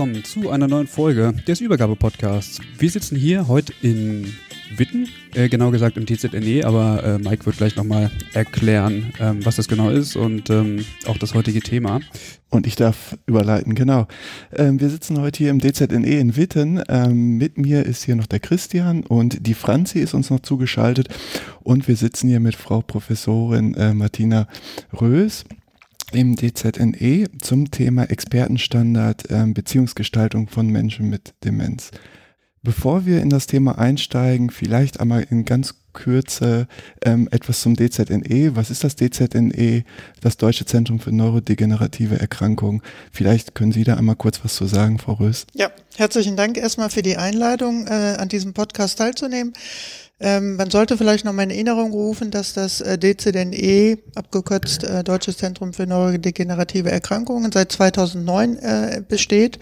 Willkommen zu einer neuen Folge des Übergabe-Podcasts. Wir sitzen hier heute in Witten, äh, genau gesagt im TZNE, aber äh, Mike wird gleich nochmal erklären, ähm, was das genau ist und ähm, auch das heutige Thema. Und ich darf überleiten, genau. Ähm, wir sitzen heute hier im DZNE in Witten. Ähm, mit mir ist hier noch der Christian und die Franzi ist uns noch zugeschaltet. Und wir sitzen hier mit Frau Professorin äh, Martina Rös im DZNE zum Thema Expertenstandard äh, Beziehungsgestaltung von Menschen mit Demenz. Bevor wir in das Thema einsteigen, vielleicht einmal in ganz Kürze ähm, etwas zum DZNE. Was ist das DZNE? Das Deutsche Zentrum für Neurodegenerative Erkrankungen. Vielleicht können Sie da einmal kurz was zu sagen, Frau Rös. Ja, herzlichen Dank erstmal für die Einladung, äh, an diesem Podcast teilzunehmen. Ähm, man sollte vielleicht noch mal in Erinnerung rufen, dass das äh, DZNE, abgekürzt äh, Deutsches Zentrum für Neurodegenerative Erkrankungen, seit 2009 äh, besteht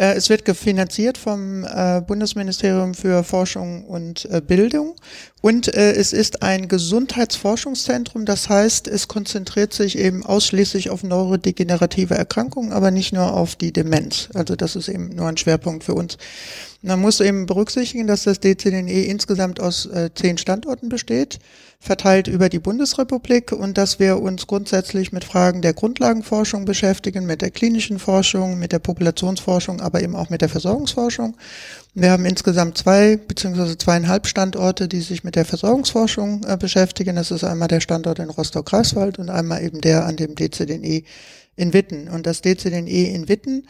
es wird gefinanziert vom äh, Bundesministerium für Forschung und äh, Bildung und es ist ein Gesundheitsforschungszentrum. Das heißt, es konzentriert sich eben ausschließlich auf neurodegenerative Erkrankungen, aber nicht nur auf die Demenz. Also das ist eben nur ein Schwerpunkt für uns. Man muss eben berücksichtigen, dass das DCNE insgesamt aus zehn Standorten besteht verteilt über die Bundesrepublik und dass wir uns grundsätzlich mit Fragen der Grundlagenforschung beschäftigen, mit der klinischen Forschung, mit der Populationsforschung, aber eben auch mit der Versorgungsforschung. Wir haben insgesamt zwei beziehungsweise zweieinhalb Standorte, die sich mit der Versorgungsforschung äh, beschäftigen. Das ist einmal der Standort in Rostock-Greifswald und einmal eben der an dem DCDNE in Witten. Und das DCDNE in Witten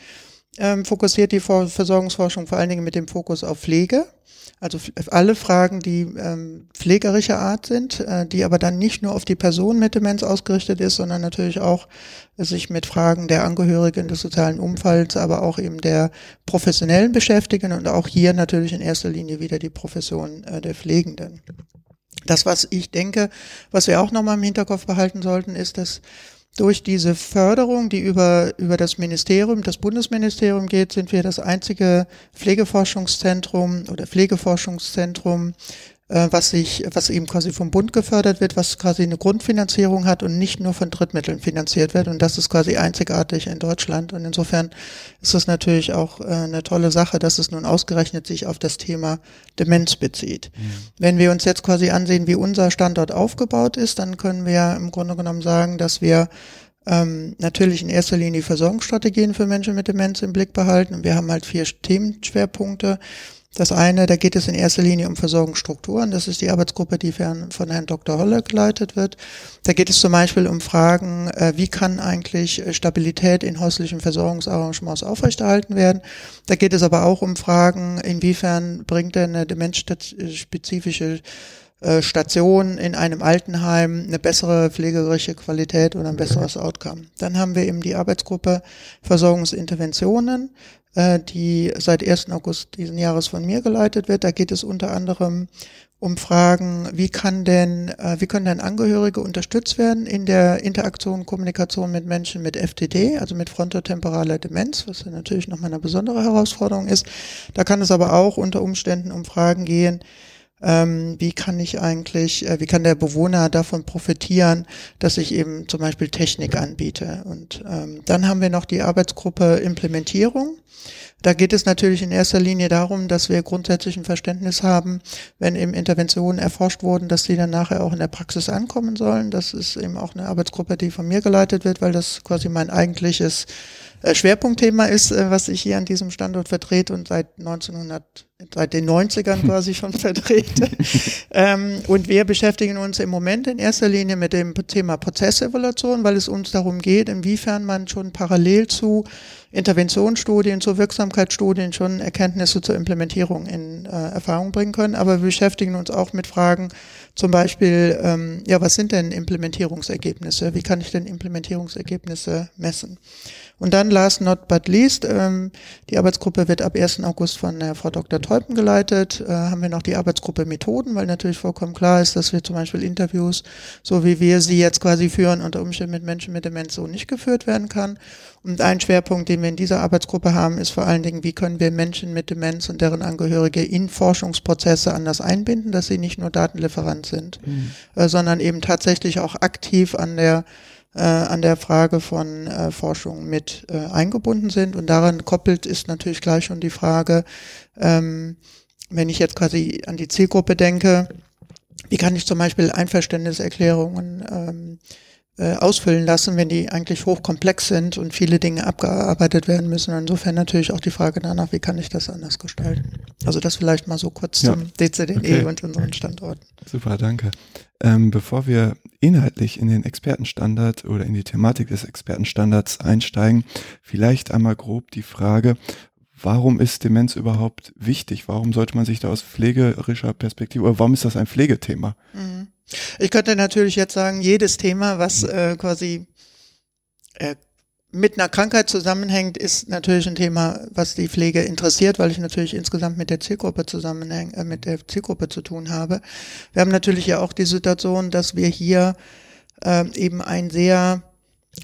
ähm, fokussiert die Versorgungsforschung vor allen Dingen mit dem Fokus auf Pflege also alle Fragen, die ähm, pflegerischer Art sind, äh, die aber dann nicht nur auf die Person mit Demenz ausgerichtet ist, sondern natürlich auch äh, sich mit Fragen der Angehörigen des sozialen Umfelds, aber auch eben der Professionellen beschäftigen und auch hier natürlich in erster Linie wieder die Profession äh, der Pflegenden. Das, was ich denke, was wir auch nochmal im Hinterkopf behalten sollten, ist, dass durch diese Förderung, die über, über das Ministerium, das Bundesministerium geht, sind wir das einzige Pflegeforschungszentrum oder Pflegeforschungszentrum, was sich, was eben quasi vom Bund gefördert wird, was quasi eine Grundfinanzierung hat und nicht nur von Drittmitteln finanziert wird. Und das ist quasi einzigartig in Deutschland. Und insofern ist das natürlich auch äh, eine tolle Sache, dass es nun ausgerechnet sich auf das Thema Demenz bezieht. Mhm. Wenn wir uns jetzt quasi ansehen, wie unser Standort aufgebaut ist, dann können wir im Grunde genommen sagen, dass wir ähm, natürlich in erster Linie Versorgungsstrategien für Menschen mit Demenz im Blick behalten. Und wir haben halt vier Themenschwerpunkte. Das eine, da geht es in erster Linie um Versorgungsstrukturen. Das ist die Arbeitsgruppe, die von Herrn Dr. Holle geleitet wird. Da geht es zum Beispiel um Fragen, äh, wie kann eigentlich Stabilität in häuslichen Versorgungsarrangements aufrechterhalten werden. Da geht es aber auch um Fragen, inwiefern bringt denn eine demenzspezifische äh, Station in einem Altenheim eine bessere pflegerische Qualität oder ein besseres Outcome. Dann haben wir eben die Arbeitsgruppe Versorgungsinterventionen. Äh, die seit 1. August diesen Jahres von mir geleitet wird. Da geht es unter anderem um Fragen, wie kann denn, äh, wie können denn Angehörige unterstützt werden in der Interaktion, Kommunikation mit Menschen mit FTD, also mit frontotemporaler Demenz, was ja natürlich nochmal eine besondere Herausforderung ist. Da kann es aber auch unter Umständen um Fragen gehen, ähm, wie kann ich eigentlich, äh, wie kann der Bewohner davon profitieren, dass ich eben zum Beispiel Technik anbiete. Und ähm, dann haben wir noch die Arbeitsgruppe Implementierung. Da geht es natürlich in erster Linie darum, dass wir grundsätzlich ein Verständnis haben, wenn eben Interventionen erforscht wurden, dass die dann nachher auch in der Praxis ankommen sollen. Das ist eben auch eine Arbeitsgruppe, die von mir geleitet wird, weil das quasi mein eigentliches Schwerpunktthema ist, äh, was ich hier an diesem Standort vertrete und seit 1900 seit den 90ern quasi schon vertrete. ähm, und wir beschäftigen uns im Moment in erster Linie mit dem Thema Prozessevaluation, weil es uns darum geht, inwiefern man schon parallel zu Interventionsstudien, zu Wirksamkeitsstudien schon Erkenntnisse zur Implementierung in äh, Erfahrung bringen können. Aber wir beschäftigen uns auch mit Fragen, zum Beispiel, ähm, ja, was sind denn Implementierungsergebnisse? Wie kann ich denn Implementierungsergebnisse messen? Und dann last not but least, ähm, die Arbeitsgruppe wird ab 1. August von der Frau Dr. Teupen geleitet. Äh, haben wir noch die Arbeitsgruppe Methoden, weil natürlich vollkommen klar ist, dass wir zum Beispiel Interviews, so wie wir sie jetzt quasi führen, unter Umständen mit Menschen mit Demenz so nicht geführt werden kann. Und ein Schwerpunkt, den wir in dieser Arbeitsgruppe haben, ist vor allen Dingen, wie können wir Menschen mit Demenz und deren Angehörige in Forschungsprozesse anders einbinden, dass sie nicht nur Datenlieferant sind, mhm. äh, sondern eben tatsächlich auch aktiv an der äh, an der Frage von äh, Forschung mit äh, eingebunden sind. Und daran koppelt ist natürlich gleich schon die Frage, ähm, wenn ich jetzt quasi an die Zielgruppe denke, wie kann ich zum Beispiel Einverständniserklärungen ähm, äh, ausfüllen lassen, wenn die eigentlich hochkomplex sind und viele Dinge abgearbeitet werden müssen. Insofern natürlich auch die Frage danach, wie kann ich das anders gestalten. Also das vielleicht mal so kurz ja. zum DCDE okay. und unseren Standorten. Super, danke. Ähm, bevor wir inhaltlich in den Expertenstandard oder in die Thematik des Expertenstandards einsteigen, vielleicht einmal grob die Frage, warum ist Demenz überhaupt wichtig? Warum sollte man sich da aus pflegerischer Perspektive, oder warum ist das ein Pflegetema? Mhm. Ich könnte natürlich jetzt sagen, jedes Thema, was mhm. äh, quasi äh, mit einer Krankheit zusammenhängt, ist natürlich ein Thema, was die Pflege interessiert, weil ich natürlich insgesamt mit der Zielgruppe zusammenhänge, äh, mit der Zielgruppe zu tun habe. Wir haben natürlich ja auch die Situation, dass wir hier äh, eben ein sehr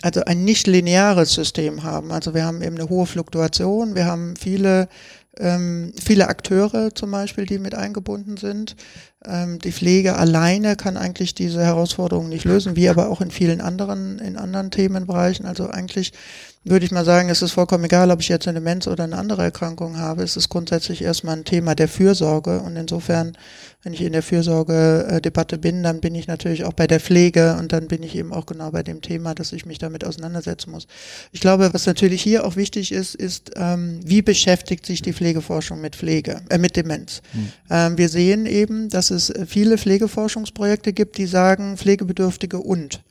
also ein nicht lineares System haben. Also wir haben eben eine hohe Fluktuation, wir haben viele ähm, viele Akteure zum Beispiel, die mit eingebunden sind. Ähm, die Pflege alleine kann eigentlich diese Herausforderungen nicht lösen, wie aber auch in vielen anderen, in anderen Themenbereichen. Also eigentlich würde ich mal sagen, es ist vollkommen egal, ob ich jetzt eine Demenz oder eine andere Erkrankung habe. Es ist grundsätzlich erstmal ein Thema der Fürsorge. Und insofern, wenn ich in der Fürsorgedebatte bin, dann bin ich natürlich auch bei der Pflege und dann bin ich eben auch genau bei dem Thema, dass ich mich damit auseinandersetzen muss. Ich glaube, was natürlich hier auch wichtig ist, ist, ähm, wie beschäftigt sich die Pflegeforschung mit Pflege, äh, mit Demenz. Hm. Ähm, wir sehen eben, dass es viele Pflegeforschungsprojekte gibt, die sagen, Pflegebedürftige und.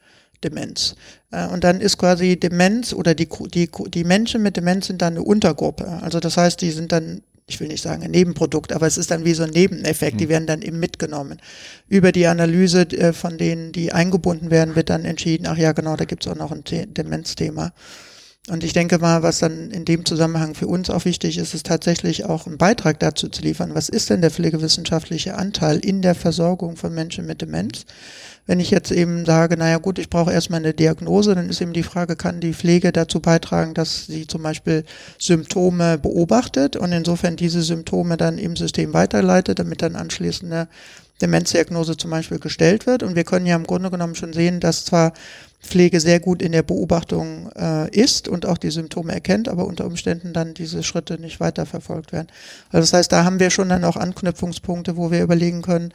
Demenz. Äh, und dann ist quasi Demenz oder die, die, die Menschen mit Demenz sind dann eine Untergruppe. Also das heißt, die sind dann ich will nicht sagen ein Nebenprodukt, aber es ist dann wie so ein Nebeneffekt, die mhm. werden dann eben mitgenommen. Über die Analyse äh, von denen, die eingebunden werden, wird dann entschieden, ach ja, genau, da gibt es auch noch ein Demenzthema. Und ich denke mal, was dann in dem Zusammenhang für uns auch wichtig ist, ist tatsächlich auch einen Beitrag dazu zu liefern. Was ist denn der pflegewissenschaftliche Anteil in der Versorgung von Menschen mit Demenz? Wenn ich jetzt eben sage, naja gut, ich brauche erstmal eine Diagnose, dann ist eben die Frage, kann die Pflege dazu beitragen, dass sie zum Beispiel Symptome beobachtet und insofern diese Symptome dann im System weiterleitet, damit dann anschließend eine Demenzdiagnose zum Beispiel gestellt wird. Und wir können ja im Grunde genommen schon sehen, dass zwar Pflege sehr gut in der Beobachtung äh, ist und auch die Symptome erkennt, aber unter Umständen dann diese Schritte nicht weiterverfolgt werden. Also das heißt, da haben wir schon dann auch Anknüpfungspunkte, wo wir überlegen können,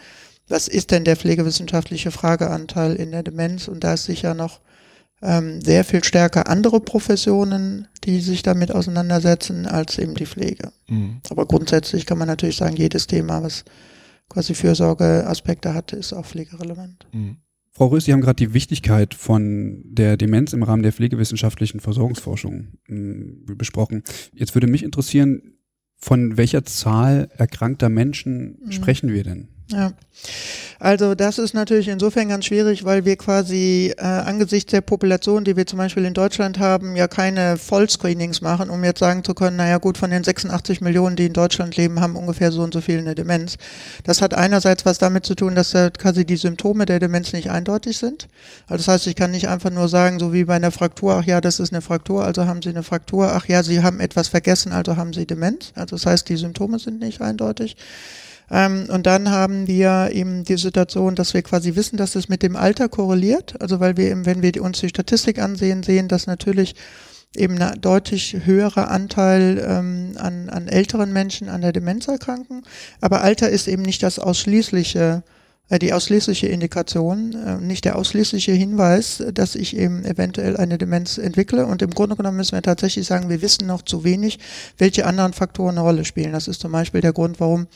was ist denn der pflegewissenschaftliche Frageanteil in der Demenz? Und da ist sicher noch ähm, sehr viel stärker andere Professionen, die sich damit auseinandersetzen, als eben die Pflege. Mhm. Aber grundsätzlich kann man natürlich sagen, jedes Thema, was quasi Fürsorgeaspekte hat, ist auch pflegerelevant. Mhm. Frau Rös, Sie haben gerade die Wichtigkeit von der Demenz im Rahmen der pflegewissenschaftlichen Versorgungsforschung mh, besprochen. Jetzt würde mich interessieren, von welcher Zahl erkrankter Menschen mhm. sprechen wir denn? Ja, also das ist natürlich insofern ganz schwierig, weil wir quasi äh, angesichts der Population, die wir zum Beispiel in Deutschland haben, ja keine Vollscreenings machen, um jetzt sagen zu können, naja gut, von den 86 Millionen, die in Deutschland leben, haben ungefähr so und so viel eine Demenz. Das hat einerseits was damit zu tun, dass äh, quasi die Symptome der Demenz nicht eindeutig sind. Also das heißt, ich kann nicht einfach nur sagen, so wie bei einer Fraktur, ach ja, das ist eine Fraktur, also haben Sie eine Fraktur, ach ja, Sie haben etwas vergessen, also haben Sie Demenz. Also das heißt, die Symptome sind nicht eindeutig. Ähm, und dann haben wir eben die Situation, dass wir quasi wissen, dass es mit dem Alter korreliert. Also weil wir eben, wenn wir uns die Statistik ansehen, sehen, dass natürlich eben ein deutlich höherer Anteil ähm, an, an älteren Menschen an der Demenz erkranken. Aber Alter ist eben nicht das ausschließliche die ausschließliche Indikation, äh, nicht der ausschließliche Hinweis, dass ich eben eventuell eine Demenz entwickle. Und im Grunde genommen müssen wir tatsächlich sagen, wir wissen noch zu wenig, welche anderen Faktoren eine Rolle spielen. Das ist zum Beispiel der Grund, warum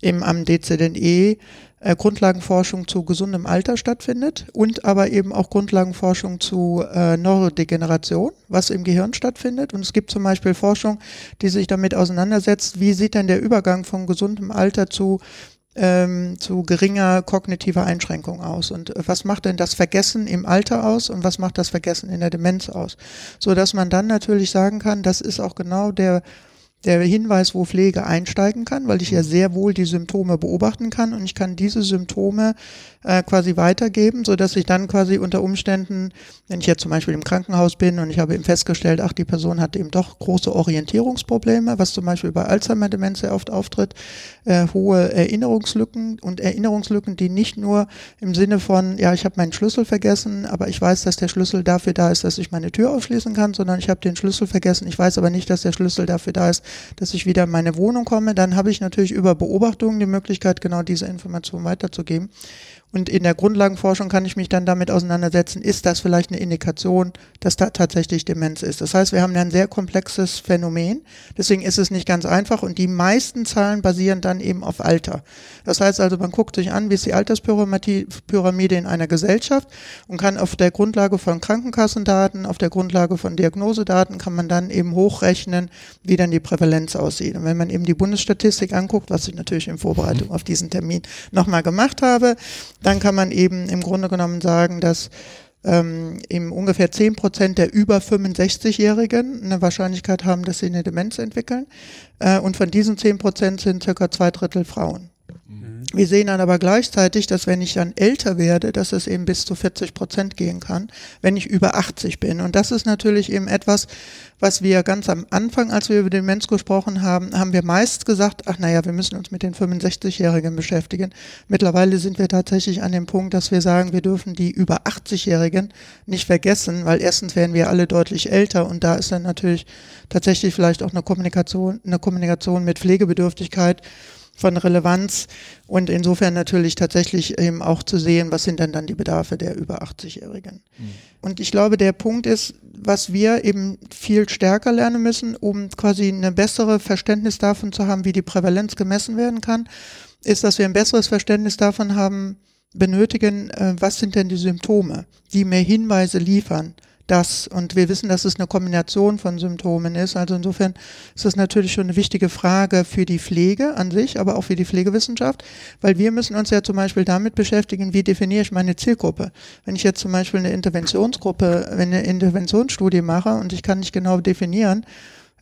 eben am DZNE äh, Grundlagenforschung zu gesundem Alter stattfindet und aber eben auch Grundlagenforschung zu äh, Neurodegeneration, was im Gehirn stattfindet. Und es gibt zum Beispiel Forschung, die sich damit auseinandersetzt, wie sieht denn der Übergang von gesundem Alter zu ähm, zu geringer kognitiver Einschränkung aus. Und äh, was macht denn das Vergessen im Alter aus und was macht das Vergessen in der Demenz aus? So dass man dann natürlich sagen kann, das ist auch genau der der Hinweis, wo Pflege einsteigen kann, weil ich ja sehr wohl die Symptome beobachten kann und ich kann diese Symptome äh, quasi weitergeben, so dass ich dann quasi unter Umständen, wenn ich jetzt zum Beispiel im Krankenhaus bin und ich habe eben festgestellt, ach, die Person hat eben doch große Orientierungsprobleme, was zum Beispiel bei Alzheimer-Demenz sehr oft auftritt, äh, hohe Erinnerungslücken und Erinnerungslücken, die nicht nur im Sinne von, ja, ich habe meinen Schlüssel vergessen, aber ich weiß, dass der Schlüssel dafür da ist, dass ich meine Tür aufschließen kann, sondern ich habe den Schlüssel vergessen, ich weiß aber nicht, dass der Schlüssel dafür da ist, dass ich wieder in meine Wohnung komme, dann habe ich natürlich über Beobachtungen die Möglichkeit, genau diese Information weiterzugeben. Und in der Grundlagenforschung kann ich mich dann damit auseinandersetzen, ist das vielleicht eine Indikation, dass da tatsächlich Demenz ist. Das heißt, wir haben ein sehr komplexes Phänomen. Deswegen ist es nicht ganz einfach und die meisten Zahlen basieren dann eben auf Alter. Das heißt also, man guckt sich an, wie ist die Alterspyramide in einer Gesellschaft und kann auf der Grundlage von Krankenkassendaten, auf der Grundlage von Diagnosedaten, kann man dann eben hochrechnen, wie dann die Prävalenz aussieht. Und wenn man eben die Bundesstatistik anguckt, was ich natürlich in Vorbereitung auf diesen Termin nochmal gemacht habe, dann kann man eben im Grunde genommen sagen, dass ähm, eben ungefähr 10 Prozent der über 65-Jährigen eine Wahrscheinlichkeit haben, dass sie eine Demenz entwickeln. Äh, und von diesen 10 Prozent sind circa zwei Drittel Frauen. Wir sehen dann aber gleichzeitig, dass wenn ich dann älter werde, dass es eben bis zu 40 Prozent gehen kann, wenn ich über 80 bin. Und das ist natürlich eben etwas, was wir ganz am Anfang, als wir über Demenz gesprochen haben, haben wir meist gesagt, ach naja, wir müssen uns mit den 65-Jährigen beschäftigen. Mittlerweile sind wir tatsächlich an dem Punkt, dass wir sagen, wir dürfen die über 80-Jährigen nicht vergessen, weil erstens werden wir alle deutlich älter und da ist dann natürlich tatsächlich vielleicht auch eine Kommunikation, eine Kommunikation mit Pflegebedürftigkeit von Relevanz und insofern natürlich tatsächlich eben auch zu sehen, was sind denn dann die Bedarfe der über 80-Jährigen. Mhm. Und ich glaube, der Punkt ist, was wir eben viel stärker lernen müssen, um quasi eine bessere Verständnis davon zu haben, wie die Prävalenz gemessen werden kann, ist, dass wir ein besseres Verständnis davon haben, benötigen, äh, was sind denn die Symptome, die mir Hinweise liefern, das. Und wir wissen, dass es eine Kombination von Symptomen ist. Also insofern ist das natürlich schon eine wichtige Frage für die Pflege an sich, aber auch für die Pflegewissenschaft, weil wir müssen uns ja zum Beispiel damit beschäftigen, wie definiere ich meine Zielgruppe. Wenn ich jetzt zum Beispiel eine Interventionsgruppe, wenn eine Interventionsstudie mache und ich kann nicht genau definieren,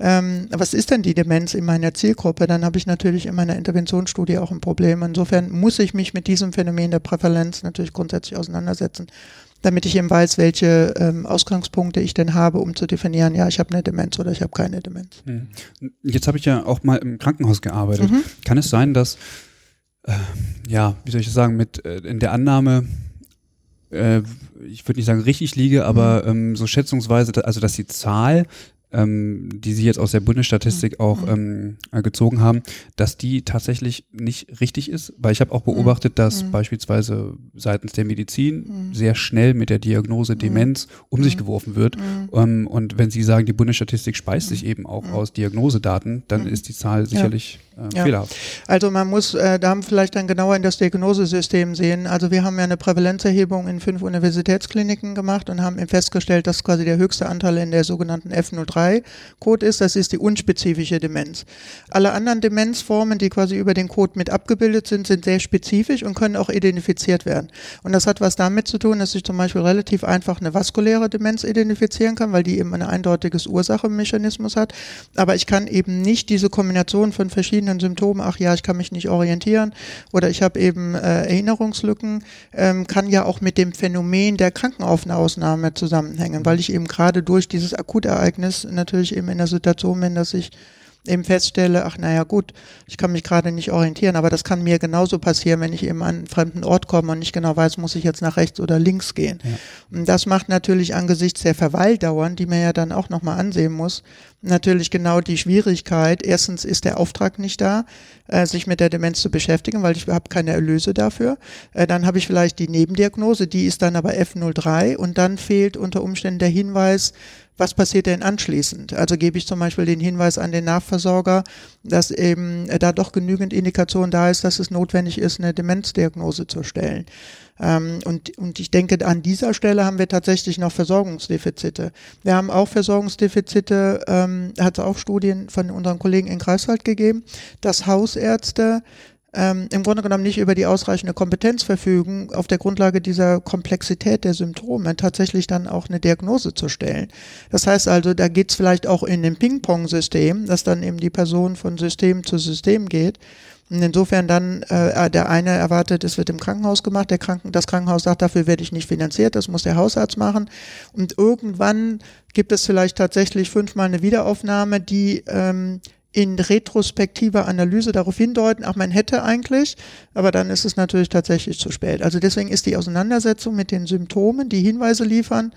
ähm, was ist denn die Demenz in meiner Zielgruppe, dann habe ich natürlich in meiner Interventionsstudie auch ein Problem. Insofern muss ich mich mit diesem Phänomen der Prävalenz natürlich grundsätzlich auseinandersetzen damit ich eben weiß, welche ähm, Ausgangspunkte ich denn habe, um zu definieren, ja, ich habe eine Demenz oder ich habe keine Demenz. Mhm. Jetzt habe ich ja auch mal im Krankenhaus gearbeitet. Mhm. Kann es sein, dass, äh, ja, wie soll ich das sagen, mit äh, in der Annahme, äh, ich würde nicht sagen richtig liege, aber mhm. ähm, so schätzungsweise, also dass die Zahl ähm, die Sie jetzt aus der Bundesstatistik mhm. auch mhm. ähm, gezogen haben, dass die tatsächlich nicht richtig ist, weil ich habe auch beobachtet, dass mhm. beispielsweise seitens der Medizin mhm. sehr schnell mit der Diagnose mhm. Demenz um sich mhm. geworfen wird. Ähm, und wenn Sie sagen, die Bundesstatistik speist sich eben auch aus Diagnosedaten, dann ist die Zahl sicherlich äh, ja. fehlerhaft. Also man muss äh, da vielleicht dann genauer in das Diagnosesystem sehen. Also wir haben ja eine Prävalenzerhebung in fünf Universitätskliniken gemacht und haben festgestellt, dass quasi der höchste Anteil in der sogenannten F03-Code ist. Das ist die unspezifische Demenz. Alle anderen Demenzformen, die quasi über den Code mit abgebildet sind, sind sehr spezifisch und können auch identifiziert werden. Und das hat was damit zu tun, dass ich zum Beispiel relativ einfach eine vaskuläre Demenz identifizieren kann, weil die eben ein eindeutiges Ursachenmechanismus hat. Aber ich kann eben nicht diese Kombination von verschiedenen verschiedenen Symptomen, ach ja, ich kann mich nicht orientieren oder ich habe eben äh, Erinnerungslücken, ähm, kann ja auch mit dem Phänomen der Krankenaufnahme zusammenhängen, weil ich eben gerade durch dieses Akutereignis natürlich eben in der Situation bin, dass ich eben feststelle, ach naja gut, ich kann mich gerade nicht orientieren, aber das kann mir genauso passieren, wenn ich eben an einen fremden Ort komme und nicht genau weiß, muss ich jetzt nach rechts oder links gehen. Ja. Und das macht natürlich angesichts der Verweildauern, die man ja dann auch nochmal ansehen muss, natürlich genau die Schwierigkeit. Erstens ist der Auftrag nicht da, äh, sich mit der Demenz zu beschäftigen, weil ich habe keine Erlöse dafür. Äh, dann habe ich vielleicht die Nebendiagnose, die ist dann aber F03 und dann fehlt unter Umständen der Hinweis, was passiert denn anschließend? Also gebe ich zum Beispiel den Hinweis an den Nachversorger, dass eben äh, da doch genügend Indikation da ist, dass es notwendig ist, eine Demenzdiagnose zu stellen. Ähm, und, und ich denke, an dieser Stelle haben wir tatsächlich noch Versorgungsdefizite. Wir haben auch Versorgungsdefizite, ähm, hat es auch Studien von unseren Kollegen in Greifswald gegeben, dass Hausärzte ähm, im Grunde genommen nicht über die ausreichende Kompetenz verfügen, auf der Grundlage dieser Komplexität der Symptome tatsächlich dann auch eine Diagnose zu stellen. Das heißt also, da geht es vielleicht auch in dem Ping-Pong-System, dass dann eben die Person von System zu System geht. Und insofern dann äh, der eine erwartet, es wird im Krankenhaus gemacht, der Kranken, das Krankenhaus sagt, dafür werde ich nicht finanziert, das muss der Hausarzt machen. Und irgendwann gibt es vielleicht tatsächlich fünfmal eine Wiederaufnahme, die ähm, in retrospektiver Analyse darauf hindeuten, ach, man hätte eigentlich, aber dann ist es natürlich tatsächlich zu spät. Also deswegen ist die Auseinandersetzung mit den Symptomen, die Hinweise liefern,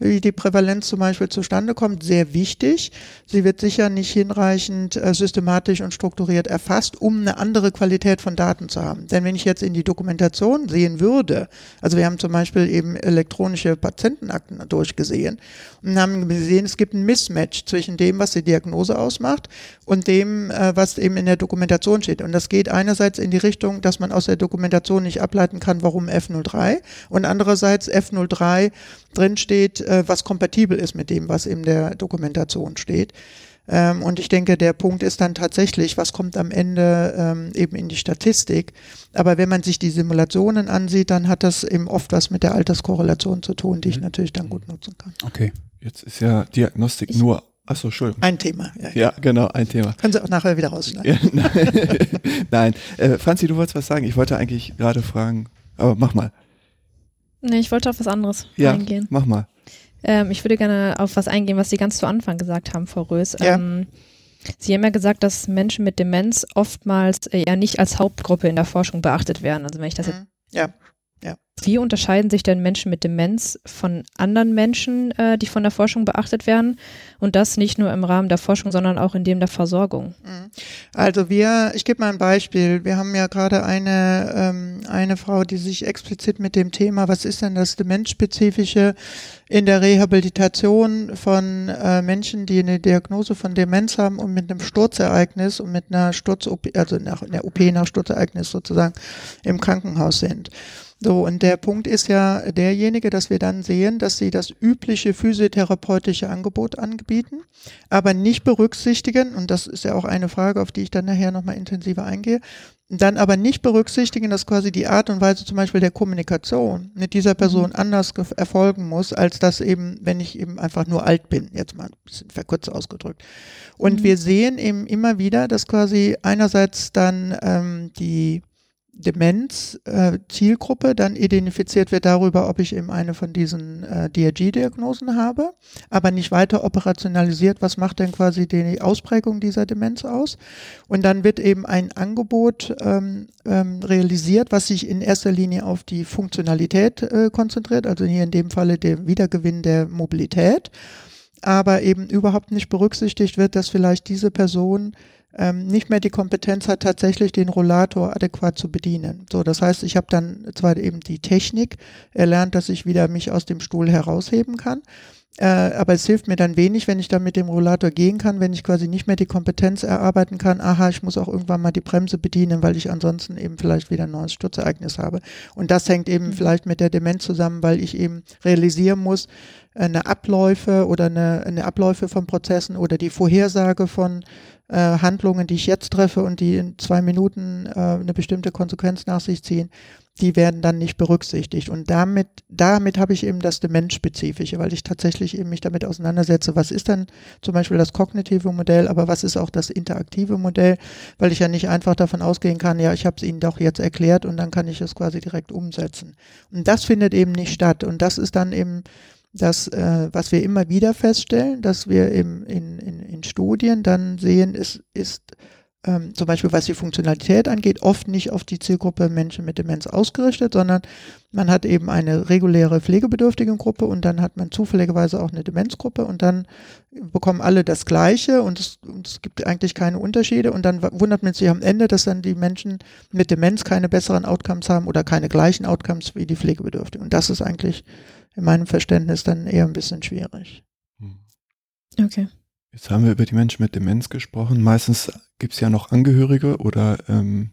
wie die Prävalenz zum Beispiel zustande kommt, sehr wichtig. Sie wird sicher nicht hinreichend äh, systematisch und strukturiert erfasst, um eine andere Qualität von Daten zu haben. Denn wenn ich jetzt in die Dokumentation sehen würde, also wir haben zum Beispiel eben elektronische Patientenakten durchgesehen und haben gesehen, es gibt ein Mismatch zwischen dem, was die Diagnose ausmacht und dem, äh, was eben in der Dokumentation steht. Und das geht einerseits in die Richtung, dass man aus der Dokumentation nicht ableiten kann, warum F03 und andererseits F03 drin steht, äh, was kompatibel ist mit dem, was in der Dokumentation steht. Ähm, und ich denke, der Punkt ist dann tatsächlich, was kommt am Ende ähm, eben in die Statistik. Aber wenn man sich die Simulationen ansieht, dann hat das eben oft was mit der Alterskorrelation zu tun, die ich mhm. natürlich dann gut nutzen kann. Okay. Jetzt ist ja Diagnostik ich nur Achso, Entschuldigung. Ein Thema. Ja, ja, genau, ein Thema. Können Sie auch nachher wieder rausschneiden. Ja, nein, äh, Franzi, du wolltest was sagen. Ich wollte eigentlich gerade fragen, aber mach mal. Nee, ich wollte auf was anderes ja, eingehen. mach mal. Ähm, ich würde gerne auf was eingehen, was Sie ganz zu Anfang gesagt haben, Frau Rös. Ja. Ähm, Sie haben ja gesagt, dass Menschen mit Demenz oftmals eher nicht als Hauptgruppe in der Forschung beachtet werden. Also wenn ich das mhm. jetzt ja. Ja. Wie unterscheiden sich denn Menschen mit Demenz von anderen Menschen, äh, die von der Forschung beachtet werden? Und das nicht nur im Rahmen der Forschung, sondern auch in dem der Versorgung. Mhm. Also wir, ich gebe mal ein Beispiel. Wir haben ja gerade eine, ähm, eine Frau, die sich explizit mit dem Thema, was ist denn das Demenzspezifische in der Rehabilitation von äh, Menschen, die eine Diagnose von Demenz haben und mit einem Sturzereignis und mit einer Sturz-OP, also nach einer OP nach Sturzereignis sozusagen im Krankenhaus sind. So, und der Punkt ist ja derjenige, dass wir dann sehen, dass sie das übliche physiotherapeutische Angebot anbieten, aber nicht berücksichtigen, und das ist ja auch eine Frage, auf die ich dann nachher nochmal intensiver eingehe, dann aber nicht berücksichtigen, dass quasi die Art und Weise zum Beispiel der Kommunikation mit dieser Person mhm. anders erfolgen muss, als das eben, wenn ich eben einfach nur alt bin, jetzt mal ein bisschen verkürzt ausgedrückt. Und mhm. wir sehen eben immer wieder, dass quasi einerseits dann ähm, die Demenz-Zielgruppe äh, dann identifiziert wird darüber, ob ich eben eine von diesen äh, DRG-Diagnosen habe, aber nicht weiter operationalisiert, was macht denn quasi die Ausprägung dieser Demenz aus. Und dann wird eben ein Angebot ähm, ähm, realisiert, was sich in erster Linie auf die Funktionalität äh, konzentriert, also hier in dem Falle der Wiedergewinn der Mobilität, aber eben überhaupt nicht berücksichtigt wird, dass vielleicht diese Person ähm, nicht mehr die Kompetenz hat, tatsächlich den Rollator adäquat zu bedienen. So, das heißt, ich habe dann zwar eben die Technik erlernt, dass ich wieder mich aus dem Stuhl herausheben kann, äh, aber es hilft mir dann wenig, wenn ich dann mit dem Rollator gehen kann, wenn ich quasi nicht mehr die Kompetenz erarbeiten kann, aha, ich muss auch irgendwann mal die Bremse bedienen, weil ich ansonsten eben vielleicht wieder ein neues Sturzereignis habe. Und das hängt eben mhm. vielleicht mit der Demenz zusammen, weil ich eben realisieren muss, eine Abläufe oder eine, eine Abläufe von Prozessen oder die Vorhersage von äh, Handlungen, die ich jetzt treffe und die in zwei Minuten äh, eine bestimmte Konsequenz nach sich ziehen, die werden dann nicht berücksichtigt. Und damit, damit habe ich eben das Demenzspezifische, weil ich tatsächlich eben mich damit auseinandersetze, was ist dann zum Beispiel das kognitive Modell, aber was ist auch das interaktive Modell, weil ich ja nicht einfach davon ausgehen kann, ja, ich habe es Ihnen doch jetzt erklärt und dann kann ich es quasi direkt umsetzen. Und das findet eben nicht statt. Und das ist dann eben dass, äh, was wir immer wieder feststellen, dass wir im, in, in, in Studien dann sehen, ist, ist ähm, zum Beispiel was die Funktionalität angeht, oft nicht auf die Zielgruppe Menschen mit Demenz ausgerichtet, sondern man hat eben eine reguläre pflegebedürftige Gruppe und dann hat man zufälligerweise auch eine Demenzgruppe und dann bekommen alle das Gleiche und es, und es gibt eigentlich keine Unterschiede und dann wundert man sich am Ende, dass dann die Menschen mit Demenz keine besseren Outcomes haben oder keine gleichen Outcomes wie die Pflegebedürftigen. Und das ist eigentlich in meinem Verständnis dann eher ein bisschen schwierig. Hm. Okay. Jetzt haben wir über die Menschen mit Demenz gesprochen. Meistens gibt es ja noch Angehörige oder ähm,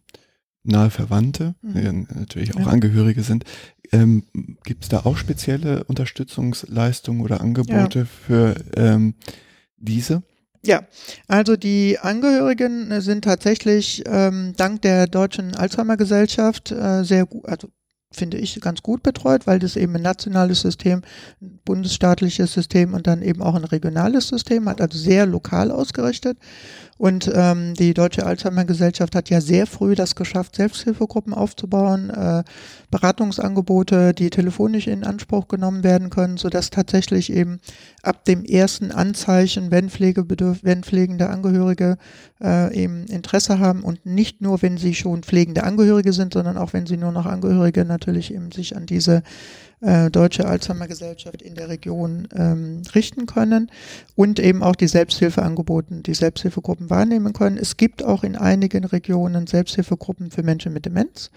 nahe Verwandte, mhm. die natürlich auch ja. Angehörige sind. Ähm, gibt es da auch spezielle Unterstützungsleistungen oder Angebote ja. für ähm, diese? Ja, also die Angehörigen sind tatsächlich ähm, dank der Deutschen Alzheimer Gesellschaft äh, sehr gut, also finde ich, ganz gut betreut, weil das eben ein nationales System, ein bundesstaatliches System und dann eben auch ein regionales System hat, also sehr lokal ausgerichtet. Und ähm, die Deutsche Alzheimer Gesellschaft hat ja sehr früh das geschafft, Selbsthilfegruppen aufzubauen, äh, Beratungsangebote, die telefonisch in Anspruch genommen werden können, sodass tatsächlich eben ab dem ersten Anzeichen, wenn Pflegebedürf wenn pflegende Angehörige äh, eben Interesse haben und nicht nur, wenn sie schon pflegende Angehörige sind, sondern auch wenn sie nur noch Angehörige natürlich eben sich an diese äh, Deutsche Alzheimer Gesellschaft in der Region ähm, richten können und eben auch die Selbsthilfeangebote, die Selbsthilfegruppen wahrnehmen können. Es gibt auch in einigen Regionen Selbsthilfegruppen für Menschen mit Demenz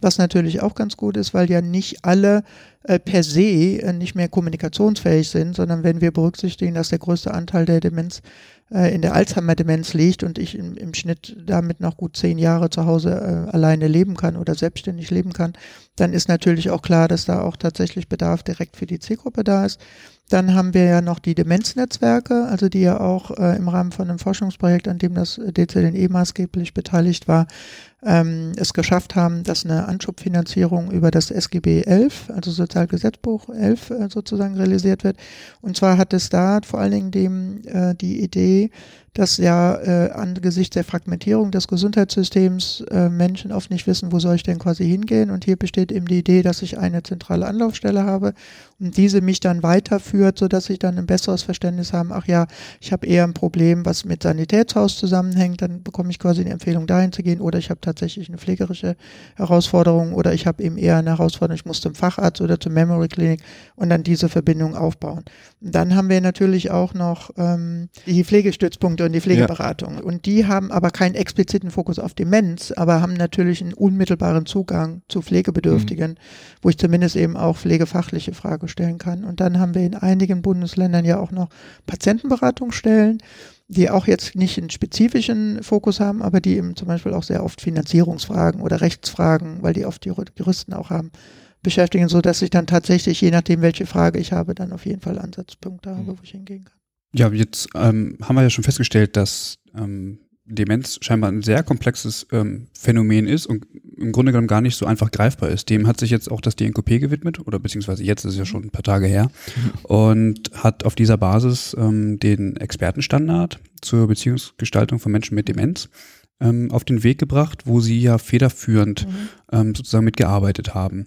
was natürlich auch ganz gut ist, weil ja nicht alle äh, per se äh, nicht mehr kommunikationsfähig sind, sondern wenn wir berücksichtigen, dass der größte Anteil der Demenz äh, in der Alzheimer-Demenz liegt und ich im, im, Schnitt damit noch gut zehn Jahre zu Hause äh, alleine leben kann oder selbstständig leben kann, dann ist natürlich auch klar, dass da auch tatsächlich Bedarf direkt für die Zielgruppe da ist. Dann haben wir ja noch die Demenznetzwerke, also die ja auch äh, im Rahmen von einem Forschungsprojekt, an dem das DZNE maßgeblich beteiligt war, ähm, es geschafft haben, dass eine Anschubfinanzierung über das SGB 11, also Sozialgesetzbuch 11 äh, sozusagen realisiert wird. Und zwar hat es da vor allen Dingen dem, äh, die Idee, dass ja äh, angesichts der Fragmentierung des Gesundheitssystems äh, Menschen oft nicht wissen, wo soll ich denn quasi hingehen. Und hier besteht eben die Idee, dass ich eine zentrale Anlaufstelle habe und diese mich dann weiterführt, sodass ich dann ein besseres Verständnis habe, ach ja, ich habe eher ein Problem, was mit Sanitätshaus zusammenhängt, dann bekomme ich quasi eine Empfehlung, dahin zu gehen, oder ich habe tatsächlich eine pflegerische Herausforderung oder ich habe eben eher eine Herausforderung, ich muss zum Facharzt oder zur Memory Clinic und dann diese Verbindung aufbauen. Und dann haben wir natürlich auch noch ähm, die Pflegestützpunkte und die Pflegeberatung. Ja. Und die haben aber keinen expliziten Fokus auf Demenz, aber haben natürlich einen unmittelbaren Zugang zu Pflegebedürftigen, mhm. wo ich zumindest eben auch pflegefachliche Fragen stellen kann. Und dann haben wir in einigen Bundesländern ja auch noch Patientenberatungsstellen, die auch jetzt nicht einen spezifischen Fokus haben, aber die eben zum Beispiel auch sehr oft Finanzierungsfragen oder Rechtsfragen, weil die oft die Juristen auch haben, beschäftigen, so dass ich dann tatsächlich, je nachdem, welche Frage ich habe, dann auf jeden Fall Ansatzpunkte habe, mhm. wo ich hingehen kann. Ja, jetzt ähm, haben wir ja schon festgestellt, dass ähm, Demenz scheinbar ein sehr komplexes ähm, Phänomen ist und im Grunde genommen gar nicht so einfach greifbar ist. Dem hat sich jetzt auch das DNKP gewidmet, oder beziehungsweise jetzt ist es ja schon ein paar Tage her, und hat auf dieser Basis ähm, den Expertenstandard zur Beziehungsgestaltung von Menschen mit Demenz ähm, auf den Weg gebracht, wo sie ja federführend mhm. ähm, sozusagen mitgearbeitet haben.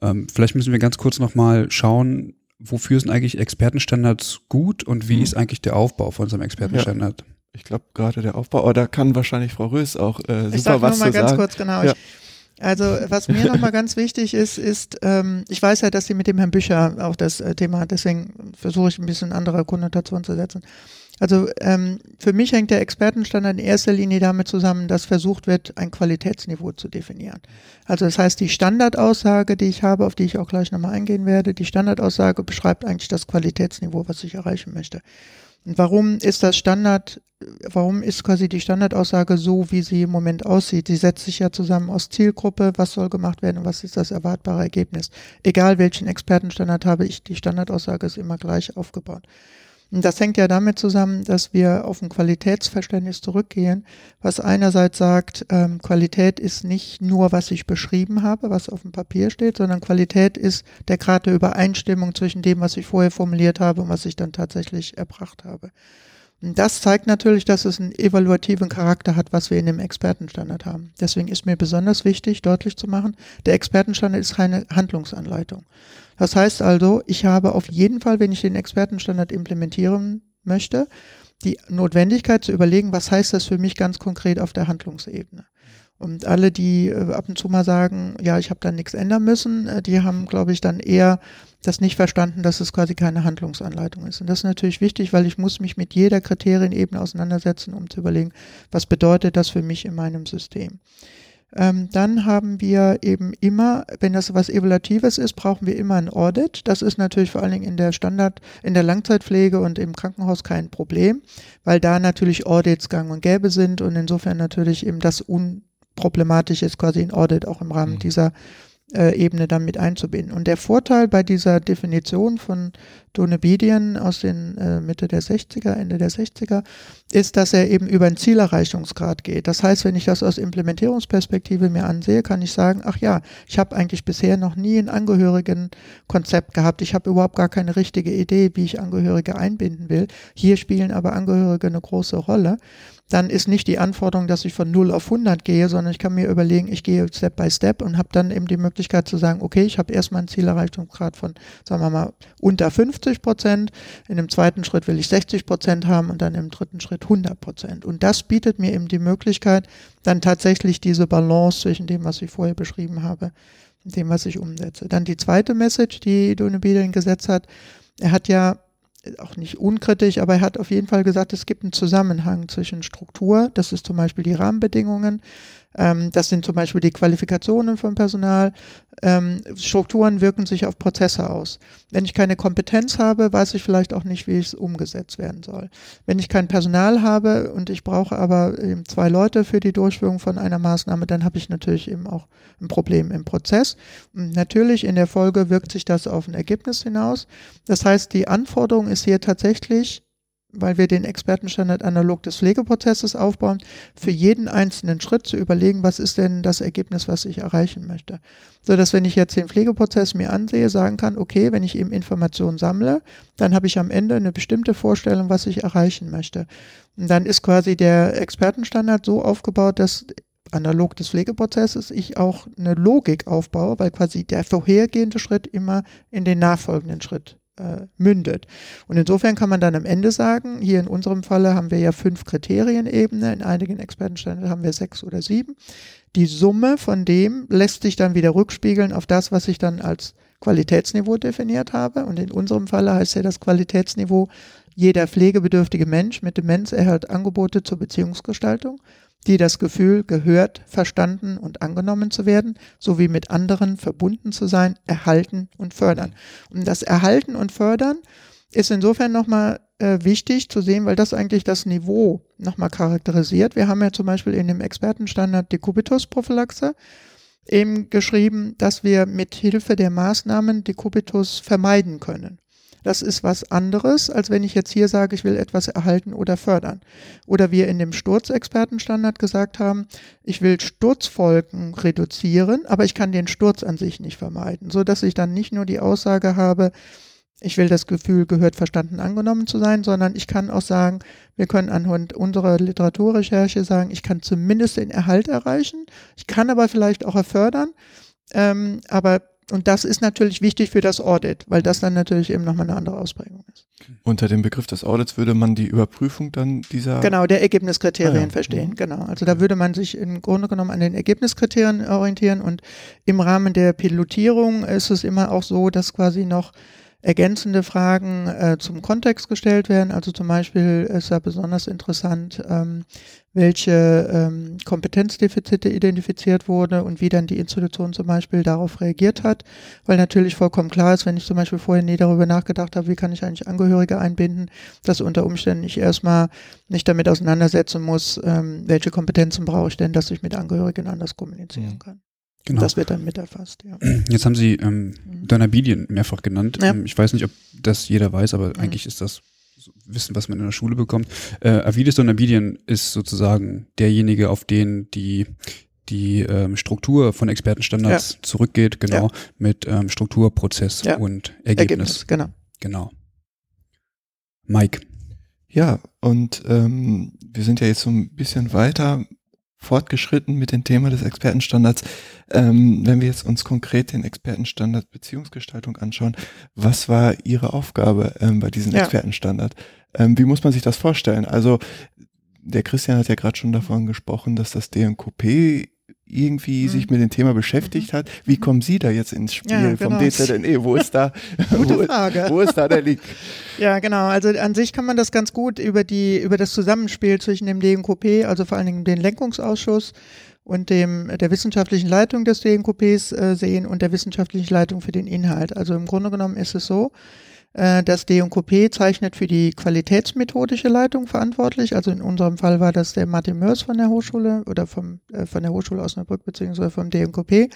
Ähm, vielleicht müssen wir ganz kurz nochmal schauen, wofür sind eigentlich Expertenstandards gut und wie mhm. ist eigentlich der Aufbau von so einem Expertenstandard? Ja, ich glaube gerade der Aufbau, aber da kann wahrscheinlich Frau Rös auch äh, super ich sag was noch mal ganz sagen. kurz genau. Ja. Ich, also was mir nochmal ganz wichtig ist, ist, ähm, ich weiß ja, dass sie mit dem Herrn Bücher auch das äh, Thema hat, deswegen versuche ich ein bisschen andere Konnotation zu setzen. Also ähm, für mich hängt der Expertenstandard in erster Linie damit zusammen, dass versucht wird, ein Qualitätsniveau zu definieren. Also das heißt, die Standardaussage, die ich habe, auf die ich auch gleich nochmal eingehen werde, die Standardaussage beschreibt eigentlich das Qualitätsniveau, was ich erreichen möchte. Warum ist das Standard, warum ist quasi die Standardaussage so, wie sie im Moment aussieht? Sie setzt sich ja zusammen aus Zielgruppe, was soll gemacht werden und was ist das erwartbare Ergebnis. Egal welchen Expertenstandard habe ich, die Standardaussage ist immer gleich aufgebaut. Das hängt ja damit zusammen, dass wir auf ein Qualitätsverständnis zurückgehen, was einerseits sagt, ähm, Qualität ist nicht nur, was ich beschrieben habe, was auf dem Papier steht, sondern Qualität ist der Grad der Übereinstimmung zwischen dem, was ich vorher formuliert habe und was ich dann tatsächlich erbracht habe. Und das zeigt natürlich, dass es einen evaluativen Charakter hat, was wir in dem Expertenstandard haben. Deswegen ist mir besonders wichtig, deutlich zu machen, der Expertenstandard ist keine Handlungsanleitung. Das heißt also, ich habe auf jeden Fall, wenn ich den Expertenstandard implementieren möchte, die Notwendigkeit zu überlegen, was heißt das für mich ganz konkret auf der Handlungsebene. Und alle, die äh, ab und zu mal sagen, ja, ich habe da nichts ändern müssen, äh, die haben, glaube ich, dann eher das nicht verstanden, dass es quasi keine Handlungsanleitung ist. Und das ist natürlich wichtig, weil ich muss mich mit jeder Kriterienebene auseinandersetzen, um zu überlegen, was bedeutet das für mich in meinem System. Ähm, dann haben wir eben immer, wenn das was Evaluatives ist, brauchen wir immer ein Audit. Das ist natürlich vor allen Dingen in der Standard, in der Langzeitpflege und im Krankenhaus kein Problem, weil da natürlich Audits gang und gäbe sind und insofern natürlich eben das unproblematisch ist, quasi ein Audit auch im Rahmen mhm. dieser äh, Ebene dann mit einzubinden. Und der Vorteil bei dieser Definition von Donebedian aus den äh, Mitte der 60er, Ende der 60er, ist, dass er eben über einen Zielerreichungsgrad geht. Das heißt, wenn ich das aus Implementierungsperspektive mir ansehe, kann ich sagen, ach ja, ich habe eigentlich bisher noch nie ein Angehörigenkonzept gehabt. Ich habe überhaupt gar keine richtige Idee, wie ich Angehörige einbinden will. Hier spielen aber Angehörige eine große Rolle dann ist nicht die Anforderung, dass ich von 0 auf 100 gehe, sondern ich kann mir überlegen, ich gehe Step by Step und habe dann eben die Möglichkeit zu sagen, okay, ich habe erstmal einen Zielerreichungsgrad von, sagen wir mal, unter 50 Prozent. In dem zweiten Schritt will ich 60 Prozent haben und dann im dritten Schritt 100 Prozent. Und das bietet mir eben die Möglichkeit, dann tatsächlich diese Balance zwischen dem, was ich vorher beschrieben habe, und dem, was ich umsetze. Dann die zweite Message, die Dune Biedering gesetzt hat. Er hat ja auch nicht unkritisch, aber er hat auf jeden Fall gesagt, es gibt einen Zusammenhang zwischen Struktur, das ist zum Beispiel die Rahmenbedingungen, ähm, das sind zum Beispiel die Qualifikationen von Personal. Ähm, Strukturen wirken sich auf Prozesse aus. Wenn ich keine Kompetenz habe, weiß ich vielleicht auch nicht, wie es umgesetzt werden soll. Wenn ich kein Personal habe und ich brauche aber eben zwei Leute für die Durchführung von einer Maßnahme, dann habe ich natürlich eben auch ein Problem im Prozess. Und natürlich in der Folge wirkt sich das auf ein Ergebnis hinaus. Das heißt, die Anforderung ist hier tatsächlich weil wir den Expertenstandard analog des Pflegeprozesses aufbauen, für jeden einzelnen Schritt zu überlegen, was ist denn das Ergebnis, was ich erreichen möchte. So dass wenn ich jetzt den Pflegeprozess mir ansehe, sagen kann, okay, wenn ich eben Informationen sammle, dann habe ich am Ende eine bestimmte Vorstellung, was ich erreichen möchte. Und dann ist quasi der Expertenstandard so aufgebaut, dass analog des Pflegeprozesses ich auch eine Logik aufbaue, weil quasi der vorhergehende Schritt immer in den nachfolgenden Schritt äh, mündet. Und insofern kann man dann am Ende sagen, hier in unserem Falle haben wir ja fünf Kriterienebene, in einigen Expertenständen haben wir sechs oder sieben. Die Summe von dem lässt sich dann wieder rückspiegeln auf das, was ich dann als Qualitätsniveau definiert habe. Und in unserem Falle heißt ja das Qualitätsniveau, jeder pflegebedürftige Mensch mit Demenz erhält Angebote zur Beziehungsgestaltung die das Gefühl, gehört, verstanden und angenommen zu werden, sowie mit anderen verbunden zu sein, erhalten und fördern. Und das Erhalten und Fördern ist insofern nochmal äh, wichtig zu sehen, weil das eigentlich das Niveau nochmal charakterisiert. Wir haben ja zum Beispiel in dem Expertenstandard die Kubitus-Prophylaxe eben geschrieben, dass wir mit Hilfe der Maßnahmen die Kubitus vermeiden können. Das ist was anderes, als wenn ich jetzt hier sage, ich will etwas erhalten oder fördern. Oder wir in dem Sturzexpertenstandard gesagt haben, ich will Sturzfolgen reduzieren, aber ich kann den Sturz an sich nicht vermeiden, so dass ich dann nicht nur die Aussage habe, ich will das Gefühl, gehört verstanden angenommen zu sein, sondern ich kann auch sagen, wir können anhand unserer Literaturrecherche sagen, ich kann zumindest den Erhalt erreichen, ich kann aber vielleicht auch erfördern, ähm, aber und das ist natürlich wichtig für das Audit, weil das dann natürlich eben nochmal eine andere Ausprägung ist. Unter dem Begriff des Audits würde man die Überprüfung dann dieser. Genau, der Ergebniskriterien ah, ja. verstehen. Mhm. Genau. Also da würde man sich im Grunde genommen an den Ergebniskriterien orientieren und im Rahmen der Pilotierung ist es immer auch so, dass quasi noch ergänzende Fragen äh, zum Kontext gestellt werden. Also zum Beispiel ist da besonders interessant, ähm, welche ähm, Kompetenzdefizite identifiziert wurde und wie dann die Institution zum Beispiel darauf reagiert hat. Weil natürlich vollkommen klar ist, wenn ich zum Beispiel vorher nie darüber nachgedacht habe, wie kann ich eigentlich Angehörige einbinden, dass unter Umständen ich erstmal nicht damit auseinandersetzen muss, ähm, welche Kompetenzen brauche ich denn, dass ich mit Angehörigen anders kommunizieren kann. Genau. Das wird dann mit erfasst, ja. Jetzt haben Sie ähm, mhm. Donabidien mehrfach genannt. Ja. Ähm, ich weiß nicht, ob das jeder weiß, aber mhm. eigentlich ist das Wissen, was man in der Schule bekommt. Äh, Avides Donabidien ist sozusagen derjenige, auf den die die ähm, Struktur von Expertenstandards ja. zurückgeht, genau, ja. mit ähm, Struktur, Prozess und Ergebnis. Ergebnis. Genau. Genau. Mike. Ja, und ähm, wir sind ja jetzt so ein bisschen weiter fortgeschritten mit dem Thema des Expertenstandards. Ähm, wenn wir jetzt uns konkret den Expertenstandard Beziehungsgestaltung anschauen, was war Ihre Aufgabe ähm, bei diesem ja. Expertenstandard? Ähm, wie muss man sich das vorstellen? Also der Christian hat ja gerade schon davon gesprochen, dass das DNKP irgendwie mhm. sich mit dem Thema beschäftigt mhm. hat. Wie kommen Sie da jetzt ins Spiel ja, genau. vom DZNE? Wo ist da, Gute wo, Frage. wo ist da der Link? Ja, genau. Also an sich kann man das ganz gut über die, über das Zusammenspiel zwischen dem DNKP, also vor allen Dingen den Lenkungsausschuss und dem, der wissenschaftlichen Leitung des DNKPs äh, sehen und der wissenschaftlichen Leitung für den Inhalt. Also im Grunde genommen ist es so, das DNKP zeichnet für die qualitätsmethodische Leitung verantwortlich. Also in unserem Fall war das der Martin Mörs von der Hochschule oder vom, äh, von der Hochschule Osnabrück beziehungsweise vom DNKP.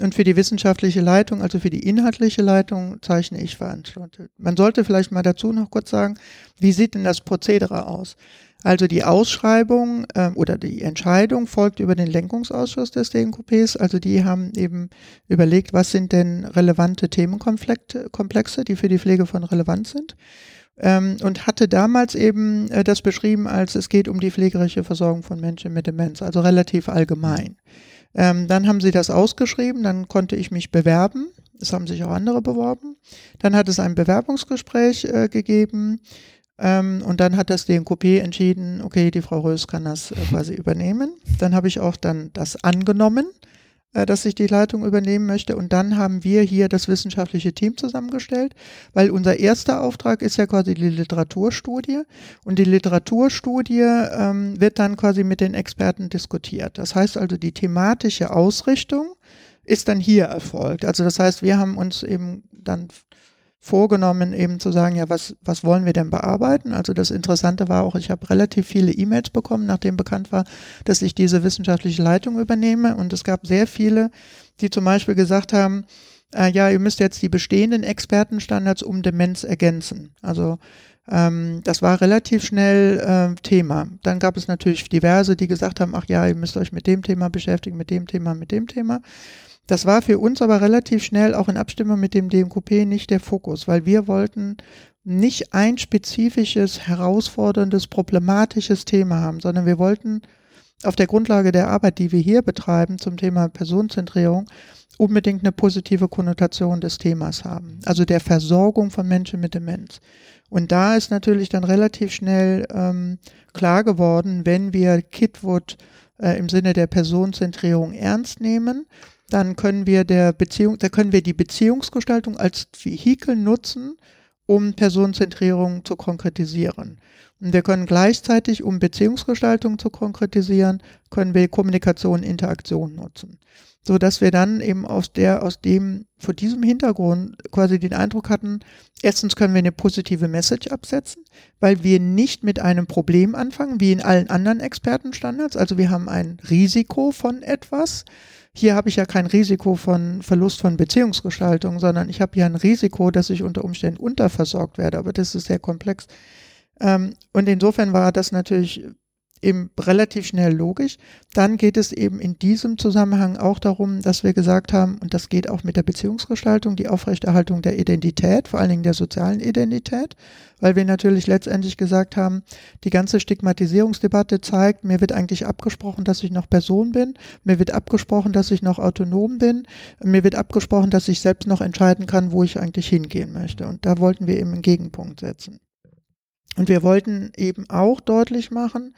Und für die wissenschaftliche Leitung, also für die inhaltliche Leitung, zeichne ich verantwortlich. Man sollte vielleicht mal dazu noch kurz sagen, wie sieht denn das Prozedere aus? Also die Ausschreibung äh, oder die Entscheidung folgt über den Lenkungsausschuss des DNKPs. Also die haben eben überlegt, was sind denn relevante Themenkomplexe, die für die Pflege von relevant sind. Ähm, und hatte damals eben äh, das beschrieben, als es geht um die pflegerische Versorgung von Menschen mit Demenz, also relativ allgemein. Ähm, dann haben sie das ausgeschrieben, dann konnte ich mich bewerben. Es haben sich auch andere beworben. Dann hat es ein Bewerbungsgespräch äh, gegeben. Ähm, und dann hat das DNKP entschieden, okay, die Frau Rös kann das äh, quasi übernehmen. Dann habe ich auch dann das angenommen, äh, dass ich die Leitung übernehmen möchte. Und dann haben wir hier das wissenschaftliche Team zusammengestellt, weil unser erster Auftrag ist ja quasi die Literaturstudie. Und die Literaturstudie ähm, wird dann quasi mit den Experten diskutiert. Das heißt also, die thematische Ausrichtung ist dann hier erfolgt. Also das heißt, wir haben uns eben dann vorgenommen, eben zu sagen, ja, was, was wollen wir denn bearbeiten? Also das Interessante war auch, ich habe relativ viele E-Mails bekommen, nachdem bekannt war, dass ich diese wissenschaftliche Leitung übernehme. Und es gab sehr viele, die zum Beispiel gesagt haben, äh, ja, ihr müsst jetzt die bestehenden Expertenstandards um Demenz ergänzen. Also ähm, das war relativ schnell äh, Thema. Dann gab es natürlich diverse, die gesagt haben, ach ja, ihr müsst euch mit dem Thema beschäftigen, mit dem Thema, mit dem Thema. Das war für uns aber relativ schnell auch in Abstimmung mit dem DMQP nicht der Fokus, weil wir wollten nicht ein spezifisches, herausforderndes, problematisches Thema haben, sondern wir wollten auf der Grundlage der Arbeit, die wir hier betreiben zum Thema Personenzentrierung, unbedingt eine positive Konnotation des Themas haben, also der Versorgung von Menschen mit Demenz. Und da ist natürlich dann relativ schnell ähm, klar geworden, wenn wir Kitwood äh, im Sinne der Personenzentrierung ernst nehmen, dann können wir der Beziehung, da können wir die Beziehungsgestaltung als Vehikel nutzen, um Personenzentrierung zu konkretisieren. Und wir können gleichzeitig, um Beziehungsgestaltung zu konkretisieren, können wir Kommunikation, Interaktion nutzen. So dass wir dann eben aus der, aus dem, vor diesem Hintergrund quasi den Eindruck hatten, erstens können wir eine positive Message absetzen, weil wir nicht mit einem Problem anfangen, wie in allen anderen Expertenstandards. Also wir haben ein Risiko von etwas, hier habe ich ja kein Risiko von Verlust von Beziehungsgestaltung, sondern ich habe hier ein Risiko, dass ich unter Umständen unterversorgt werde, aber das ist sehr komplex. Ähm, und insofern war das natürlich eben relativ schnell logisch. Dann geht es eben in diesem Zusammenhang auch darum, dass wir gesagt haben, und das geht auch mit der Beziehungsgestaltung, die Aufrechterhaltung der Identität, vor allen Dingen der sozialen Identität, weil wir natürlich letztendlich gesagt haben, die ganze Stigmatisierungsdebatte zeigt, mir wird eigentlich abgesprochen, dass ich noch Person bin, mir wird abgesprochen, dass ich noch autonom bin, mir wird abgesprochen, dass ich selbst noch entscheiden kann, wo ich eigentlich hingehen möchte. Und da wollten wir eben einen Gegenpunkt setzen. Und wir wollten eben auch deutlich machen,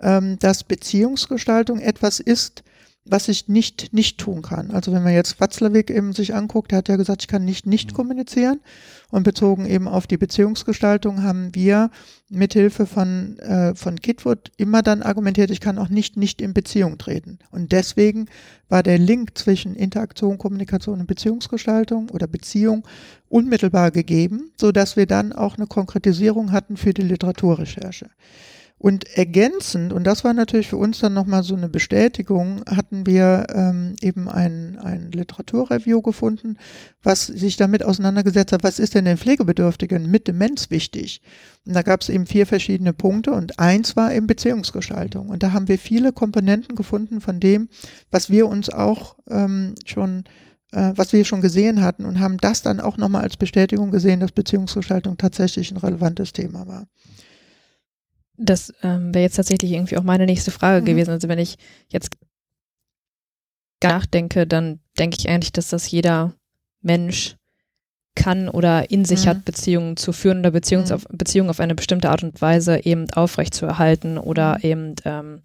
ähm, dass Beziehungsgestaltung etwas ist, was ich nicht nicht tun kann. Also wenn man jetzt Watzlawick eben sich anguckt, der hat ja gesagt, ich kann nicht nicht mhm. kommunizieren. Und bezogen eben auf die Beziehungsgestaltung haben wir mithilfe von, äh, von Kitwood immer dann argumentiert, ich kann auch nicht nicht in Beziehung treten. Und deswegen war der Link zwischen Interaktion, Kommunikation und Beziehungsgestaltung oder Beziehung unmittelbar gegeben, so dass wir dann auch eine Konkretisierung hatten für die Literaturrecherche. Und ergänzend, und das war natürlich für uns dann nochmal so eine Bestätigung, hatten wir ähm, eben ein, ein Literaturreview gefunden, was sich damit auseinandergesetzt hat, was ist denn den Pflegebedürftigen mit Demenz wichtig? Und da gab es eben vier verschiedene Punkte und eins war eben Beziehungsgestaltung. Und da haben wir viele Komponenten gefunden von dem, was wir uns auch ähm, schon äh, was wir schon gesehen hatten und haben das dann auch nochmal als Bestätigung gesehen, dass Beziehungsgestaltung tatsächlich ein relevantes Thema war. Das ähm, wäre jetzt tatsächlich irgendwie auch meine nächste Frage mhm. gewesen. Also wenn ich jetzt nachdenke, dann denke ich eigentlich, dass das jeder Mensch kann oder in sich mhm. hat, Beziehungen zu führen oder Beziehungs mhm. auf, Beziehungen auf eine bestimmte Art und Weise eben aufrechtzuerhalten oder mhm. eben ähm,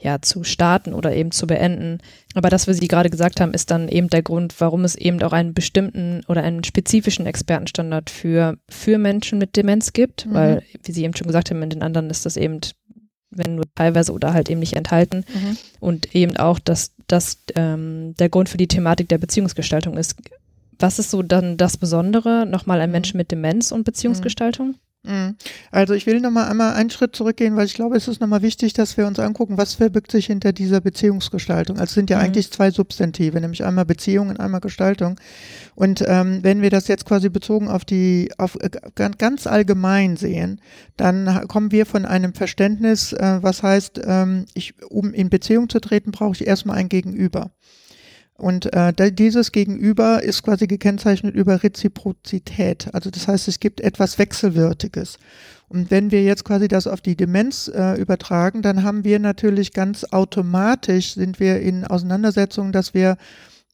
ja, zu starten oder eben zu beenden. Aber das, was Sie gerade gesagt haben, ist dann eben der Grund, warum es eben auch einen bestimmten oder einen spezifischen Expertenstandard für, für Menschen mit Demenz gibt, mhm. weil, wie Sie eben schon gesagt haben, in den anderen ist das eben, wenn nur teilweise oder halt eben nicht enthalten. Mhm. Und eben auch, dass das ähm, der Grund für die Thematik der Beziehungsgestaltung ist. Was ist so dann das Besondere, nochmal ein mhm. Mensch mit Demenz und Beziehungsgestaltung? Mhm. Also ich will nochmal einmal einen Schritt zurückgehen, weil ich glaube, es ist nochmal wichtig, dass wir uns angucken, was verbirgt sich hinter dieser Beziehungsgestaltung. Also es sind ja mhm. eigentlich zwei Substantive, nämlich einmal Beziehung und einmal Gestaltung. Und ähm, wenn wir das jetzt quasi bezogen auf die, auf äh, ganz allgemein sehen, dann kommen wir von einem Verständnis, äh, was heißt, ähm, ich, um in Beziehung zu treten, brauche ich erstmal ein Gegenüber. Und äh, dieses Gegenüber ist quasi gekennzeichnet über Reziprozität. Also das heißt, es gibt etwas Wechselwürdiges. Und wenn wir jetzt quasi das auf die Demenz äh, übertragen, dann haben wir natürlich ganz automatisch, sind wir in Auseinandersetzungen, dass wir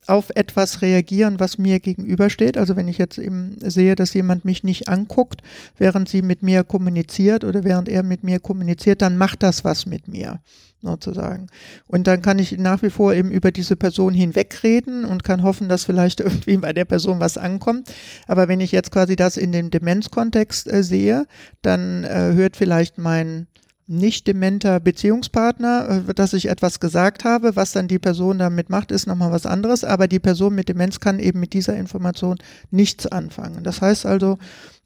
auf etwas reagieren, was mir gegenübersteht. Also wenn ich jetzt eben sehe, dass jemand mich nicht anguckt, während sie mit mir kommuniziert oder während er mit mir kommuniziert, dann macht das was mit mir sozusagen. Und dann kann ich nach wie vor eben über diese Person hinwegreden und kann hoffen, dass vielleicht irgendwie bei der Person was ankommt. Aber wenn ich jetzt quasi das in dem Demenzkontext äh, sehe, dann äh, hört vielleicht mein nicht dementer Beziehungspartner, äh, dass ich etwas gesagt habe, was dann die Person damit macht, ist nochmal was anderes, aber die Person mit Demenz kann eben mit dieser Information nichts anfangen. Das heißt also,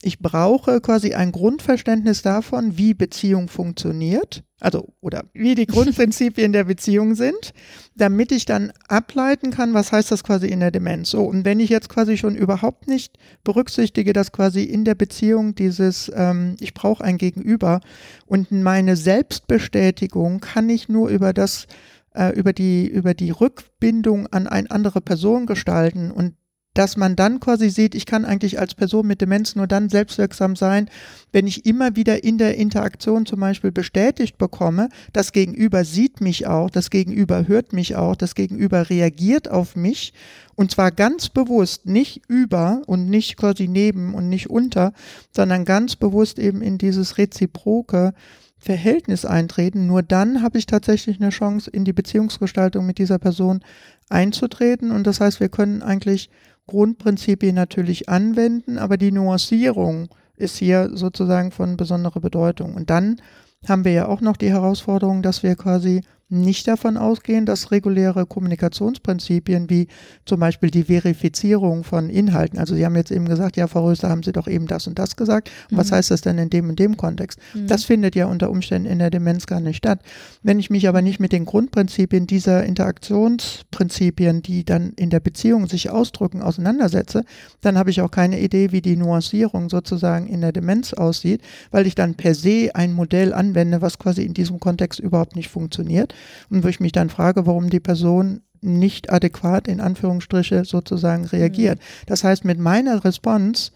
ich brauche quasi ein Grundverständnis davon, wie Beziehung funktioniert, also oder wie die Grundprinzipien der Beziehung sind, damit ich dann ableiten kann, was heißt das quasi in der Demenz. So, und wenn ich jetzt quasi schon überhaupt nicht berücksichtige, dass quasi in der Beziehung dieses, ähm, ich brauche ein Gegenüber und meine Selbstbestätigung kann ich nur über das äh, über die, über die Rückbindung an eine andere Person gestalten und dass man dann quasi sieht, ich kann eigentlich als Person mit Demenz nur dann selbstwirksam sein, wenn ich immer wieder in der Interaktion zum Beispiel bestätigt bekomme, das Gegenüber sieht mich auch, das Gegenüber hört mich auch, das Gegenüber reagiert auf mich und zwar ganz bewusst, nicht über und nicht quasi neben und nicht unter, sondern ganz bewusst eben in dieses reziproke Verhältnis eintreten. Nur dann habe ich tatsächlich eine Chance, in die Beziehungsgestaltung mit dieser Person einzutreten. Und das heißt, wir können eigentlich Grundprinzipien natürlich anwenden, aber die Nuancierung ist hier sozusagen von besonderer Bedeutung. Und dann haben wir ja auch noch die Herausforderung, dass wir quasi nicht davon ausgehen, dass reguläre Kommunikationsprinzipien wie zum Beispiel die Verifizierung von Inhalten, also Sie haben jetzt eben gesagt, ja, Frau Röster, haben Sie doch eben das und das gesagt. Mhm. Was heißt das denn in dem und dem Kontext? Mhm. Das findet ja unter Umständen in der Demenz gar nicht statt. Wenn ich mich aber nicht mit den Grundprinzipien dieser Interaktionsprinzipien, die dann in der Beziehung sich ausdrücken, auseinandersetze, dann habe ich auch keine Idee, wie die Nuancierung sozusagen in der Demenz aussieht, weil ich dann per se ein Modell anwende, was quasi in diesem Kontext überhaupt nicht funktioniert und wo ich mich dann frage, warum die Person nicht adäquat in Anführungsstriche sozusagen reagiert. Mhm. Das heißt, mit meiner Response,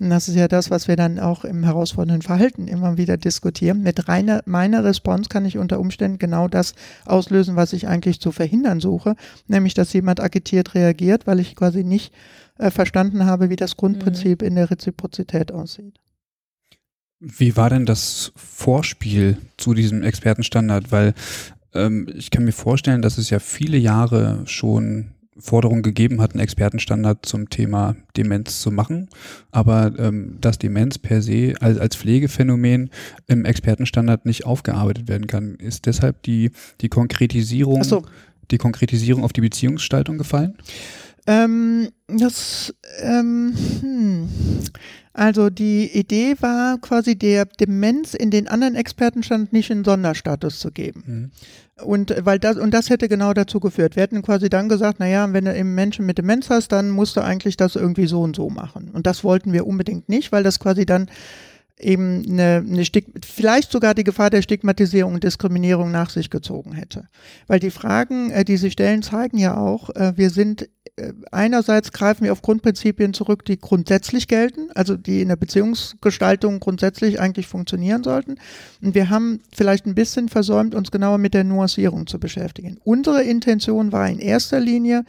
und das ist ja das, was wir dann auch im herausfordernden Verhalten immer wieder diskutieren, mit reiner, meiner Response kann ich unter Umständen genau das auslösen, was ich eigentlich zu verhindern suche, nämlich dass jemand agitiert reagiert, weil ich quasi nicht äh, verstanden habe, wie das Grundprinzip mhm. in der Reziprozität aussieht. Wie war denn das Vorspiel zu diesem Expertenstandard? Weil ähm, ich kann mir vorstellen, dass es ja viele Jahre schon Forderungen gegeben hat, einen Expertenstandard zum Thema Demenz zu machen, aber ähm, dass Demenz per se als, als Pflegephänomen im Expertenstandard nicht aufgearbeitet werden kann, ist deshalb die, die Konkretisierung, so. die Konkretisierung auf die Beziehungsgestaltung gefallen? Ähm, das, ähm, hm. Also die Idee war quasi der Demenz in den anderen Expertenstand nicht in Sonderstatus zu geben. Mhm. Und weil das, und das hätte genau dazu geführt. Wir hätten quasi dann gesagt, naja, wenn du eben Menschen mit Demenz hast, dann musst du eigentlich das irgendwie so und so machen. Und das wollten wir unbedingt nicht, weil das quasi dann eben eine, eine Stig vielleicht sogar die Gefahr der Stigmatisierung und Diskriminierung nach sich gezogen hätte. Weil die Fragen, äh, die sie stellen, zeigen ja auch, äh, wir sind einerseits greifen wir auf Grundprinzipien zurück, die grundsätzlich gelten, also die in der Beziehungsgestaltung grundsätzlich eigentlich funktionieren sollten. Und wir haben vielleicht ein bisschen versäumt, uns genauer mit der Nuancierung zu beschäftigen. Unsere Intention war in erster Linie,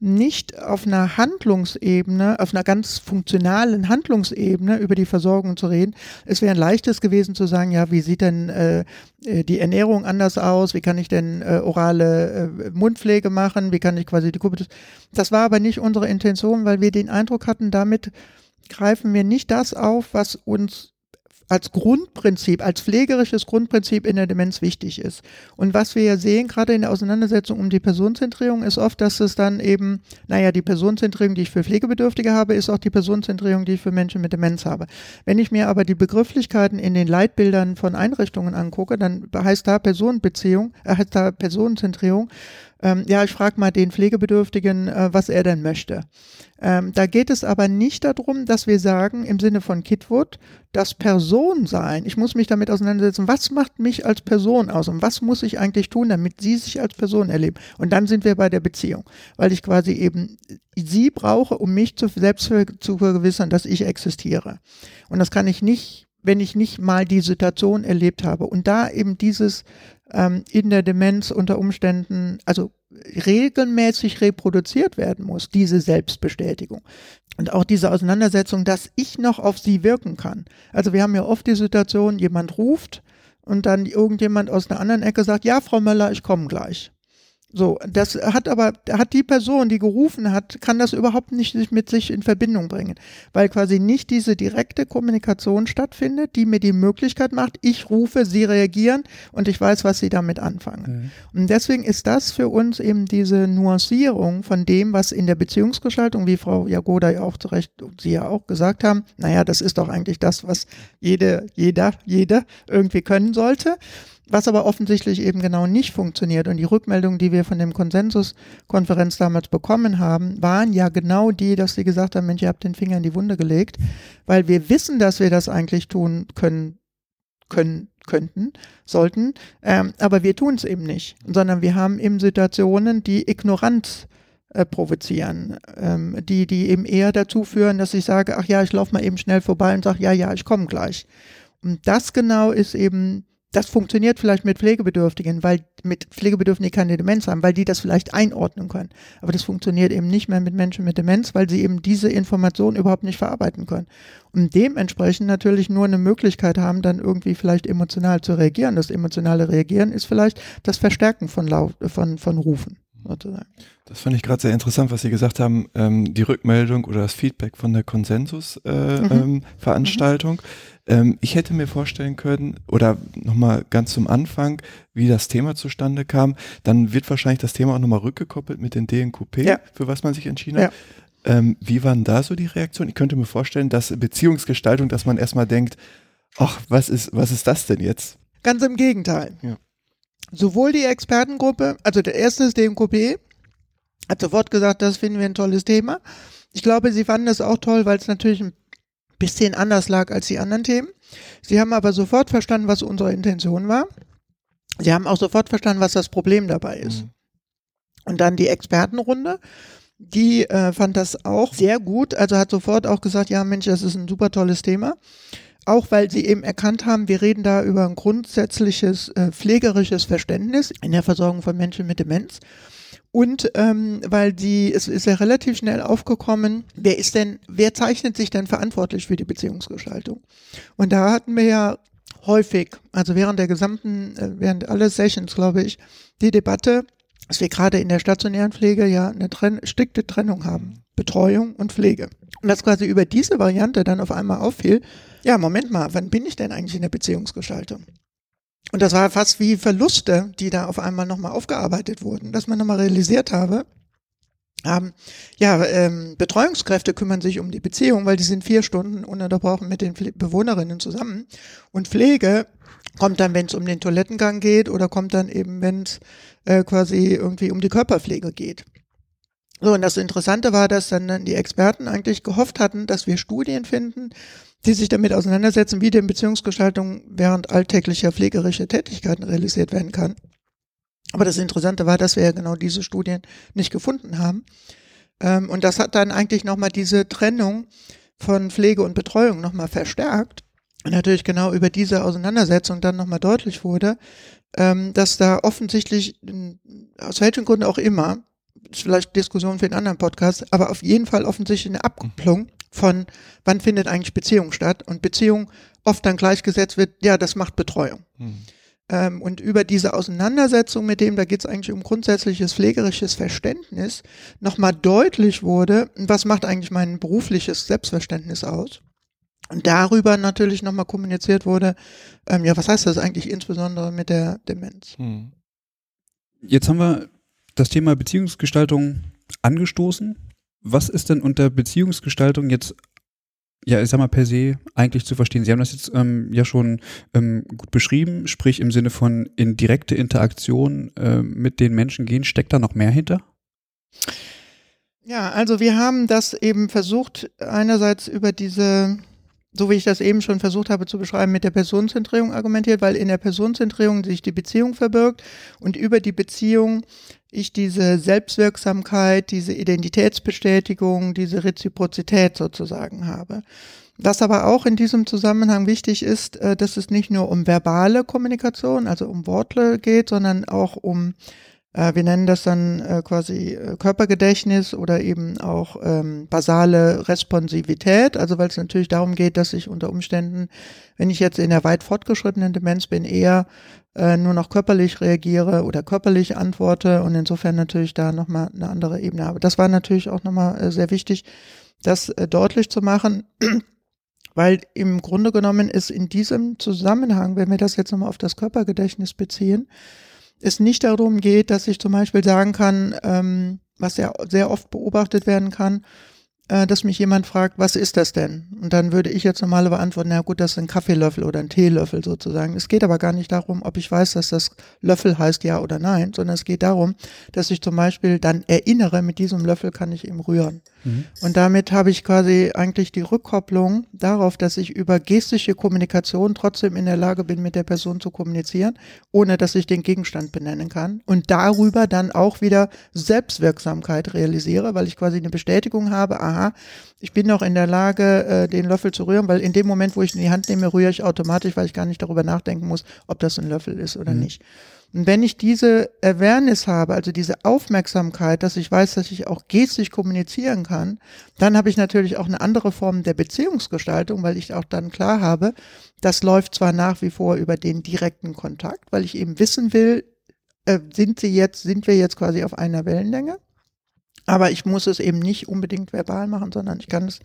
nicht auf einer Handlungsebene, auf einer ganz funktionalen Handlungsebene über die Versorgung zu reden. Es wäre ein leichtes gewesen zu sagen, ja, wie sieht denn äh, äh, die Ernährung anders aus? Wie kann ich denn äh, orale äh, Mundpflege machen? Wie kann ich quasi die Kuppe? Das war aber nicht unsere Intention, weil wir den Eindruck hatten, damit greifen wir nicht das auf, was uns als Grundprinzip, als pflegerisches Grundprinzip in der Demenz wichtig ist. Und was wir ja sehen, gerade in der Auseinandersetzung um die Personenzentrierung, ist oft, dass es dann eben, naja, die Personenzentrierung, die ich für Pflegebedürftige habe, ist auch die Personenzentrierung, die ich für Menschen mit Demenz habe. Wenn ich mir aber die Begrifflichkeiten in den Leitbildern von Einrichtungen angucke, dann heißt da Personenbeziehung, äh, heißt da Personenzentrierung, ähm, ja, ich frage mal den Pflegebedürftigen, äh, was er denn möchte. Ähm, da geht es aber nicht darum, dass wir sagen, im Sinne von Kitwood, das Person sein, ich muss mich damit auseinandersetzen, was macht mich als Person aus und was muss ich eigentlich tun, damit sie sich als Person erleben. Und dann sind wir bei der Beziehung, weil ich quasi eben sie brauche, um mich zu, selbst zu vergewissern, dass ich existiere. Und das kann ich nicht wenn ich nicht mal die Situation erlebt habe. Und da eben dieses ähm, in der Demenz unter Umständen, also regelmäßig reproduziert werden muss, diese Selbstbestätigung. Und auch diese Auseinandersetzung, dass ich noch auf sie wirken kann. Also wir haben ja oft die Situation, jemand ruft und dann irgendjemand aus einer anderen Ecke sagt, ja, Frau Möller, ich komme gleich. So, das hat aber, hat die Person, die gerufen hat, kann das überhaupt nicht mit sich in Verbindung bringen, weil quasi nicht diese direkte Kommunikation stattfindet, die mir die Möglichkeit macht, ich rufe, sie reagieren und ich weiß, was sie damit anfangen. Mhm. Und deswegen ist das für uns eben diese Nuancierung von dem, was in der Beziehungsgestaltung, wie Frau Jagoda ja auch zu Recht, Sie ja auch gesagt haben, naja, das ist doch eigentlich das, was jede, jeder, jeder irgendwie können sollte was aber offensichtlich eben genau nicht funktioniert. Und die Rückmeldungen, die wir von dem Konsensuskonferenz damals bekommen haben, waren ja genau die, dass sie gesagt haben, Mensch, ihr habt den Finger in die Wunde gelegt, weil wir wissen, dass wir das eigentlich tun können, können könnten, sollten, ähm, aber wir tun es eben nicht, sondern wir haben eben Situationen, die Ignoranz äh, provozieren, ähm, die, die eben eher dazu führen, dass ich sage, ach ja, ich laufe mal eben schnell vorbei und sage, ja, ja, ich komme gleich. Und das genau ist eben das funktioniert vielleicht mit Pflegebedürftigen, weil mit Pflegebedürftigen, keine Demenz haben, weil die das vielleicht einordnen können. Aber das funktioniert eben nicht mehr mit Menschen mit Demenz, weil sie eben diese Information überhaupt nicht verarbeiten können. Und dementsprechend natürlich nur eine Möglichkeit haben, dann irgendwie vielleicht emotional zu reagieren. Das emotionale Reagieren ist vielleicht das Verstärken von, Laut, von, von Rufen. Sozusagen. Das fand ich gerade sehr interessant, was Sie gesagt haben, ähm, die Rückmeldung oder das Feedback von der Konsensusveranstaltung. Äh, mhm. ähm, ähm, ich hätte mir vorstellen können, oder nochmal ganz zum Anfang, wie das Thema zustande kam, dann wird wahrscheinlich das Thema auch nochmal rückgekoppelt mit den DNQP, ja. für was man sich entschieden hat. Ja. Ähm, wie waren da so die Reaktionen? Ich könnte mir vorstellen, dass Beziehungsgestaltung, dass man erstmal denkt, ach, was ist, was ist das denn jetzt? Ganz im Gegenteil. Ja. Sowohl die Expertengruppe, also der erste ist DNQP, hat sofort gesagt, das finden wir ein tolles Thema. Ich glaube, sie fanden es auch toll, weil es natürlich ein bisschen anders lag als die anderen Themen. Sie haben aber sofort verstanden, was unsere Intention war. Sie haben auch sofort verstanden, was das Problem dabei ist. Mhm. Und dann die Expertenrunde, die äh, fand das auch sehr gut. Also hat sofort auch gesagt, ja Mensch, das ist ein super tolles Thema. Auch weil sie eben erkannt haben, wir reden da über ein grundsätzliches äh, pflegerisches Verständnis in der Versorgung von Menschen mit Demenz. Und ähm, weil die, es ist ja relativ schnell aufgekommen, wer ist denn, wer zeichnet sich denn verantwortlich für die Beziehungsgestaltung? Und da hatten wir ja häufig, also während der gesamten, äh, während aller Sessions, glaube ich, die Debatte, dass wir gerade in der stationären Pflege ja eine trenn strikte Trennung haben. Betreuung und Pflege. Und dass quasi über diese Variante dann auf einmal auffiel, ja, Moment mal, wann bin ich denn eigentlich in der Beziehungsgestaltung? Und das war fast wie Verluste, die da auf einmal nochmal aufgearbeitet wurden, dass man nochmal realisiert habe, ähm, ja, ähm, Betreuungskräfte kümmern sich um die Beziehung, weil die sind vier Stunden ununterbrochen mit den Pfle Bewohnerinnen zusammen. Und Pflege kommt dann, wenn es um den Toilettengang geht oder kommt dann eben, wenn es äh, quasi irgendwie um die Körperpflege geht. So, und das Interessante war, dass dann die Experten eigentlich gehofft hatten, dass wir Studien finden, die sich damit auseinandersetzen, wie denn Beziehungsgestaltung während alltäglicher pflegerischer Tätigkeiten realisiert werden kann. Aber das Interessante war, dass wir ja genau diese Studien nicht gefunden haben, Ähm, und das hat dann eigentlich nochmal diese Trennung von Pflege und Betreuung nochmal verstärkt. Und natürlich genau über diese Auseinandersetzung dann nochmal deutlich wurde, ähm, dass da offensichtlich, aus welchen Gründen auch immer, ist vielleicht Diskussion für den anderen Podcast, aber auf jeden Fall offensichtlich eine Abkopplung von, wann findet eigentlich Beziehung statt und Beziehung oft dann gleichgesetzt wird, ja, das macht Betreuung. Mhm. Ähm, und über diese Auseinandersetzung mit dem, da geht es eigentlich um grundsätzliches pflegerisches Verständnis, nochmal deutlich wurde, was macht eigentlich mein berufliches Selbstverständnis aus? Und darüber natürlich nochmal kommuniziert wurde, ähm, ja, was heißt das eigentlich insbesondere mit der Demenz? Hm. Jetzt haben wir das Thema Beziehungsgestaltung angestoßen. Was ist denn unter Beziehungsgestaltung jetzt, ja, ich sag mal per se eigentlich zu verstehen? Sie haben das jetzt ähm, ja schon ähm, gut beschrieben, sprich im Sinne von in direkte Interaktion äh, mit den Menschen gehen. Steckt da noch mehr hinter? Ja, also wir haben das eben versucht, einerseits über diese so wie ich das eben schon versucht habe zu beschreiben, mit der Personenzentrierung argumentiert, weil in der Personenzentrierung sich die Beziehung verbirgt und über die Beziehung ich diese Selbstwirksamkeit, diese Identitätsbestätigung, diese Reziprozität sozusagen habe. Was aber auch in diesem Zusammenhang wichtig ist, äh, dass es nicht nur um verbale Kommunikation, also um Worte geht, sondern auch um wir nennen das dann äh, quasi äh, Körpergedächtnis oder eben auch ähm, basale Responsivität. Also weil es natürlich darum geht, dass ich unter Umständen, wenn ich jetzt in der weit fortgeschrittenen Demenz bin, eher äh, nur noch körperlich reagiere oder körperlich antworte und insofern natürlich da nochmal eine andere Ebene habe. Das war natürlich auch nochmal äh, sehr wichtig, das äh, deutlich zu machen. Weil im Grunde genommen ist in diesem Zusammenhang, wenn wir das jetzt nochmal auf das Körpergedächtnis beziehen, es nicht darum geht, dass ich zum Beispiel sagen kann, ähm, was ja sehr oft beobachtet werden kann, äh, dass mich jemand fragt, was ist das denn? Und dann würde ich jetzt normalerweise antworten, na gut, das ist ein Kaffeelöffel oder ein Teelöffel sozusagen. Es geht aber gar nicht darum, ob ich weiß, dass das Löffel heißt ja oder nein, sondern es geht darum, dass ich zum Beispiel dann erinnere, mit diesem Löffel kann ich eben rühren. Mhm. Und damit habe ich quasi eigentlich die Rückkopplung darauf, dass ich über gestische Kommunikation trotzdem in der Lage bin, mit der Person zu kommunizieren, ohne dass ich den Gegenstand benennen kann. Und darüber dann auch wieder Selbstwirksamkeit realisiere, weil ich quasi eine Bestätigung habe, aha, ich bin noch in der Lage, äh, den Löffel zu rühren, weil in dem Moment, wo ich ihn in die Hand nehme, rühre ich automatisch, weil ich gar nicht darüber nachdenken muss, ob das ein Löffel ist oder mhm. nicht. Und wenn ich diese Awareness habe, also diese Aufmerksamkeit, dass ich weiß, dass ich auch gestisch kommunizieren kann, dann habe ich natürlich auch eine andere Form der Beziehungsgestaltung, weil ich auch dann klar habe, das läuft zwar nach wie vor über den direkten Kontakt, weil ich eben wissen will, äh, sind sie jetzt, sind wir jetzt quasi auf einer Wellenlänge, aber ich muss es eben nicht unbedingt verbal machen, sondern ich kann es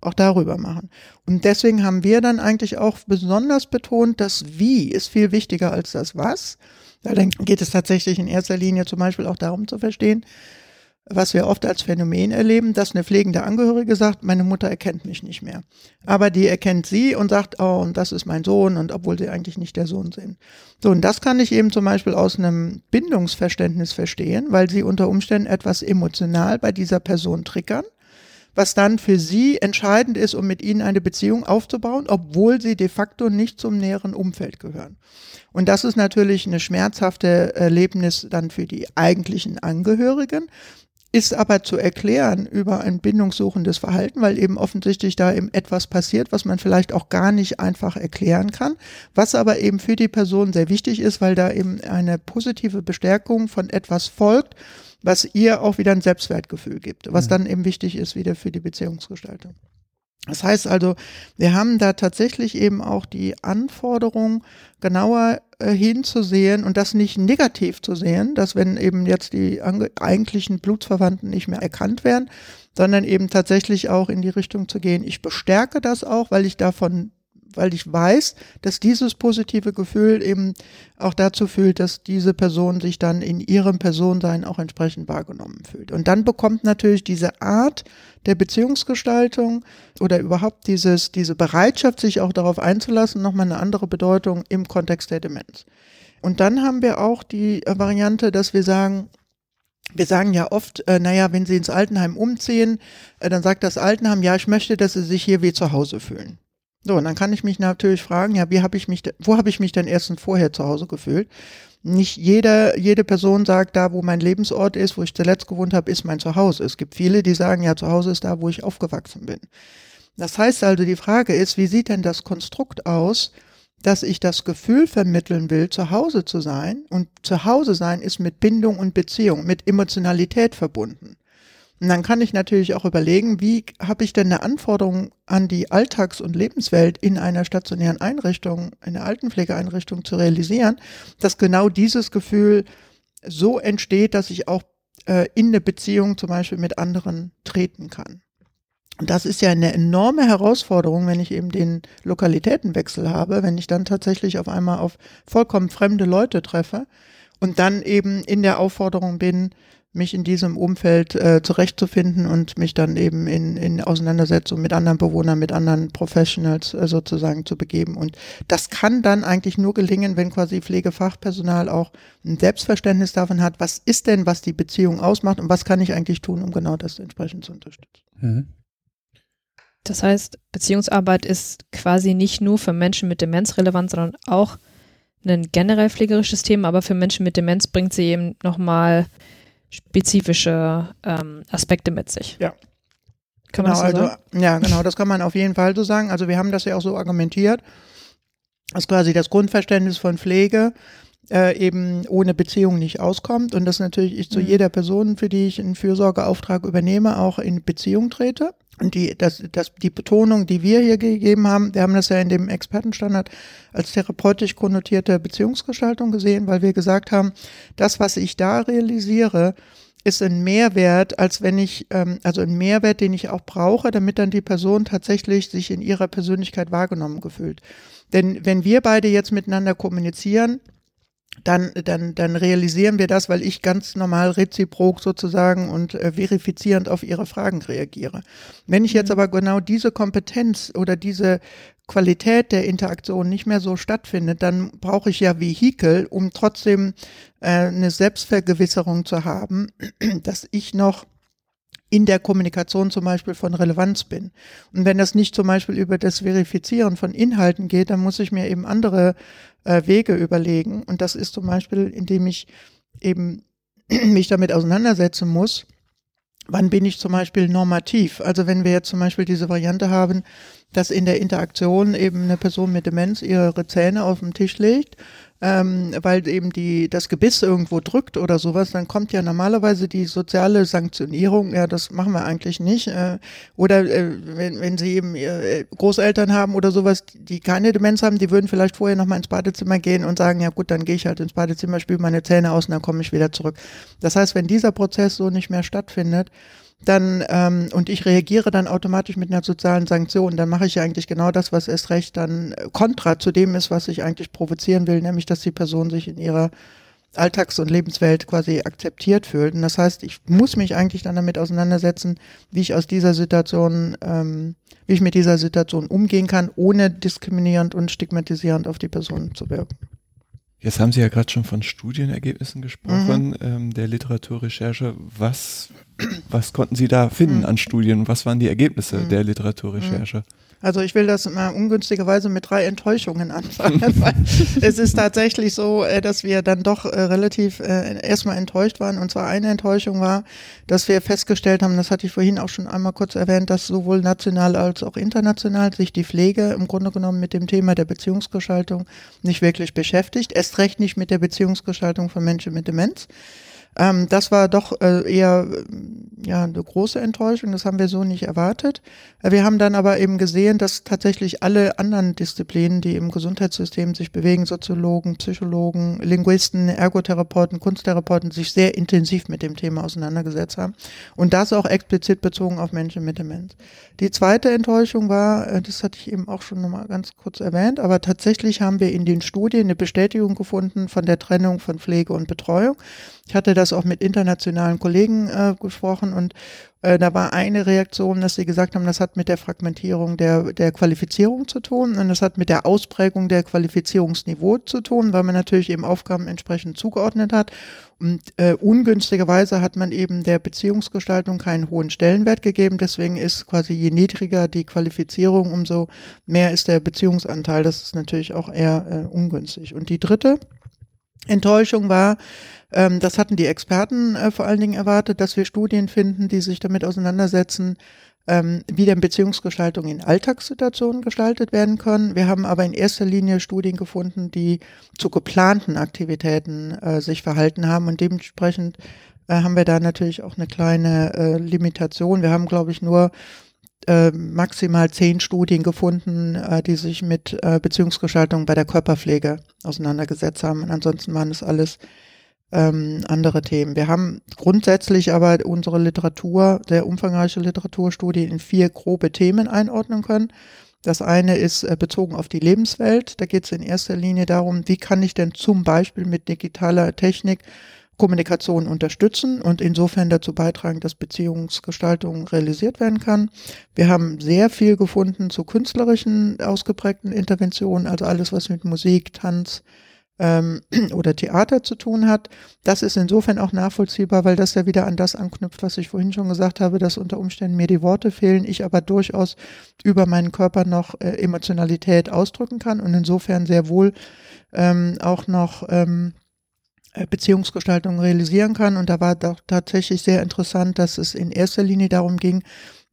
auch darüber machen. Und deswegen haben wir dann eigentlich auch besonders betont, das Wie ist viel wichtiger als das Was. Dann geht es tatsächlich in erster Linie zum Beispiel auch darum zu verstehen, was wir oft als Phänomen erleben, dass eine pflegende Angehörige sagt, meine Mutter erkennt mich nicht mehr. Aber die erkennt sie und sagt, oh, und das ist mein Sohn, und obwohl sie eigentlich nicht der Sohn sind. So, und das kann ich eben zum Beispiel aus einem Bindungsverständnis verstehen, weil sie unter Umständen etwas emotional bei dieser Person triggern was dann für sie entscheidend ist, um mit ihnen eine Beziehung aufzubauen, obwohl sie de facto nicht zum näheren Umfeld gehören. Und das ist natürlich eine schmerzhafte Erlebnis dann für die eigentlichen Angehörigen, ist aber zu erklären über ein bindungssuchendes Verhalten, weil eben offensichtlich da eben etwas passiert, was man vielleicht auch gar nicht einfach erklären kann, was aber eben für die Person sehr wichtig ist, weil da eben eine positive Bestärkung von etwas folgt, was ihr auch wieder ein Selbstwertgefühl gibt, was mhm. dann eben wichtig ist wieder für die Beziehungsgestaltung. Das heißt also, wir haben da tatsächlich eben auch die Anforderung, genauer äh, hinzusehen und das nicht negativ zu sehen, dass wenn eben jetzt die eigentlichen Blutsverwandten nicht mehr erkannt werden, sondern eben tatsächlich auch in die Richtung zu gehen, ich bestärke das auch, weil ich davon weil ich weiß, dass dieses positive Gefühl eben auch dazu führt, dass diese Person sich dann in ihrem Personsein auch entsprechend wahrgenommen fühlt. Und dann bekommt natürlich diese Art der Beziehungsgestaltung oder überhaupt dieses, diese Bereitschaft, sich auch darauf einzulassen, nochmal eine andere Bedeutung im Kontext der Demenz. Und dann haben wir auch die Variante, dass wir sagen, wir sagen ja oft, äh, naja, wenn Sie ins Altenheim umziehen, äh, dann sagt das Altenheim, ja, ich möchte, dass Sie sich hier wie zu Hause fühlen. So, und dann kann ich mich natürlich fragen, ja, wie habe ich mich, wo habe ich mich denn erstens vorher zu Hause gefühlt? Nicht jeder, jede Person sagt, da wo mein Lebensort ist, wo ich zuletzt gewohnt habe, ist mein Zuhause. Es gibt viele, die sagen, ja, zu Hause ist da, wo ich aufgewachsen bin. Das heißt also, die Frage ist, wie sieht denn das Konstrukt aus, dass ich das Gefühl vermitteln will, zu Hause zu sein? Und zu Hause sein ist mit Bindung und Beziehung, mit Emotionalität verbunden. Und dann kann ich natürlich auch überlegen, wie habe ich denn eine Anforderung an die Alltags- und Lebenswelt in einer stationären Einrichtung, in einer Altenpflegeeinrichtung zu realisieren, dass genau dieses Gefühl so entsteht, dass ich auch äh, in eine Beziehung zum Beispiel mit anderen treten kann. Und das ist ja eine enorme Herausforderung, wenn ich eben den Lokalitätenwechsel habe, wenn ich dann tatsächlich auf einmal auf vollkommen fremde Leute treffe und dann eben in der Aufforderung bin, mich in diesem Umfeld äh, zurechtzufinden und mich dann eben in, in Auseinandersetzung mit anderen Bewohnern, mit anderen Professionals äh, sozusagen zu begeben. Und das kann dann eigentlich nur gelingen, wenn quasi Pflegefachpersonal auch ein Selbstverständnis davon hat, was ist denn, was die Beziehung ausmacht und was kann ich eigentlich tun, um genau das entsprechend zu unterstützen. Mhm. Das heißt, Beziehungsarbeit ist quasi nicht nur für Menschen mit Demenz relevant, sondern auch ein generell pflegerisches Thema, aber für Menschen mit Demenz bringt sie eben nochmal spezifische ähm, Aspekte mit sich. Ja. Kann genau, so also, sagen? Ja, genau, das kann man auf jeden Fall so sagen. Also wir haben das ja auch so argumentiert, dass quasi das Grundverständnis von Pflege äh, eben ohne Beziehung nicht auskommt und dass natürlich ich zu mhm. jeder Person, für die ich einen Fürsorgeauftrag übernehme, auch in Beziehung trete. Die, das, das, die Betonung, die wir hier gegeben haben, wir haben das ja in dem Expertenstandard als therapeutisch konnotierte Beziehungsgestaltung gesehen, weil wir gesagt haben, das, was ich da realisiere, ist ein Mehrwert, als wenn ich, ähm, also ein Mehrwert, den ich auch brauche, damit dann die Person tatsächlich sich in ihrer Persönlichkeit wahrgenommen gefühlt. Denn wenn wir beide jetzt miteinander kommunizieren, dann, dann, dann realisieren wir das, weil ich ganz normal reziprok sozusagen und äh, verifizierend auf Ihre Fragen reagiere. Wenn ich jetzt mhm. aber genau diese Kompetenz oder diese Qualität der Interaktion nicht mehr so stattfindet, dann brauche ich ja Vehikel, um trotzdem äh, eine Selbstvergewisserung zu haben, dass ich noch in der Kommunikation zum Beispiel von Relevanz bin. Und wenn das nicht zum Beispiel über das Verifizieren von Inhalten geht, dann muss ich mir eben andere äh, Wege überlegen. Und das ist zum Beispiel, indem ich eben mich damit auseinandersetzen muss, wann bin ich zum Beispiel normativ? Also wenn wir jetzt zum Beispiel diese Variante haben, dass in der Interaktion eben eine Person mit Demenz ihre Zähne auf den Tisch legt ähm, weil eben die, das Gebiss irgendwo drückt oder sowas, dann kommt ja normalerweise die soziale Sanktionierung, ja, das machen wir eigentlich nicht. Äh, oder äh, wenn, wenn sie eben äh, Großeltern haben oder sowas, die keine Demenz haben, die würden vielleicht vorher nochmal ins Badezimmer gehen und sagen, ja gut, dann gehe ich halt ins Badezimmer, spüle meine Zähne aus und dann komme ich wieder zurück. Das heißt, wenn dieser Prozess so nicht mehr stattfindet, dann ähm, und ich reagiere dann automatisch mit einer sozialen Sanktion, dann mache ich ja eigentlich genau das, was erst recht dann kontra zu dem ist, was ich eigentlich provozieren will, nämlich dass die Person sich in ihrer Alltags- und Lebenswelt quasi akzeptiert fühlt. Und das heißt, ich muss mich eigentlich dann damit auseinandersetzen, wie ich aus dieser Situation, ähm, wie ich mit dieser Situation umgehen kann, ohne diskriminierend und stigmatisierend auf die Person zu wirken. Jetzt haben Sie ja gerade schon von Studienergebnissen gesprochen, mhm. ähm, der Literaturrecherche. Was, was konnten Sie da finden mhm. an Studien? Was waren die Ergebnisse mhm. der Literaturrecherche? Also ich will das mal ungünstigerweise mit drei Enttäuschungen anfangen, weil es ist tatsächlich so, äh, dass wir dann doch äh, relativ äh, erstmal enttäuscht waren. Und zwar eine Enttäuschung war, dass wir festgestellt haben, das hatte ich vorhin auch schon einmal kurz erwähnt, dass sowohl national als auch international sich die Pflege im Grunde genommen mit dem Thema der Beziehungsgestaltung nicht wirklich beschäftigt. Erst recht nicht mit der Beziehungsgestaltung von Menschen mit Demenz. Ähm, das war doch äh, eher ja, eine große Enttäuschung, das haben wir so nicht erwartet. Äh, wir haben dann aber eben gesehen, dass tatsächlich alle anderen Disziplinen, die im Gesundheitssystem sich bewegen, Soziologen, Psychologen, Linguisten, Ergotherapeuten, Kunsttherapeuten, sich sehr intensiv mit dem Thema auseinandergesetzt haben. Und das auch explizit bezogen auf Menschen mit Demenz. Die zweite Enttäuschung war, äh, das hatte ich eben auch schon nochmal ganz kurz erwähnt, aber tatsächlich haben wir in den Studien eine Bestätigung gefunden von der Trennung von Pflege und Betreuung. Ich hatte das auch mit internationalen Kollegen äh, gesprochen und äh, da war eine Reaktion, dass sie gesagt haben, das hat mit der Fragmentierung der, der Qualifizierung zu tun und das hat mit der Ausprägung der Qualifizierungsniveau zu tun, weil man natürlich eben Aufgaben entsprechend zugeordnet hat. Und äh, ungünstigerweise hat man eben der Beziehungsgestaltung keinen hohen Stellenwert gegeben. Deswegen ist quasi je niedriger die Qualifizierung, umso mehr ist der Beziehungsanteil. Das ist natürlich auch eher äh, ungünstig. Und die dritte Enttäuschung war, ähm, das hatten die Experten äh, vor allen Dingen erwartet, dass wir Studien finden, die sich damit auseinandersetzen, ähm, wie denn Beziehungsgestaltung in Alltagssituationen gestaltet werden können. Wir haben aber in erster Linie Studien gefunden, die zu geplanten Aktivitäten äh, sich verhalten haben und dementsprechend äh, haben wir da natürlich auch eine kleine äh, Limitation. Wir haben, glaube ich, nur äh, maximal zehn Studien gefunden, äh, die sich mit Beziehungsgestaltung bei der Körperpflege auseinandergesetzt haben. Und ansonsten waren es alles ähm, andere Themen. Wir haben grundsätzlich aber unsere Literatur, sehr umfangreiche Literaturstudie in vier grobe Themen einordnen können. Das eine ist äh, bezogen auf die Lebenswelt. Da geht es in erster Linie darum, wie kann ich denn zum Beispiel mit digitaler Technik Kommunikation unterstützen und insofern dazu beitragen, dass Beziehungsgestaltung realisiert werden kann. Wir haben sehr viel gefunden zu künstlerischen ausgeprägten Interventionen, also alles, was mit Musik, Tanz, ähm, oder Theater zu tun hat. Das ist insofern auch nachvollziehbar, weil das ja wieder an das anknüpft, was ich vorhin schon gesagt habe, dass unter Umständen mir die Worte fehlen, ich aber durchaus über meinen Körper noch äh, Emotionalität ausdrücken kann und insofern sehr wohl ähm, auch noch ähm, äh, Beziehungsgestaltung realisieren kann. Und da war doch tatsächlich sehr interessant, dass es in erster Linie darum ging,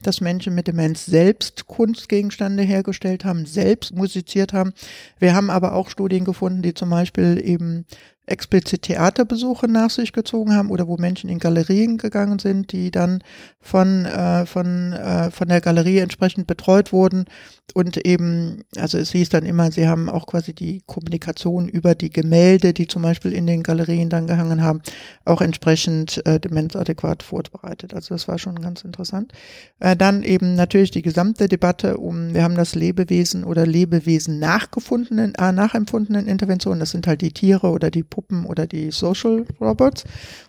dass Menschen mit Demenz selbst Kunstgegenstände hergestellt haben, selbst musiziert haben. Wir haben aber auch Studien gefunden, die zum Beispiel eben explizit Theaterbesuche nach sich gezogen haben oder wo Menschen in Galerien gegangen sind, die dann von, äh, von, äh, von der Galerie entsprechend betreut wurden und eben, also es hieß dann immer, sie haben auch quasi die Kommunikation über die Gemälde, die zum Beispiel in den Galerien dann gehangen haben, auch entsprechend äh, demenzadäquat vorbereitet. Also das war schon ganz interessant. Äh, dann eben natürlich die gesamte Debatte um, wir haben das Lebewesen oder Lebewesen nachgefundenen, äh, nachempfundenen Interventionen, das sind halt die Tiere oder die Puppen oder die Social Robots.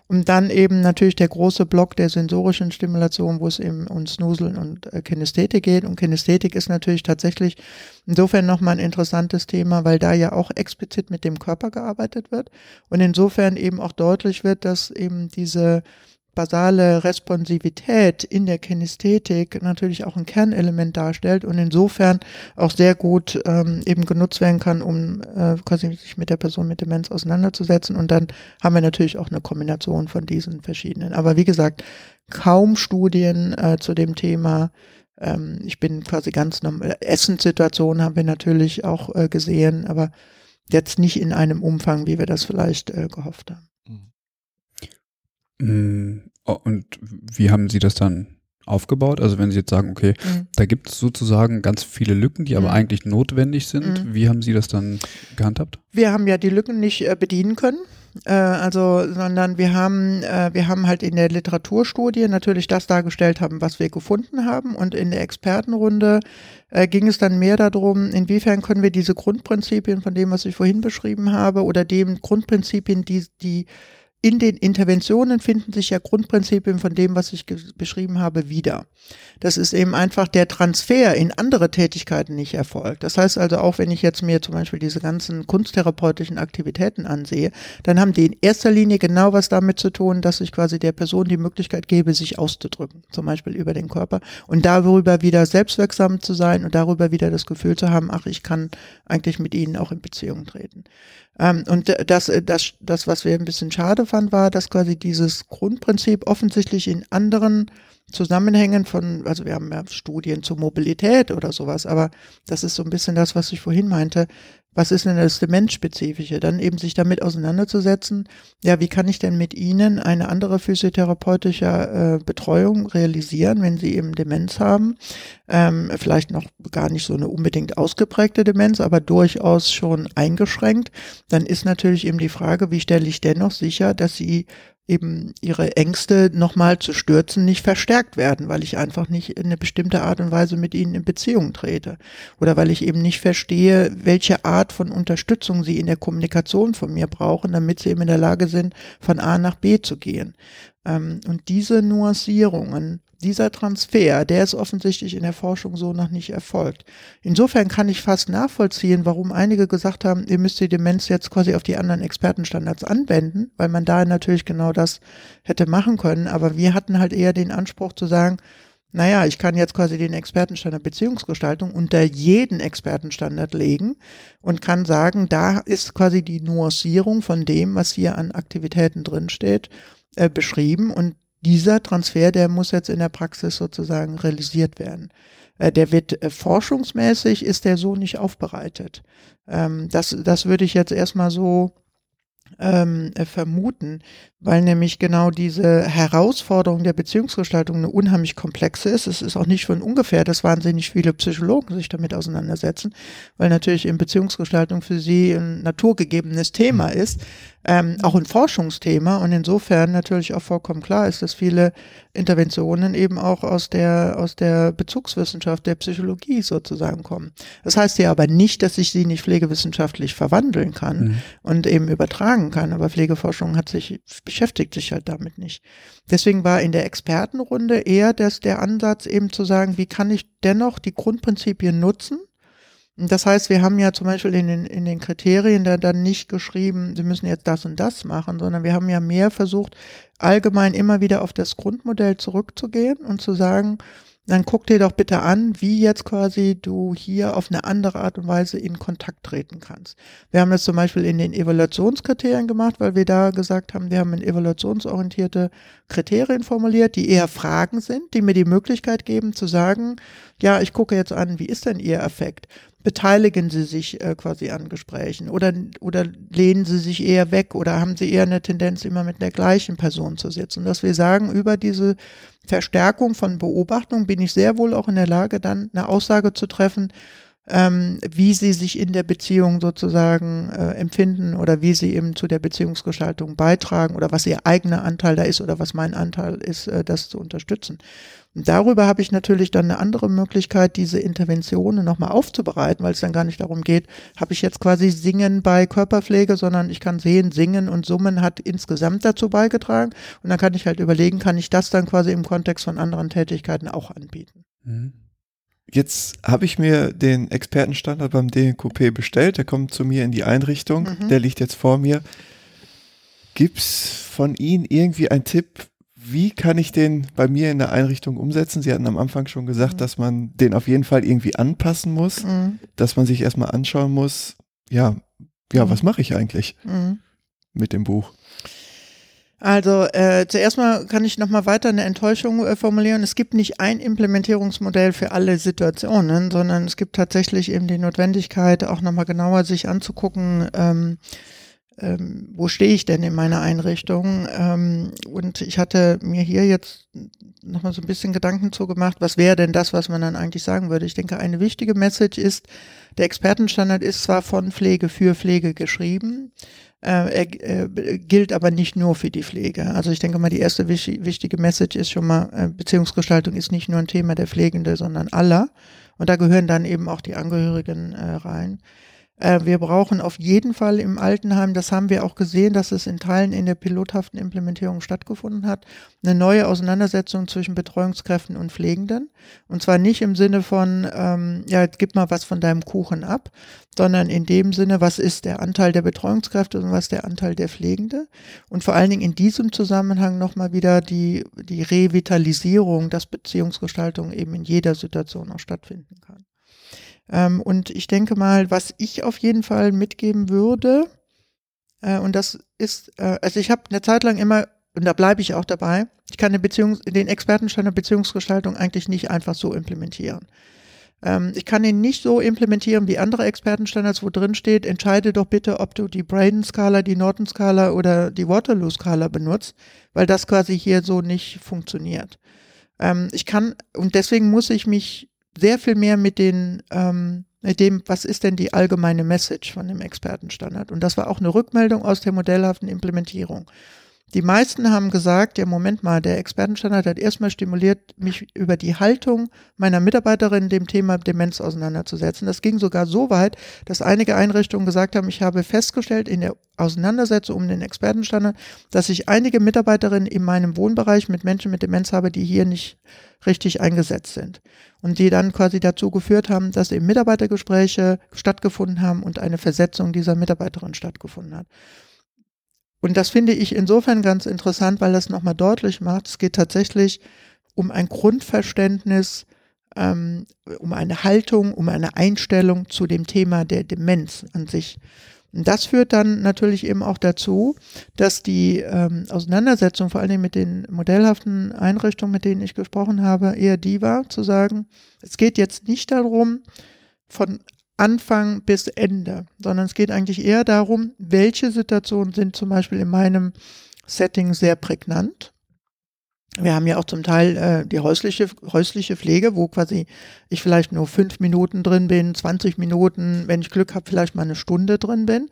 Und dann eben natürlich der große Block der sensorischen Stimulation, wo es eben um Snuseln und äh, Kinästhetik geht. Und Kinästhetik ist natürlich tatsächlich insofern nochmal ein interessantes Thema, weil da ja auch explizit mit dem Körper gearbeitet wird. Und insofern eben auch deutlich wird, dass eben diese basale Responsivität in der Kinästhetik natürlich auch ein Kernelement darstellt und insofern auch sehr gut ähm, eben genutzt werden kann, um äh, quasi sich mit der Person mit Demenz auseinanderzusetzen. Und dann haben wir natürlich auch eine Kombination von diesen verschiedenen. Aber wie gesagt, kaum Studien äh, zu dem Thema. Ähm, ich bin quasi ganz normal. Essenssituationen haben wir natürlich auch äh, gesehen, aber jetzt nicht in einem Umfang, wie wir das vielleicht äh, gehofft haben. Mm, oh, und wie haben Sie das dann aufgebaut? Also wenn Sie jetzt sagen, okay, mhm. da gibt es sozusagen ganz viele Lücken, die aber mhm. eigentlich notwendig sind. Mhm. Wie haben Sie das dann gehandhabt? Wir haben ja die Lücken nicht äh, bedienen können. Äh, also, sondern wir haben, äh, wir haben halt in der Literaturstudie natürlich das dargestellt haben, was wir gefunden haben. Und in der Expertenrunde äh, ging es dann mehr darum, inwiefern können wir diese Grundprinzipien von dem, was ich vorhin beschrieben habe, oder dem Grundprinzipien, die, die in den Interventionen finden sich ja Grundprinzipien von dem, was ich beschrieben habe, wieder. Das ist eben einfach der Transfer in andere Tätigkeiten nicht erfolgt. Das heißt also auch, wenn ich jetzt mir zum Beispiel diese ganzen kunsttherapeutischen Aktivitäten ansehe, dann haben die in erster Linie genau was damit zu tun, dass ich quasi der Person die Möglichkeit gebe, sich auszudrücken, zum Beispiel über den Körper und darüber wieder selbstwirksam zu sein und darüber wieder das Gefühl zu haben, ach, ich kann eigentlich mit ihnen auch in Beziehung treten. Ähm, und das, das, das, was wir ein bisschen schade fanden, war, dass quasi dieses Grundprinzip offensichtlich in anderen Zusammenhängen von, also wir haben ja Studien zur Mobilität oder sowas, aber das ist so ein bisschen das, was ich vorhin meinte, was ist denn das Demenzspezifische? Dann eben sich damit auseinanderzusetzen, ja, wie kann ich denn mit Ihnen eine andere physiotherapeutische äh, Betreuung realisieren, wenn Sie eben Demenz haben? Ähm, vielleicht noch gar nicht so eine unbedingt ausgeprägte Demenz, aber durchaus schon eingeschränkt. Dann ist natürlich eben die Frage, wie stelle ich dennoch sicher, dass Sie eben ihre Ängste nochmal zu stürzen nicht verstärkt werden, weil ich einfach nicht in eine bestimmte Art und Weise mit ihnen in Beziehung trete. Oder weil ich eben nicht verstehe, welche Art von Unterstützung sie in der Kommunikation von mir brauchen, damit sie eben in der Lage sind, von A nach B zu gehen. Ähm, und diese Nuancierungen dieser Transfer, der ist offensichtlich in der Forschung so noch nicht erfolgt. Insofern kann ich fast nachvollziehen, warum einige gesagt haben, ihr müsst die Demenz jetzt quasi auf die anderen Expertenstandards anwenden, weil man da natürlich genau das hätte machen können. Aber wir hatten halt eher den Anspruch zu sagen, naja, ich kann jetzt quasi den Expertenstandard Beziehungsgestaltung unter jeden Expertenstandard legen und kann sagen, da ist quasi die Nuancierung von dem, was hier an Aktivitäten drinsteht, äh, beschrieben und dieser Transfer, der muss jetzt in der Praxis sozusagen realisiert werden. Äh, der wird äh, forschungsmäßig, ist der so nicht aufbereitet. Ähm, das, das würde ich jetzt erstmal so ähm, äh, vermuten, weil nämlich genau diese Herausforderung der Beziehungsgestaltung eine unheimlich komplexe ist. Es ist auch nicht von ungefähr, dass wahnsinnig viele Psychologen sich damit auseinandersetzen, weil natürlich in Beziehungsgestaltung für sie ein naturgegebenes Thema mhm. ist, ähm, auch ein Forschungsthema und insofern natürlich auch vollkommen klar ist, dass viele Interventionen eben auch aus der, aus der Bezugswissenschaft, der Psychologie sozusagen kommen. Das heißt ja aber nicht, dass ich sie nicht pflegewissenschaftlich verwandeln kann mhm. und eben übertragen kann, aber Pflegeforschung hat sich beschäftigt sich halt damit nicht. Deswegen war in der Expertenrunde eher das, der Ansatz eben zu sagen, wie kann ich dennoch die Grundprinzipien nutzen? Das heißt, wir haben ja zum Beispiel in den, in den Kriterien da dann nicht geschrieben, Sie müssen jetzt das und das machen, sondern wir haben ja mehr versucht, allgemein immer wieder auf das Grundmodell zurückzugehen und zu sagen, dann guck dir doch bitte an, wie jetzt quasi du hier auf eine andere Art und Weise in Kontakt treten kannst. Wir haben das zum Beispiel in den Evaluationskriterien gemacht, weil wir da gesagt haben, wir haben in evaluationsorientierte Kriterien formuliert, die eher Fragen sind, die mir die Möglichkeit geben zu sagen, ja, ich gucke jetzt an, wie ist denn Ihr Effekt? beteiligen Sie sich äh, quasi an Gesprächen oder, oder lehnen Sie sich eher weg oder haben Sie eher eine Tendenz, immer mit der gleichen Person zu sitzen? Dass wir sagen, über diese Verstärkung von Beobachtung bin ich sehr wohl auch in der Lage, dann eine Aussage zu treffen, ähm, wie sie sich in der Beziehung sozusagen äh, empfinden oder wie sie eben zu der Beziehungsgestaltung beitragen oder was ihr eigener Anteil da ist oder was mein Anteil ist, äh, das zu unterstützen. Darüber habe ich natürlich dann eine andere Möglichkeit, diese Interventionen nochmal aufzubereiten, weil es dann gar nicht darum geht, habe ich jetzt quasi Singen bei Körperpflege, sondern ich kann sehen, Singen und Summen hat insgesamt dazu beigetragen. Und dann kann ich halt überlegen, kann ich das dann quasi im Kontext von anderen Tätigkeiten auch anbieten. Mhm. Jetzt habe ich mir den Expertenstandard beim DNQP bestellt. Der kommt zu mir in die Einrichtung. Mhm. Der liegt jetzt vor mir. Gibt es von Ihnen irgendwie einen Tipp, wie kann ich den bei mir in der Einrichtung umsetzen? Sie hatten am Anfang schon gesagt, mhm. dass man den auf jeden Fall irgendwie anpassen muss, mhm. dass man sich erstmal anschauen muss, ja, ja, mhm. was mache ich eigentlich mhm. mit dem Buch? Also äh, zuerst mal kann ich nochmal weiter eine Enttäuschung äh, formulieren. Es gibt nicht ein Implementierungsmodell für alle Situationen, sondern es gibt tatsächlich eben die Notwendigkeit, auch nochmal genauer sich anzugucken, ähm, ähm, wo stehe ich denn in meiner Einrichtung? Ähm, und ich hatte mir hier jetzt nochmal so ein bisschen Gedanken zugemacht, was wäre denn das, was man dann eigentlich sagen würde? Ich denke, eine wichtige Message ist, der Expertenstandard ist zwar von Pflege für Pflege geschrieben, äh, er äh, gilt aber nicht nur für die Pflege. Also ich denke mal, die erste wich wichtige Message ist schon mal, äh, Beziehungsgestaltung ist nicht nur ein Thema der Pflegende, sondern aller. Und da gehören dann eben auch die Angehörigen äh, rein. Äh, wir brauchen auf jeden Fall im Altenheim, das haben wir auch gesehen, dass es in Teilen in der pilothaften Implementierung stattgefunden hat, eine neue Auseinandersetzung zwischen Betreuungskräften und Pflegenden. Und zwar nicht im Sinne von, ähm, ja, gib mal was von deinem Kuchen ab, sondern in dem Sinne, was ist der Anteil der Betreuungskräfte und was ist der Anteil der Pflegende. Und vor allen Dingen in diesem Zusammenhang nochmal wieder die, die Revitalisierung, dass Beziehungsgestaltung eben in jeder Situation auch stattfinden kann. Ähm, und ich denke mal, was ich auf jeden Fall mitgeben würde, äh, und das ist, äh, also ich habe eine Zeit lang immer, und da bleibe ich auch dabei, ich kann den, Beziehungs-, den Expertenstand der Beziehungsgestaltung eigentlich nicht einfach so implementieren. Ähm, ich kann ihn nicht so implementieren wie andere Expertenstandards, wo drin steht, entscheide doch bitte, ob du die Braden-Skala, die Norton-Skala oder die Waterloo-Skala benutzt, weil das quasi hier so nicht funktioniert. Ähm, ich kann, und deswegen muss ich mich sehr viel mehr mit den ähm, mit dem, was ist denn die allgemeine Message von dem Expertenstandard? Und das war auch eine Rückmeldung aus der modellhaften Implementierung. Die meisten haben gesagt, ja, Moment mal, der Expertenstandard hat erstmal stimuliert, mich über die Haltung meiner Mitarbeiterin dem Thema Demenz auseinanderzusetzen. Das ging sogar so weit, dass einige Einrichtungen gesagt haben, ich habe festgestellt in der Auseinandersetzung um den Expertenstandard, dass ich einige Mitarbeiterinnen in meinem Wohnbereich mit Menschen mit Demenz habe, die hier nicht richtig eingesetzt sind. Und die dann quasi dazu geführt haben, dass eben Mitarbeitergespräche stattgefunden haben und eine Versetzung dieser Mitarbeiterin stattgefunden hat. Und das finde ich insofern ganz interessant, weil das nochmal deutlich macht, es geht tatsächlich um ein Grundverständnis, ähm, um eine Haltung, um eine Einstellung zu dem Thema der Demenz an sich. Und das führt dann natürlich eben auch dazu, dass die ähm, Auseinandersetzung vor allen Dingen mit den modellhaften Einrichtungen, mit denen ich gesprochen habe, eher die war, zu sagen, es geht jetzt nicht darum, von Anfang bis Ende, sondern es geht eigentlich eher darum, welche Situationen sind zum Beispiel in meinem Setting sehr prägnant. Wir haben ja auch zum Teil äh, die häusliche, häusliche Pflege, wo quasi ich vielleicht nur fünf Minuten drin bin, 20 Minuten, wenn ich Glück habe, vielleicht mal eine Stunde drin bin.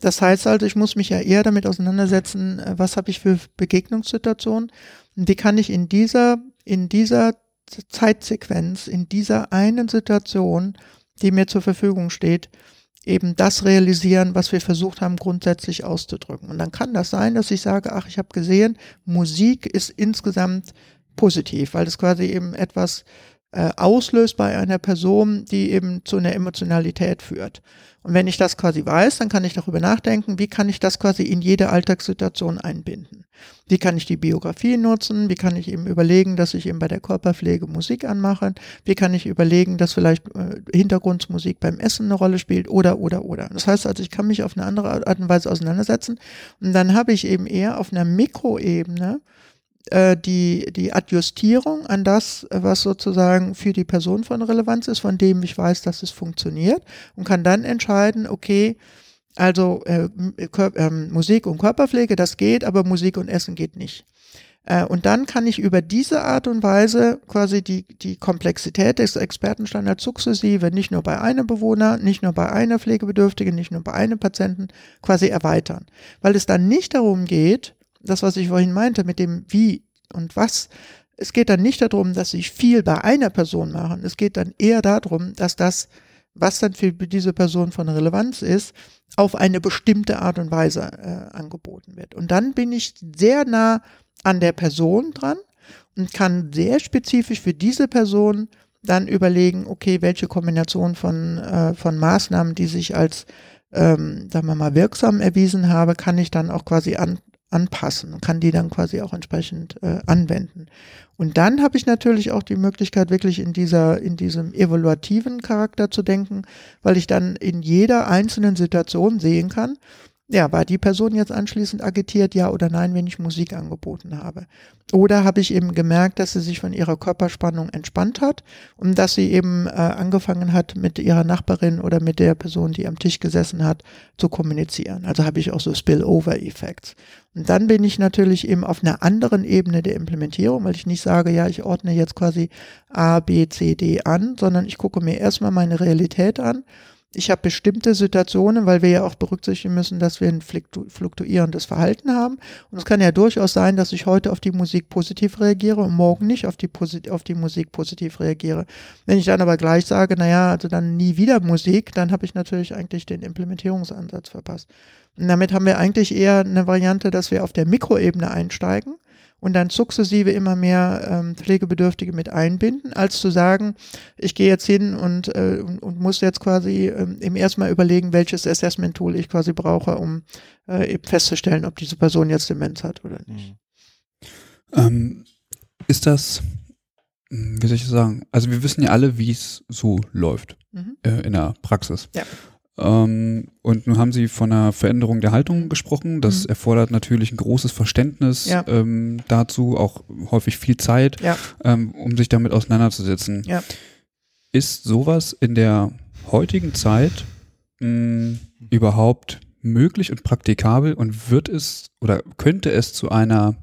Das heißt also, ich muss mich ja eher damit auseinandersetzen, äh, was habe ich für Begegnungssituationen und wie kann ich in dieser, in dieser Zeitsequenz, in dieser einen Situation die mir zur Verfügung steht, eben das realisieren, was wir versucht haben grundsätzlich auszudrücken. Und dann kann das sein, dass ich sage, ach, ich habe gesehen, Musik ist insgesamt positiv, weil es quasi eben etwas äh, auslöst bei einer Person, die eben zu einer Emotionalität führt. Und wenn ich das quasi weiß, dann kann ich darüber nachdenken, wie kann ich das quasi in jede Alltagssituation einbinden. Wie kann ich die Biografie nutzen? Wie kann ich eben überlegen, dass ich eben bei der Körperpflege Musik anmache? Wie kann ich überlegen, dass vielleicht äh, Hintergrundmusik beim Essen eine Rolle spielt? Oder, oder, oder. Das heißt also, ich kann mich auf eine andere Art und Weise auseinandersetzen. Und dann habe ich eben eher auf einer Mikroebene äh, die, die Adjustierung an das, was sozusagen für die Person von Relevanz ist, von dem ich weiß, dass es funktioniert und kann dann entscheiden, okay, also äh, äh, Musik und Körperpflege, das geht, aber Musik und Essen geht nicht. Äh, und dann kann ich über diese Art und Weise quasi die, die Komplexität des Expertenstandards sukzessive nicht nur bei einem Bewohner, nicht nur bei einer Pflegebedürftigen, nicht nur bei einem Patienten quasi erweitern. Weil es dann nicht darum geht, das, was ich vorhin meinte, mit dem Wie und Was, es geht dann nicht darum, dass ich viel bei einer Person mache. Es geht dann eher darum, dass das, was dann für diese Person von Relevanz ist, auf eine bestimmte Art und Weise äh, angeboten wird. Und dann bin ich sehr nah an der Person dran und kann sehr spezifisch für diese Person dann überlegen, okay, welche Kombination von, äh, von Maßnahmen, die sich als, ähm, sagen wir mal, wirksam erwiesen habe, kann ich dann auch quasi an, anpassen und kann die dann quasi auch entsprechend äh, anwenden. Und dann habe ich natürlich auch die Möglichkeit, wirklich in dieser, in diesem evaluativen Charakter zu denken, weil ich dann in jeder einzelnen Situation sehen kann, ja, war die Person jetzt anschließend agitiert, ja oder nein, wenn ich Musik angeboten habe? Oder habe ich eben gemerkt, dass sie sich von ihrer Körperspannung entspannt hat und dass sie eben äh, angefangen hat, mit ihrer Nachbarin oder mit der Person, die am Tisch gesessen hat, zu kommunizieren. Also habe ich auch so Spillover-Effekts. Und dann bin ich natürlich eben auf einer anderen Ebene der Implementierung, weil ich nicht sage, ja, ich ordne jetzt quasi A, B, C, D an, sondern ich gucke mir erstmal meine Realität an ich habe bestimmte Situationen, weil wir ja auch berücksichtigen müssen, dass wir ein fluktuierendes Verhalten haben. Und es kann ja durchaus sein, dass ich heute auf die Musik positiv reagiere und morgen nicht auf die, auf die Musik positiv reagiere. Wenn ich dann aber gleich sage, naja, also dann nie wieder Musik, dann habe ich natürlich eigentlich den Implementierungsansatz verpasst. Und damit haben wir eigentlich eher eine Variante, dass wir auf der Mikroebene einsteigen und dann sukzessive immer mehr ähm, Pflegebedürftige mit einbinden, als zu sagen, ich gehe jetzt hin und, äh, und, und muss jetzt quasi ähm, im ersten Mal überlegen, welches Assessment-Tool ich quasi brauche, um äh, eben festzustellen, ob diese Person jetzt Demenz hat oder nicht. Mhm. Ähm, ist das, wie soll ich sagen, also wir wissen ja alle, wie es so läuft mhm. äh, in der Praxis. Ja. Ähm, und nun haben Sie von einer Veränderung der Haltung gesprochen. Das mhm. erfordert natürlich ein großes Verständnis ja. ähm, dazu, auch häufig viel Zeit, ja. ähm, um sich damit auseinanderzusetzen. Ja. Ist sowas in der heutigen Zeit mh, hm, überhaupt möglich und praktikabel und wird es oder könnte es zu einer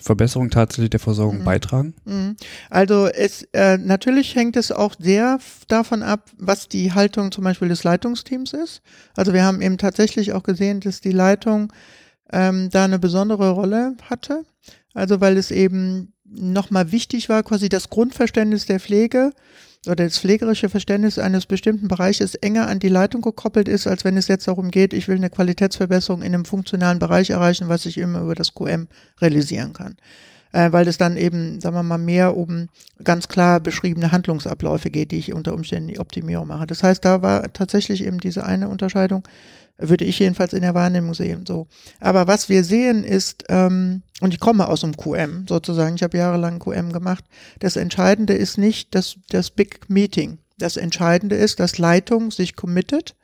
Verbesserung tatsächlich der Versorgung mhm. beitragen? Mhm. Also es äh, natürlich hängt es auch sehr davon ab, was die Haltung zum Beispiel des Leitungsteams ist. Also wir haben eben tatsächlich auch gesehen, dass die Leitung ähm, da eine besondere Rolle hatte. Also weil es eben nochmal wichtig war, quasi das Grundverständnis der Pflege oder das pflegerische Verständnis eines bestimmten Bereiches enger an die Leitung gekoppelt ist, als wenn es jetzt darum geht, ich will eine Qualitätsverbesserung in einem funktionalen Bereich erreichen, was ich immer über das QM realisieren kann. Äh, weil es dann eben, sagen wir mal, mehr um ganz klar beschriebene Handlungsabläufe geht, die ich unter Umständen die Optimierung mache. Das heißt, da war tatsächlich eben diese eine Unterscheidung, würde ich jedenfalls in der Wahrnehmung sehen. So. Aber was wir sehen ist, ähm, und ich komme aus dem QM sozusagen, ich habe jahrelang QM gemacht, das Entscheidende ist nicht das, das Big Meeting. Das Entscheidende ist, dass Leitung sich committet.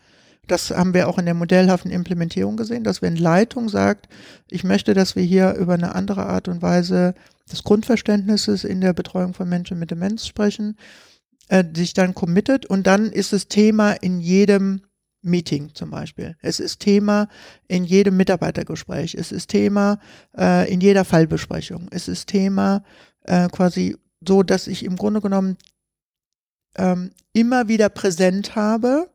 Das haben wir auch in der modellhaften Implementierung gesehen, dass wenn Leitung sagt, ich möchte, dass wir hier über eine andere Art und Weise des Grundverständnisses in der Betreuung von Menschen mit Demenz sprechen, äh, sich dann committet und dann ist es Thema in jedem Meeting zum Beispiel. Es ist Thema in jedem Mitarbeitergespräch. Es ist Thema äh, in jeder Fallbesprechung. Es ist Thema äh, quasi so, dass ich im Grunde genommen ähm, immer wieder präsent habe.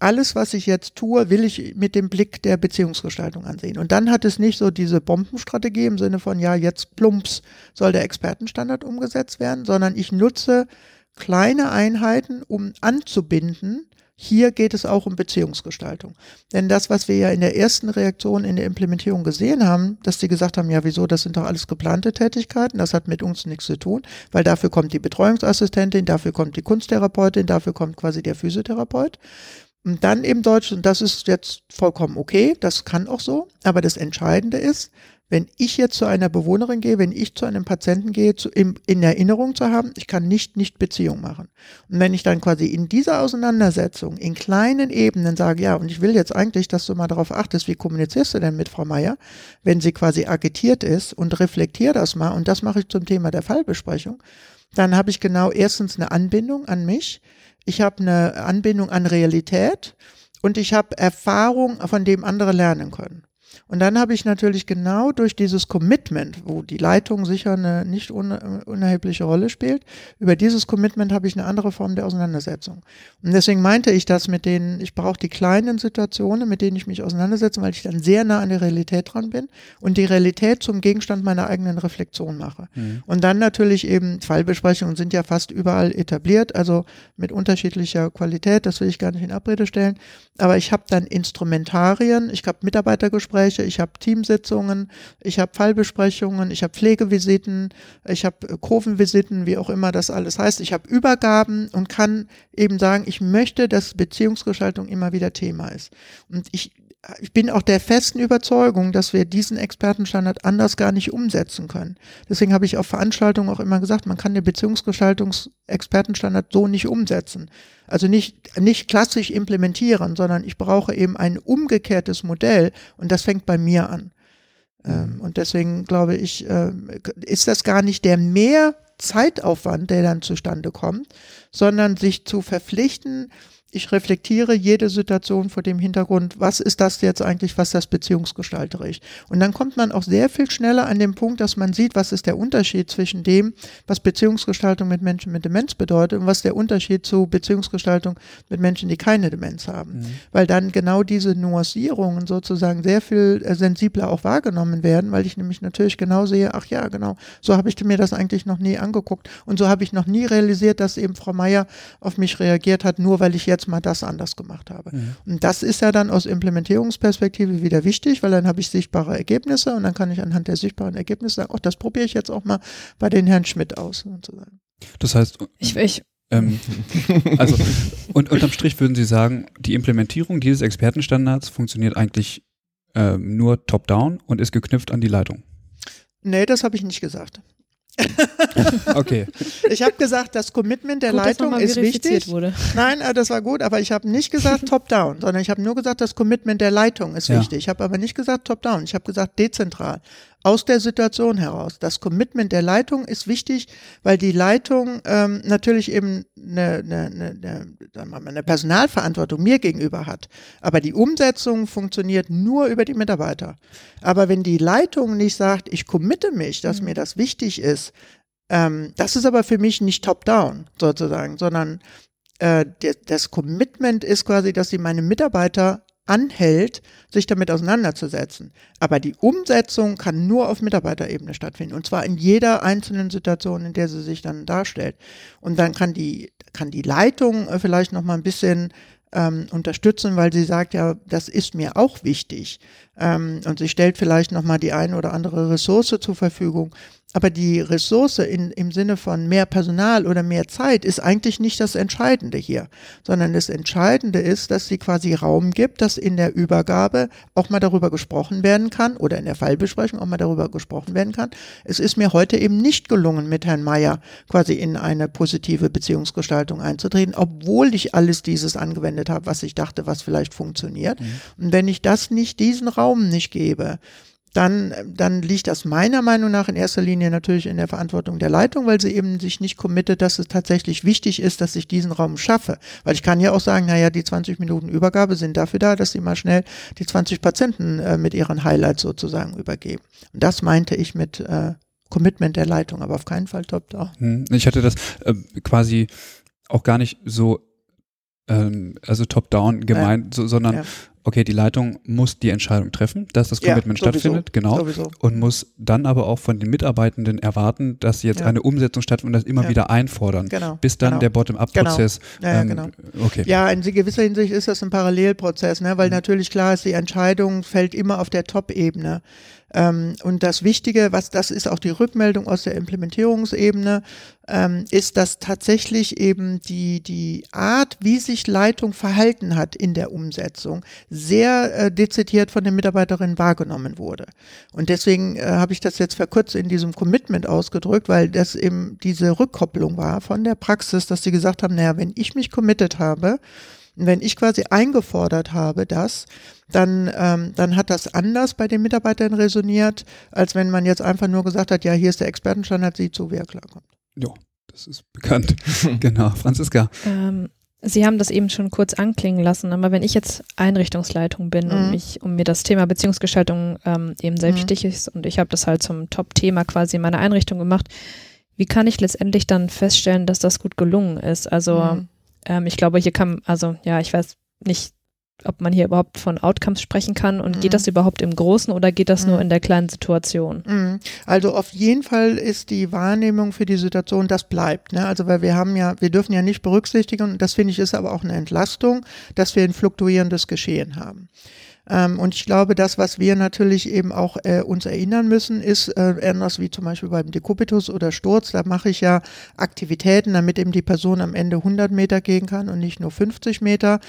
Alles, was ich jetzt tue, will ich mit dem Blick der Beziehungsgestaltung ansehen. Und dann hat es nicht so diese Bombenstrategie im Sinne von, ja, jetzt plumps soll der Expertenstandard umgesetzt werden, sondern ich nutze kleine Einheiten, um anzubinden, hier geht es auch um Beziehungsgestaltung. Denn das, was wir ja in der ersten Reaktion in der Implementierung gesehen haben, dass sie gesagt haben, ja, wieso, das sind doch alles geplante Tätigkeiten, das hat mit uns nichts zu tun, weil dafür kommt die Betreuungsassistentin, dafür kommt die Kunsttherapeutin, dafür kommt quasi der Physiotherapeut. Und dann eben Deutsch, und das ist jetzt vollkommen okay, das kann auch so, aber das Entscheidende ist, wenn ich jetzt zu einer Bewohnerin gehe, wenn ich zu einem Patienten gehe, zu, in, in Erinnerung zu haben, ich kann nicht nicht Beziehung machen. Und wenn ich dann quasi in dieser Auseinandersetzung in kleinen Ebenen sage, ja, und ich will jetzt eigentlich, dass du mal darauf achtest, wie kommunizierst du denn mit Frau Meier, wenn sie quasi agitiert ist und reflektier das mal, und das mache ich zum Thema der Fallbesprechung, dann habe ich genau erstens eine Anbindung an mich, ich habe eine Anbindung an Realität und ich habe Erfahrung, von dem andere lernen können. Und dann habe ich natürlich genau durch dieses Commitment, wo die Leitung sicher eine nicht unerhebliche Rolle spielt, über dieses Commitment habe ich eine andere Form der Auseinandersetzung. Und deswegen meinte ich das mit denen, ich brauche die kleinen Situationen, mit denen ich mich auseinandersetze, weil ich dann sehr nah an der Realität dran bin und die Realität zum Gegenstand meiner eigenen Reflexion mache. Mhm. Und dann natürlich eben Fallbesprechungen sind ja fast überall etabliert, also mit unterschiedlicher Qualität, das will ich gar nicht in Abrede stellen. Aber ich habe dann Instrumentarien, ich habe Mitarbeitergespräche, Gespräche, ich habe Teamsitzungen, ich habe Fallbesprechungen, ich habe Pflegevisiten, ich habe äh, Kurvenvisiten, wie auch immer das alles heißt. Ich habe Übergaben und kann eben sagen, ich möchte, dass Beziehungsgestaltung immer wieder Thema ist. Und ich ich bin auch der festen Überzeugung, dass wir diesen Expertenstandard anders gar nicht umsetzen können. Deswegen habe ich auf Veranstaltungen auch immer gesagt, man kann den Beziehungsgestaltungsexpertenstandard so nicht umsetzen. Also nicht, nicht klassisch implementieren, sondern ich brauche eben ein umgekehrtes Modell und das fängt bei mir an. Ähm, und deswegen glaube ich, äh, ist das gar nicht der mehr Zeitaufwand, der dann zustande kommt, sondern sich zu verpflichten, ich reflektiere jede Situation vor dem Hintergrund, was ist das jetzt eigentlich, was das beziehungsgestalterisch. Und dann kommt man auch sehr viel schneller an den Punkt, dass man sieht, was ist der Unterschied zwischen dem, was Beziehungsgestaltung mit Menschen mit Demenz bedeutet und was der Unterschied zu Beziehungsgestaltung mit Menschen, die keine Demenz haben. Mhm. Weil dann genau diese Nuancierungen sozusagen sehr viel äh, sensibler auch wahrgenommen werden, weil ich nämlich natürlich genau sehe, ach ja, genau, so habe ich mir das eigentlich noch nie angeguckt und so habe ich noch nie realisiert, dass eben Frau Meier auf mich reagiert hat, nur weil ich jetzt jetzt mal das anders gemacht habe. Mhm. Und das ist ja dann aus Implementierungsperspektive wieder wichtig, weil dann habe ich sichtbare Ergebnisse und dann kann ich anhand der sichtbaren Ergebnisse sagen, ach, das probiere ich jetzt auch mal bei den Herrn Schmidt aus, sozusagen. Das heißt, ich, ich ähm, also und unterm Strich würden Sie sagen, die Implementierung dieses Expertenstandards funktioniert eigentlich ähm, nur top-down und ist geknüpft an die Leitung. Nee, das habe ich nicht gesagt. okay. Ich habe gesagt, das Commitment der gut, Leitung ist wichtig. Wurde. Nein, äh, das war gut, aber ich habe nicht gesagt top-down, sondern ich habe nur gesagt, das Commitment der Leitung ist ja. wichtig. Ich habe aber nicht gesagt top-down, ich habe gesagt dezentral aus der Situation heraus. Das Commitment der Leitung ist wichtig, weil die Leitung ähm, natürlich eben eine, eine, eine, eine, Personalverantwortung mir gegenüber hat. Aber die Umsetzung funktioniert nur über die Mitarbeiter. Aber wenn die Leitung nicht sagt, ich committe mich, dass mhm. mir das wichtig ist, ähm, das ist aber für mich nicht top-down sozusagen, sondern äh, das Commitment ist quasi, dass sie meine Mitarbeiter anhält, sich damit auseinanderzusetzen. Aber die Umsetzung kann nur auf Mitarbeiterebene stattfinden. Und zwar in jeder einzelnen Situation, in der sie sich dann darstellt. Und dann kann die, kann die Leitung äh, vielleicht noch mal ein bisschen ähm, unterstützen, weil sie sagt, ja, das ist mir auch wichtig. Ähm, und sie stellt vielleicht noch mal die eine oder andere Ressource zur Verfügung. Aber die Ressource in, im Sinne von mehr Personal oder mehr Zeit ist eigentlich nicht das Entscheidende hier, sondern das Entscheidende ist, dass sie quasi Raum gibt, dass in der Übergabe auch mal darüber gesprochen werden kann oder in der Fallbesprechung auch mal darüber gesprochen werden kann. Es ist mir heute eben nicht gelungen, mit Herrn Mayer quasi in eine positive Beziehungsgestaltung einzutreten, obwohl ich alles dieses angewendet habe, was ich dachte, was vielleicht funktioniert. Mhm. Und wenn ich das nicht, diesen Raum nicht gebe, dann, dann liegt das meiner Meinung nach in erster Linie natürlich in der Verantwortung der Leitung, weil sie eben sich nicht committet, dass es tatsächlich wichtig ist, dass ich diesen Raum schaffe. Weil ich kann ja auch sagen, naja, die 20 Minuten Übergabe sind dafür da, dass sie mal schnell die 20 Patienten äh, mit ihren Highlights sozusagen übergeben. Und das meinte ich mit äh, Commitment der Leitung, aber auf keinen Fall top-down. Hm, ich hatte das äh, quasi auch gar nicht so ähm, also top-down gemeint, ja. so, sondern ja okay, die Leitung muss die Entscheidung treffen, dass das Commitment ja, stattfindet, genau, sowieso. und muss dann aber auch von den Mitarbeitenden erwarten, dass jetzt ja. eine Umsetzung stattfindet und das immer ja. wieder einfordern, genau. bis dann genau. der Bottom-up-Prozess. Genau. Ja, ähm, genau. Okay. ja, in gewisser Hinsicht ist das ein Parallelprozess, ne? weil mhm. natürlich klar ist, die Entscheidung fällt immer auf der Top-Ebene. Ähm, und das Wichtige, was das ist auch die Rückmeldung aus der Implementierungsebene, ähm, ist, dass tatsächlich eben die, die Art, wie sich Leitung verhalten hat in der Umsetzung, sehr äh, dezidiert von den Mitarbeiterinnen wahrgenommen wurde. Und deswegen äh, habe ich das jetzt verkürzt in diesem Commitment ausgedrückt, weil das eben diese Rückkopplung war von der Praxis, dass sie gesagt haben, naja, wenn ich mich committed habe, wenn ich quasi eingefordert habe, dass dann, ähm, dann hat das anders bei den Mitarbeitern resoniert, als wenn man jetzt einfach nur gesagt hat, ja, hier ist der Expertenstandard, sieh zu, wie er klarkommt. Ja, das ist bekannt. genau, Franziska. Ähm, Sie haben das eben schon kurz anklingen lassen, aber wenn ich jetzt Einrichtungsleitung bin mhm. und mich um mir das Thema Beziehungsgestaltung ähm, eben sehr mhm. wichtig ist und ich habe das halt zum Top-Thema quasi in meiner Einrichtung gemacht, wie kann ich letztendlich dann feststellen, dass das gut gelungen ist? Also mhm. Ähm, ich glaube, hier kann, also ja, ich weiß nicht, ob man hier überhaupt von Outcomes sprechen kann und mhm. geht das überhaupt im Großen oder geht das mhm. nur in der kleinen Situation? Mhm. Also auf jeden Fall ist die Wahrnehmung für die Situation, das bleibt. Ne? Also weil wir haben ja, wir dürfen ja nicht berücksichtigen, und das finde ich ist aber auch eine Entlastung, dass wir ein fluktuierendes Geschehen haben. Ähm, und ich glaube, das, was wir natürlich eben auch äh, uns erinnern müssen, ist äh, anders wie zum Beispiel beim Dekubitus oder Sturz. Da mache ich ja Aktivitäten, damit eben die Person am Ende 100 Meter gehen kann und nicht nur 50 Meter.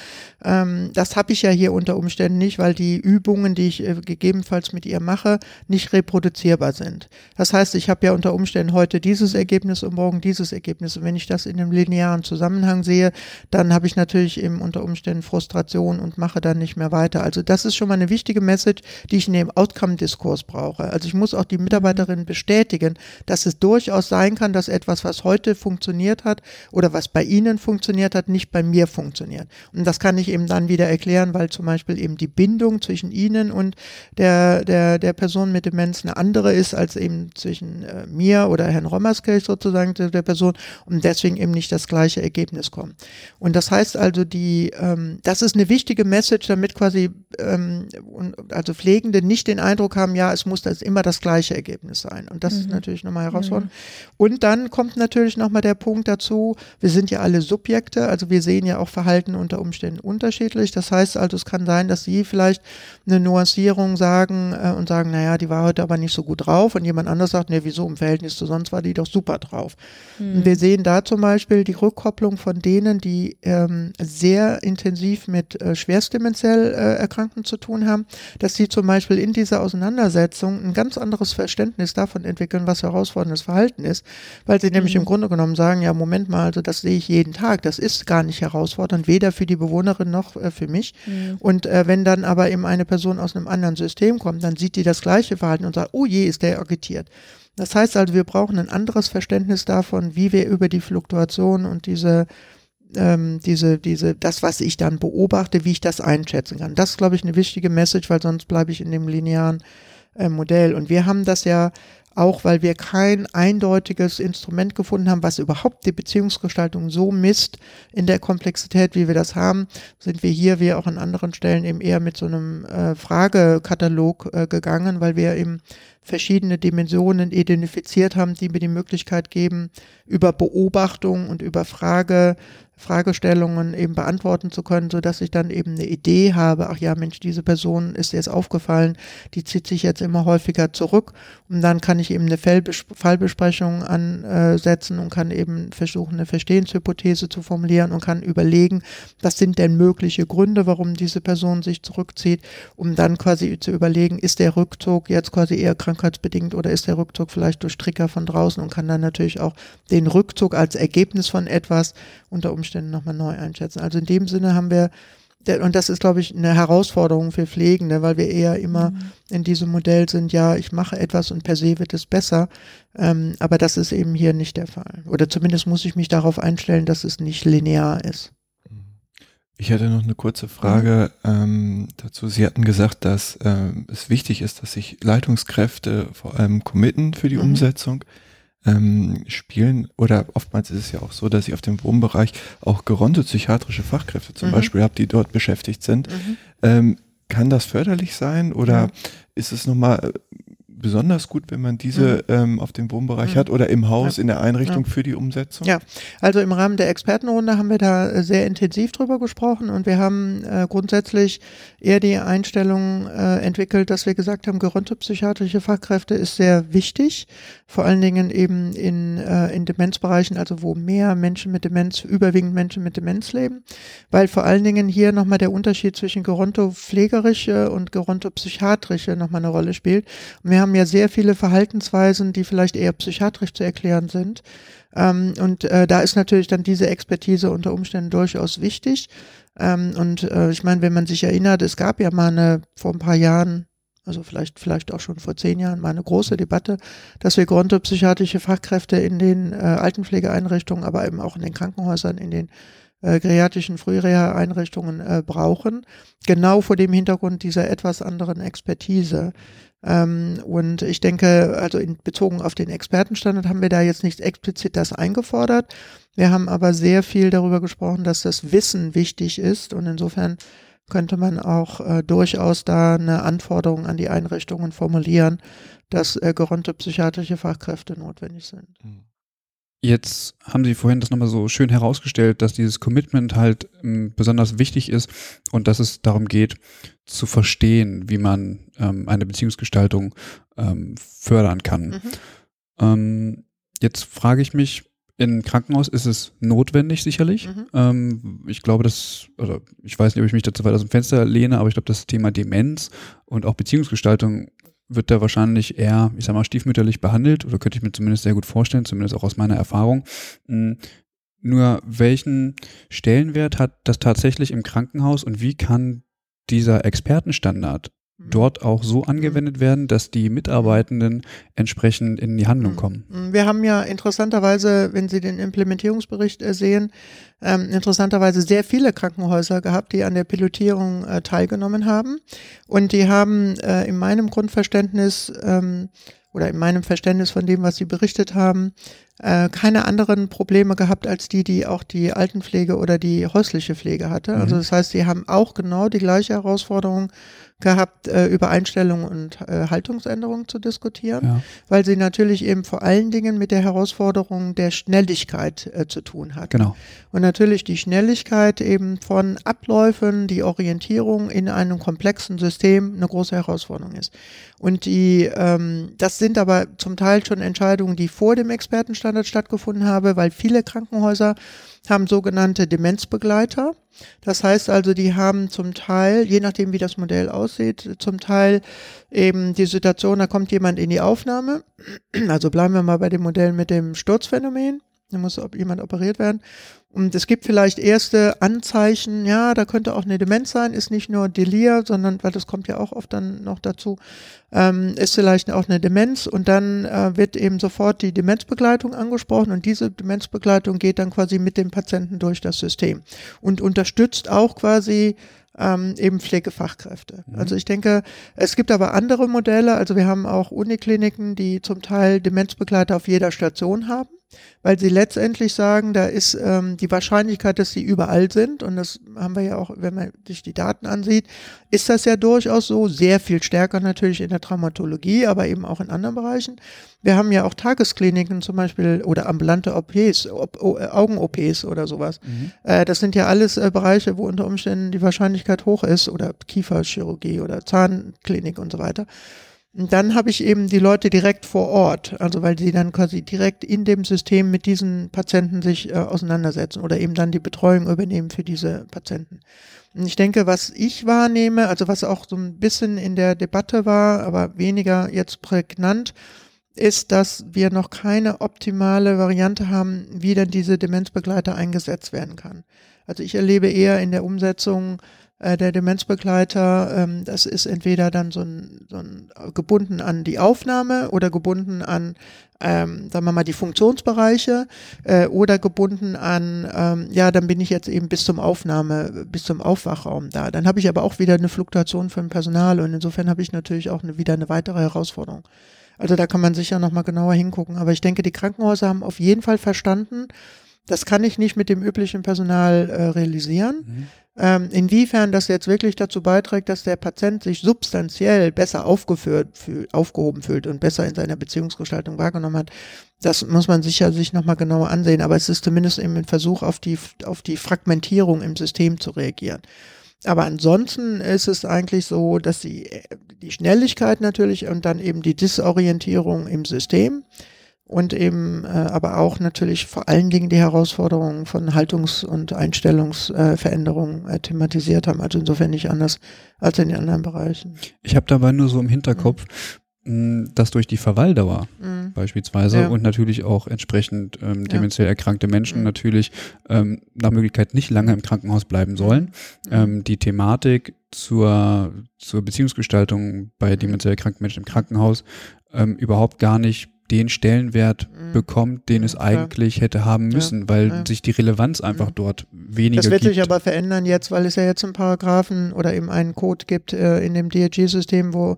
Ähm, das habe ich ja hier unter Umständen nicht, weil die Übungen, die ich äh, gegebenenfalls mit ihr mache, nicht reproduzierbar sind. Das heißt, ich habe ja unter Umständen heute dieses Ergebnis und morgen dieses Ergebnis. Und wenn ich das in einem linearen Zusammenhang sehe, dann habe ich natürlich eben unter Umständen Frustration und mache dann nicht mehr weiter. Also das ist schon mal eine wichtige Message, die ich in dem Outcome-Diskurs brauche. Also ich muss auch die Mitarbeiterinnen bestätigen, dass es durchaus sein kann, dass etwas, was heute funktioniert hat oder was bei Ihnen funktioniert hat, nicht bei mir funktioniert. Und das kann ich eben dann wieder erklären, weil zum Beispiel eben die Bindung zwischen Ihnen und der, der, der Person mit Demenz eine andere ist als eben zwischen äh, mir oder Herrn Rommerskirch sozusagen der Person und deswegen eben nicht das gleiche Ergebnis kommt. Und das heißt also, die, ähm, das ist eine wichtige Message, damit quasi äh, ähm, also Pflegende nicht den Eindruck haben, ja, es muss das immer das gleiche Ergebnis sein. Und das mhm. ist natürlich nochmal herausfordernd. Mhm. Und dann kommt natürlich nochmal der Punkt dazu, wir sind ja alle Subjekte, also wir sehen ja auch Verhalten unter Umständen unterschiedlich. Das heißt also, es kann sein, dass Sie vielleicht eine Nuancierung sagen äh, und sagen, naja, die war heute aber nicht so gut drauf und jemand anders sagt, ne, wieso im Verhältnis zu sonst war die doch super drauf. Mhm. Und wir sehen da zum Beispiel die Rückkopplung von denen, die ähm, sehr intensiv mit äh, schwerstdemenziell äh, Erkrankten zu tun haben, dass sie zum Beispiel in dieser Auseinandersetzung ein ganz anderes Verständnis davon entwickeln, was herausforderndes Verhalten ist, weil sie nämlich mhm. im Grunde genommen sagen, ja, Moment mal, also das sehe ich jeden Tag, das ist gar nicht herausfordernd, weder für die Bewohnerin noch äh, für mich. Mhm. Und äh, wenn dann aber eben eine Person aus einem anderen System kommt, dann sieht die das gleiche Verhalten und sagt, oh je, ist der agitiert. Das heißt also, wir brauchen ein anderes Verständnis davon, wie wir über die Fluktuation und diese ähm, diese, diese, das, was ich dann beobachte, wie ich das einschätzen kann. Das ist, glaube ich, eine wichtige Message, weil sonst bleibe ich in dem linearen äh, Modell. Und wir haben das ja auch weil wir kein eindeutiges Instrument gefunden haben, was überhaupt die Beziehungsgestaltung so misst in der Komplexität, wie wir das haben, sind wir hier, wie auch an anderen Stellen eben eher mit so einem äh, Fragekatalog äh, gegangen, weil wir eben verschiedene Dimensionen identifiziert haben, die mir die Möglichkeit geben, über Beobachtung und über Frage Fragestellungen eben beantworten zu können, so dass ich dann eben eine Idee habe, ach ja, Mensch, diese Person ist jetzt aufgefallen, die zieht sich jetzt immer häufiger zurück und dann kann ich eben eine Fallbesprechung ansetzen und kann eben versuchen, eine Verstehenshypothese zu formulieren und kann überlegen, was sind denn mögliche Gründe, warum diese Person sich zurückzieht, um dann quasi zu überlegen, ist der Rückzug jetzt quasi eher krankheitsbedingt oder ist der Rückzug vielleicht durch Trigger von draußen und kann dann natürlich auch den Rückzug als Ergebnis von etwas unter Umständen nochmal neu einschätzen. Also in dem Sinne haben wir, und das ist, glaube ich, eine Herausforderung für Pflegende, weil wir eher immer mhm. in diesem Modell sind, ja, ich mache etwas und per se wird es besser. Ähm, aber das ist eben hier nicht der Fall. Oder zumindest muss ich mich darauf einstellen, dass es nicht linear ist. Ich hätte noch eine kurze Frage mhm. ähm, dazu. Sie hatten gesagt, dass ähm, es wichtig ist, dass sich Leitungskräfte vor allem committen für die mhm. Umsetzung ähm, spielen oder oftmals ist es ja auch so, dass ich auf dem Wohnbereich auch geronte psychiatrische Fachkräfte zum mhm. Beispiel habe, die dort beschäftigt sind. Mhm. Ähm, kann das förderlich sein oder mhm. ist es nochmal besonders gut, wenn man diese mhm. ähm, auf dem Wohnbereich mhm. hat oder im Haus, ja. in der Einrichtung ja. für die Umsetzung? Ja, also im Rahmen der Expertenrunde haben wir da äh, sehr intensiv drüber gesprochen und wir haben äh, grundsätzlich eher die Einstellung äh, entwickelt, dass wir gesagt haben, gerontopsychiatrische Fachkräfte ist sehr wichtig, vor allen Dingen eben in, äh, in Demenzbereichen, also wo mehr Menschen mit Demenz, überwiegend Menschen mit Demenz leben, weil vor allen Dingen hier nochmal der Unterschied zwischen gerontopflegerische und gerontopsychiatrische nochmal eine Rolle spielt. Und wir haben ja sehr viele Verhaltensweisen, die vielleicht eher psychiatrisch zu erklären sind. Ähm, und äh, da ist natürlich dann diese Expertise unter Umständen durchaus wichtig. Ähm, und äh, ich meine, wenn man sich erinnert, es gab ja mal eine, vor ein paar Jahren, also vielleicht, vielleicht auch schon vor zehn Jahren, mal eine große Debatte, dass wir gerontopsychiatrische Fachkräfte in den äh, Altenpflegeeinrichtungen, aber eben auch in den Krankenhäusern, in den äh, geriatrischen Frühreha-Einrichtungen äh, brauchen, genau vor dem Hintergrund dieser etwas anderen Expertise. Ähm, und ich denke, also in, bezogen auf den Expertenstandard haben wir da jetzt nicht explizit das eingefordert. Wir haben aber sehr viel darüber gesprochen, dass das Wissen wichtig ist und insofern könnte man auch äh, durchaus da eine Anforderung an die Einrichtungen formulieren, dass äh, geronte psychiatrische Fachkräfte notwendig sind. Mhm. Jetzt haben Sie vorhin das nochmal so schön herausgestellt, dass dieses Commitment halt ähm, besonders wichtig ist und dass es darum geht, zu verstehen, wie man ähm, eine Beziehungsgestaltung ähm, fördern kann. Mhm. Ähm, jetzt frage ich mich, in Krankenhaus ist es notwendig, sicherlich. Mhm. Ähm, ich glaube, dass, oder ich weiß nicht, ob ich mich dazu weit aus dem Fenster lehne, aber ich glaube, das Thema Demenz und auch Beziehungsgestaltung wird da wahrscheinlich eher, ich sag mal, stiefmütterlich behandelt oder könnte ich mir zumindest sehr gut vorstellen, zumindest auch aus meiner Erfahrung. Hm, nur welchen Stellenwert hat das tatsächlich im Krankenhaus und wie kann dieser Expertenstandard. Dort auch so mhm. angewendet werden, dass die Mitarbeitenden entsprechend in die Handlung mhm. kommen. Wir haben ja interessanterweise, wenn Sie den Implementierungsbericht äh, sehen, ähm, interessanterweise sehr viele Krankenhäuser gehabt, die an der Pilotierung äh, teilgenommen haben. Und die haben äh, in meinem Grundverständnis ähm, oder in meinem Verständnis von dem, was Sie berichtet haben, äh, keine anderen Probleme gehabt als die, die auch die Altenpflege oder die häusliche Pflege hatte. Also mhm. Also das heißt, sie haben auch genau die gleiche Herausforderung gehabt, äh, über Einstellungen und äh, Haltungsänderungen zu diskutieren, ja. weil sie natürlich eben vor allen Dingen mit der Herausforderung der Schnelligkeit äh, zu tun hat. Genau. Und natürlich die Schnelligkeit eben von Abläufen, die Orientierung in einem komplexen System eine große Herausforderung ist. Und die, ähm, das sind aber zum Teil schon Entscheidungen, die vor dem Expertenstandard stattgefunden haben, weil viele Krankenhäuser haben sogenannte Demenzbegleiter. Das heißt also, die haben zum Teil, je nachdem wie das Modell aussieht, zum Teil eben die Situation, da kommt jemand in die Aufnahme. Also bleiben wir mal bei dem Modell mit dem Sturzphänomen. Da muss jemand operiert werden. Und es gibt vielleicht erste Anzeichen, ja, da könnte auch eine Demenz sein, ist nicht nur Delir, sondern, weil das kommt ja auch oft dann noch dazu, ähm, ist vielleicht auch eine Demenz und dann äh, wird eben sofort die Demenzbegleitung angesprochen und diese Demenzbegleitung geht dann quasi mit dem Patienten durch das System und unterstützt auch quasi ähm, eben Pflegefachkräfte. Mhm. Also ich denke, es gibt aber andere Modelle. Also wir haben auch Unikliniken, die zum Teil Demenzbegleiter auf jeder Station haben weil sie letztendlich sagen, da ist ähm, die Wahrscheinlichkeit, dass sie überall sind, und das haben wir ja auch, wenn man sich die Daten ansieht, ist das ja durchaus so, sehr viel stärker natürlich in der Traumatologie, aber eben auch in anderen Bereichen. Wir haben ja auch Tageskliniken zum Beispiel oder ambulante OPs, Augen-OPs oder sowas. Mhm. Äh, das sind ja alles äh, Bereiche, wo unter Umständen die Wahrscheinlichkeit hoch ist oder Kieferchirurgie oder Zahnklinik und so weiter. Dann habe ich eben die Leute direkt vor Ort, also weil sie dann quasi direkt in dem System mit diesen Patienten sich äh, auseinandersetzen oder eben dann die Betreuung übernehmen für diese Patienten. Und ich denke, was ich wahrnehme, also was auch so ein bisschen in der Debatte war, aber weniger jetzt prägnant, ist, dass wir noch keine optimale Variante haben, wie denn diese Demenzbegleiter eingesetzt werden kann. Also ich erlebe eher in der Umsetzung äh, der Demenzbegleiter, ähm, das ist entweder dann so ein, so ein gebunden an die Aufnahme oder gebunden an, ähm, sagen wir mal, die Funktionsbereiche äh, oder gebunden an, ähm, ja, dann bin ich jetzt eben bis zum Aufnahme, bis zum Aufwachraum da. Dann habe ich aber auch wieder eine Fluktuation von Personal und insofern habe ich natürlich auch eine, wieder eine weitere Herausforderung. Also da kann man sicher nochmal genauer hingucken. Aber ich denke, die Krankenhäuser haben auf jeden Fall verstanden, das kann ich nicht mit dem üblichen Personal äh, realisieren. Mhm. Ähm, inwiefern das jetzt wirklich dazu beiträgt, dass der Patient sich substanziell besser aufgeführt, fühlt, aufgehoben fühlt und besser in seiner Beziehungsgestaltung wahrgenommen hat, das muss man sicher sich nochmal genauer ansehen. Aber es ist zumindest eben ein Versuch, auf die, auf die Fragmentierung im System zu reagieren. Aber ansonsten ist es eigentlich so, dass die, die Schnelligkeit natürlich und dann eben die Disorientierung im System und eben äh, aber auch natürlich vor allen Dingen die Herausforderungen von Haltungs- und Einstellungsveränderungen äh, thematisiert haben. Also insofern nicht anders als in den anderen Bereichen. Ich habe dabei nur so im Hinterkopf, mhm. dass durch die Verweildauer mhm. beispielsweise ja. und natürlich auch entsprechend ähm, dementiell erkrankte Menschen mhm. natürlich ähm, nach Möglichkeit nicht lange im Krankenhaus bleiben sollen. Mhm. Ähm, die Thematik zur, zur Beziehungsgestaltung bei mhm. dementiell erkrankten Menschen im Krankenhaus ähm, überhaupt gar nicht den Stellenwert mhm. bekommt, den mhm, es eigentlich hätte haben müssen, ja, weil ja. sich die Relevanz einfach mhm. dort weniger Das wird gibt. sich aber verändern jetzt, weil es ja jetzt einen Paragraphen oder eben einen Code gibt äh, in dem DRG-System, wo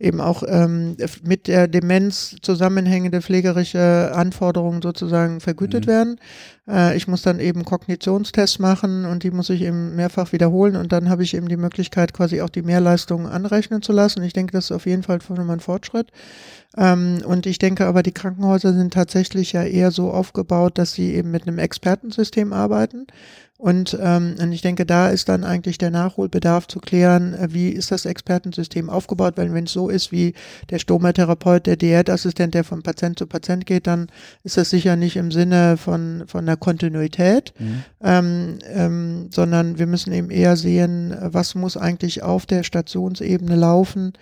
eben auch ähm, mit der Demenz zusammenhängende pflegerische Anforderungen sozusagen vergütet mhm. werden. Äh, ich muss dann eben Kognitionstests machen und die muss ich eben mehrfach wiederholen und dann habe ich eben die Möglichkeit, quasi auch die Mehrleistungen anrechnen zu lassen. Ich denke, das ist auf jeden Fall schon mal ein Fortschritt. Ähm, und ich denke aber, die Krankenhäuser sind tatsächlich ja eher so aufgebaut, dass sie eben mit einem Expertensystem arbeiten. Und, ähm, und ich denke, da ist dann eigentlich der Nachholbedarf zu klären, äh, wie ist das Expertensystem aufgebaut, weil wenn es so ist wie der Stomatherapeut, der Diätassistent, der von Patient zu Patient geht, dann ist das sicher nicht im Sinne von, von der Kontinuität, mhm. ähm, ähm, sondern wir müssen eben eher sehen, was muss eigentlich auf der Stationsebene laufen, äh,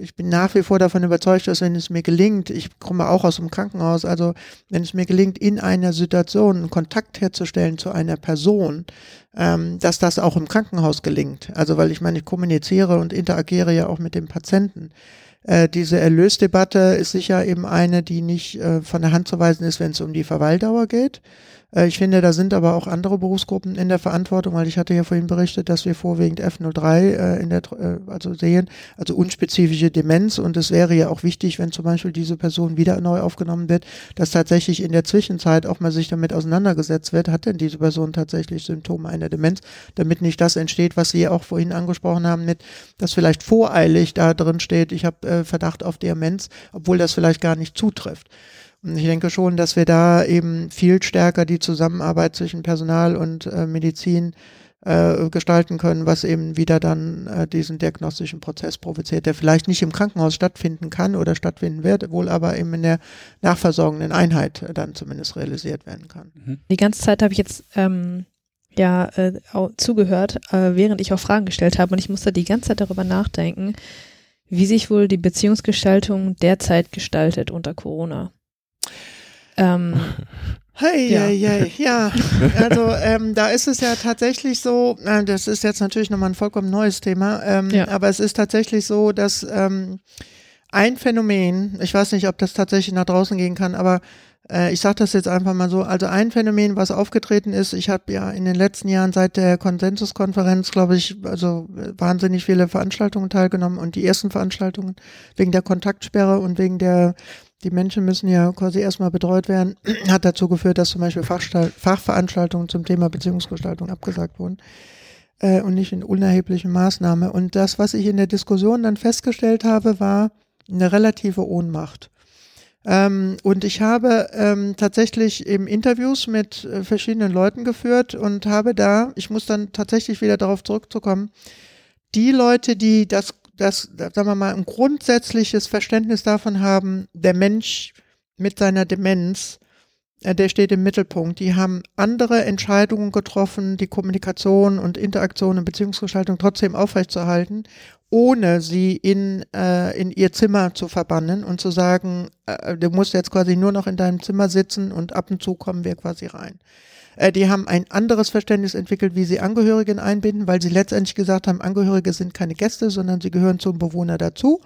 ich bin nach wie vor davon überzeugt, dass wenn es mir gelingt, ich komme auch aus dem Krankenhaus, also wenn es mir gelingt, in einer Situation einen Kontakt herzustellen zu einer Person, ähm, dass das auch im Krankenhaus gelingt. Also weil ich meine, ich kommuniziere und interagiere ja auch mit dem Patienten. Äh, diese Erlösdebatte ist sicher eben eine, die nicht äh, von der Hand zu weisen ist, wenn es um die Verweildauer geht. Äh, ich finde, da sind aber auch andere Berufsgruppen in der Verantwortung, weil ich hatte ja vorhin berichtet, dass wir vorwiegend F03 äh, in der, äh, also sehen, also unspezifische Demenz. Und es wäre ja auch wichtig, wenn zum Beispiel diese Person wieder neu aufgenommen wird, dass tatsächlich in der Zwischenzeit auch mal sich damit auseinandergesetzt wird, hat denn diese Person tatsächlich Symptome einer Demenz, damit nicht das entsteht, was Sie auch vorhin angesprochen haben, mit, dass vielleicht voreilig da drin steht, ich habe Verdacht auf Demenz, obwohl das vielleicht gar nicht zutrifft. Ich denke schon, dass wir da eben viel stärker die Zusammenarbeit zwischen Personal und äh, Medizin äh, gestalten können, was eben wieder dann äh, diesen diagnostischen Prozess provoziert, der vielleicht nicht im Krankenhaus stattfinden kann oder stattfinden wird, wohl aber eben in der nachversorgenden Einheit dann zumindest realisiert werden kann. Mhm. Die ganze Zeit habe ich jetzt ähm, ja äh, zugehört, äh, während ich auch Fragen gestellt habe und ich musste die ganze Zeit darüber nachdenken, wie sich wohl die Beziehungsgestaltung derzeit gestaltet unter Corona. Ähm, Hey, ja. Hey, ja. Also ähm, da ist es ja tatsächlich so, äh, das ist jetzt natürlich nochmal ein vollkommen neues Thema, ähm, ja. aber es ist tatsächlich so, dass ähm, ein Phänomen, ich weiß nicht, ob das tatsächlich nach draußen gehen kann, aber Äh, ich sage das jetzt einfach mal so. Also ein Phänomen, was aufgetreten ist, ich habe ja in den letzten Jahren seit der Konsensuskonferenz, glaube ich, also wahnsinnig viele Veranstaltungen teilgenommen und die ersten Veranstaltungen wegen der Kontaktsperre und wegen der die Menschen müssen ja quasi erstmal betreut werden, hat dazu geführt, dass zum Beispiel Fachveranstaltungen zum Thema Beziehungsgestaltung abgesagt wurden äh, und nicht in unerheblichen Maßnahme. Und das, was ich in der Diskussion dann festgestellt habe, war eine relative Ohnmacht. Ähm, und ich habe ähm, tatsächlich eben Interviews mit äh, verschiedenen Leuten geführt und habe da, ich muss dann tatsächlich wieder darauf zurückzukommen, die Leute, die das, das, sagen wir mal, ein grundsätzliches Verständnis davon haben, der Mensch mit seiner Demenz äh, der steht im Mittelpunkt. Die haben andere Entscheidungen getroffen, die Kommunikation und Interaktion und Beziehungsgestaltung trotzdem aufrechtzuerhalten, ohne sie in, äh, in ihr Zimmer zu verbannen und zu sagen, äh, du musst jetzt quasi nur noch in deinem Zimmer sitzen und ab und zu kommen wir quasi rein. Äh, die haben ein anderes Verständnis entwickelt, wie sie Angehörigen einbinden, weil sie letztendlich gesagt haben, Angehörige sind keine Gäste, sondern sie gehören zum Bewohner dazu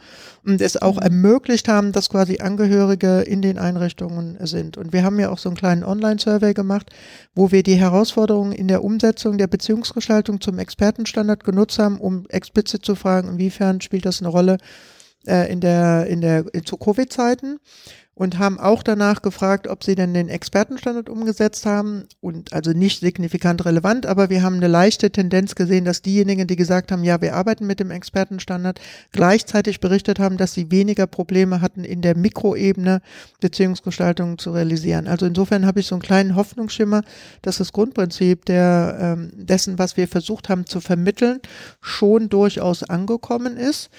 und es auch mhm. ermöglicht haben, dass quasi Angehörige in den Einrichtungen sind. Und wir haben ja auch so einen kleinen Online-Survey gemacht, wo wir die Herausforderungen in der Umsetzung der Beziehungsgestaltung zum Expertenstandard genutzt haben, um explizit zu fragen, inwiefern spielt das eine Rolle äh, in der, in der, zu Covid-Zeiten und haben auch danach gefragt, ob sie denn den Expertenstandard umgesetzt haben und also nicht signifikant relevant, aber wir haben eine leichte Tendenz gesehen, dass diejenigen, die gesagt haben, ja, wir arbeiten mit dem Expertenstandard, gleichzeitig berichtet haben, dass sie weniger Probleme hatten in der Mikroebene Beziehungsgestaltung zu realisieren. Also insofern habe ich so einen kleinen Hoffnungsschimmer, dass das Grundprinzip der, ähm, dessen, was wir versucht haben zu vermitteln, schon durchaus angekommen ist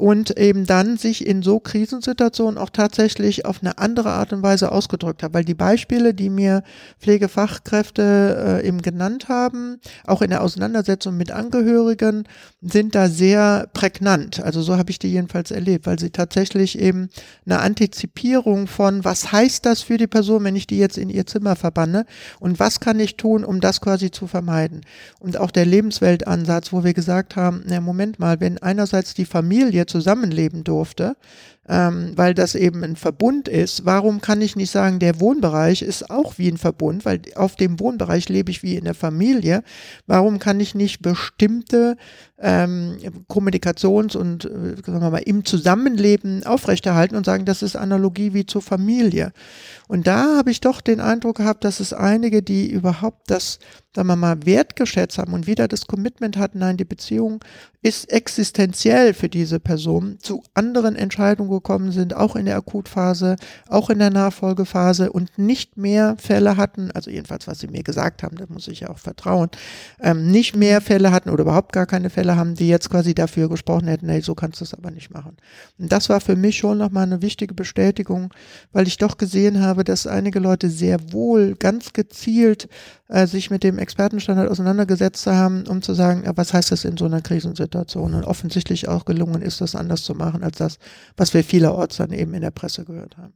und eben dann sich in so Krisensituationen auch tatsächlich auf eine andere Art und Weise ausgedrückt hat. Weil die Beispiele, die mir Pflegefachkräfte äh, eben genannt haben, auch in der Auseinandersetzung mit Angehörigen, sind da sehr prägnant. Also so habe ich die jedenfalls erlebt, weil sie tatsächlich eben eine Antizipierung von, was heißt das für die Person, wenn ich die jetzt in ihr Zimmer verbanne und was kann ich tun, um das quasi zu vermeiden. Und auch der Lebensweltansatz, wo wir gesagt haben, na Moment mal, wenn einerseits die Familie zusammenleben durfte, ähm, weil das eben ein Verbund ist. Warum kann ich nicht sagen, der Wohnbereich ist auch wie ein Verbund, weil auf dem Wohnbereich lebe ich wie in der Familie. Warum kann ich nicht bestimmte ähm, Kommunikations- und äh, sagen wir mal, im Zusammenleben aufrechterhalten und sagen, das ist Analogie wie zur Familie. Und da habe ich doch den Eindruck gehabt, dass es einige, die überhaupt das, sagen wir mal, wertgeschätzt haben und wieder das Commitment hatten, nein, die Beziehung ist existenziell für diese Person, zu anderen Entscheidungen gekommen sind, auch in der Akutphase, auch in der Nachfolgephase und nicht mehr Fälle hatten, also jedenfalls, was sie mir gesagt haben, da muss ich ja auch vertrauen, ähm, nicht mehr Fälle hatten oder überhaupt gar keine Fälle haben, die jetzt quasi dafür gesprochen hätten, hey, so kannst du es aber nicht machen. Und das war für mich schon nochmal eine wichtige Bestätigung, weil ich doch gesehen habe, dass einige Leute sehr wohl ganz gezielt äh, sich mit dem Expertenstandard auseinandergesetzt haben, um zu sagen, ja, was heißt das in so einer Krisensituation? Und offensichtlich auch gelungen ist, das anders zu machen als das, was wir vielerorts dann eben in der Presse gehört haben.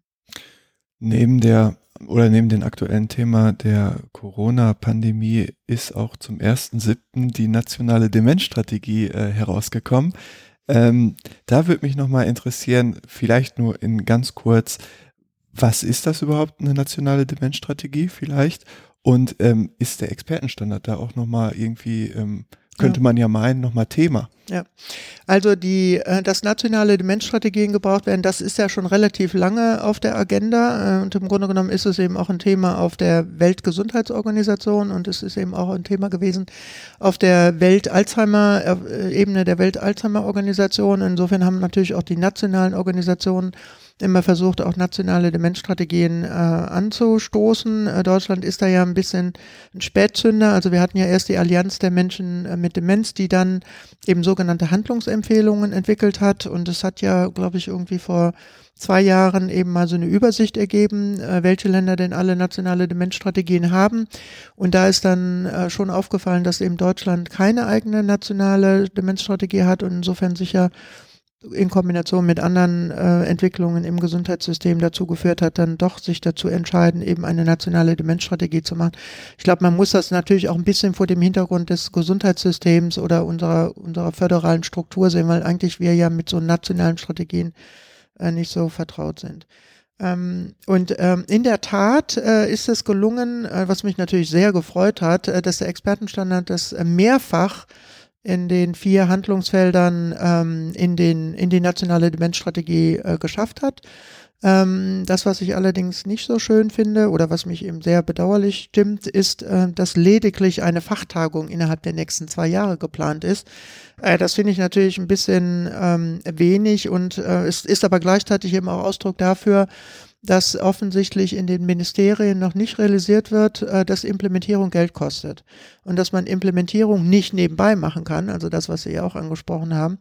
Neben der oder neben dem aktuellen Thema der Corona-Pandemie ist auch zum 1.7. die nationale Demenzstrategie äh, herausgekommen. Ähm, da würde mich nochmal interessieren, vielleicht nur in ganz kurz, was ist das überhaupt, eine nationale Demenzstrategie vielleicht? Und ähm, ist der Expertenstandard da auch nochmal irgendwie ähm, könnte man ja meinen, nochmal Thema. Ja, also die, äh, dass nationale Demenzstrategien gebraucht werden, das ist ja schon relativ lange auf der Agenda äh, und im Grunde genommen ist es eben auch ein Thema auf der Weltgesundheitsorganisation und es ist eben auch ein Thema gewesen auf der Welt-Alzheimer-Ebene äh, der Welt-Alzheimer-Organisation. Insofern haben natürlich auch die nationalen Organisationen immer versucht, auch nationale Demenzstrategien äh, anzustoßen. Äh, Deutschland ist da ja ein bisschen ein Spätzünder. Also wir hatten ja erst die Allianz der Menschen äh, mit Demenz, die dann eben sogenannte Handlungsempfehlungen entwickelt hat. Und es hat ja, glaube ich, irgendwie vor zwei Jahren eben mal so eine Übersicht ergeben, äh, welche Länder denn alle nationale Demenzstrategien haben. Und da ist dann äh, schon aufgefallen, dass eben Deutschland keine eigene nationale Demenzstrategie hat und insofern sicher in Kombination mit anderen äh, Entwicklungen im Gesundheitssystem dazu geführt hat, dann doch sich dazu entscheiden, eben eine nationale Demenzstrategie zu machen. Ich glaube, man muss das natürlich auch ein bisschen vor dem Hintergrund des Gesundheitssystems oder unserer, unserer föderalen Struktur sehen, weil eigentlich wir ja mit so nationalen Strategien äh, nicht so vertraut sind. Ähm, und ähm, in der Tat äh, ist es gelungen, äh, was mich natürlich sehr gefreut hat, äh, dass der Expertenstandard das äh, mehrfach in den vier Handlungsfeldern ähm, in, den, in die nationale Demenzstrategie äh, geschafft hat. Ähm, das, was ich allerdings nicht so schön finde oder was mich eben sehr bedauerlich stimmt, ist, äh, dass lediglich eine Fachtagung innerhalb der nächsten zwei Jahre geplant ist. Äh, das finde ich natürlich ein bisschen ähm, wenig und äh, es ist aber gleichzeitig eben auch Ausdruck dafür, dass offensichtlich in den Ministerien noch nicht realisiert wird, äh, dass Implementierung Geld kostet und dass man Implementierung nicht nebenbei machen kann, also das, was Sie ja auch angesprochen haben.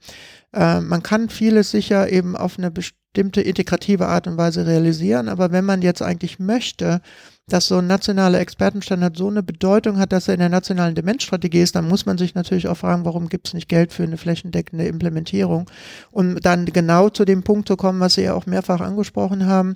Äh, man kann vieles sicher eben auf eine bestimmte bestimmte integrative Art und Weise realisieren. Aber wenn man jetzt eigentlich möchte, dass so ein nationaler Expertenstandard so eine Bedeutung hat, dass er in der nationalen Demenzstrategie ist, dann muss man sich natürlich auch fragen, warum gibt es nicht Geld für eine flächendeckende Implementierung? Und dann genau zu dem Punkt zu kommen, was Sie ja auch mehrfach angesprochen haben,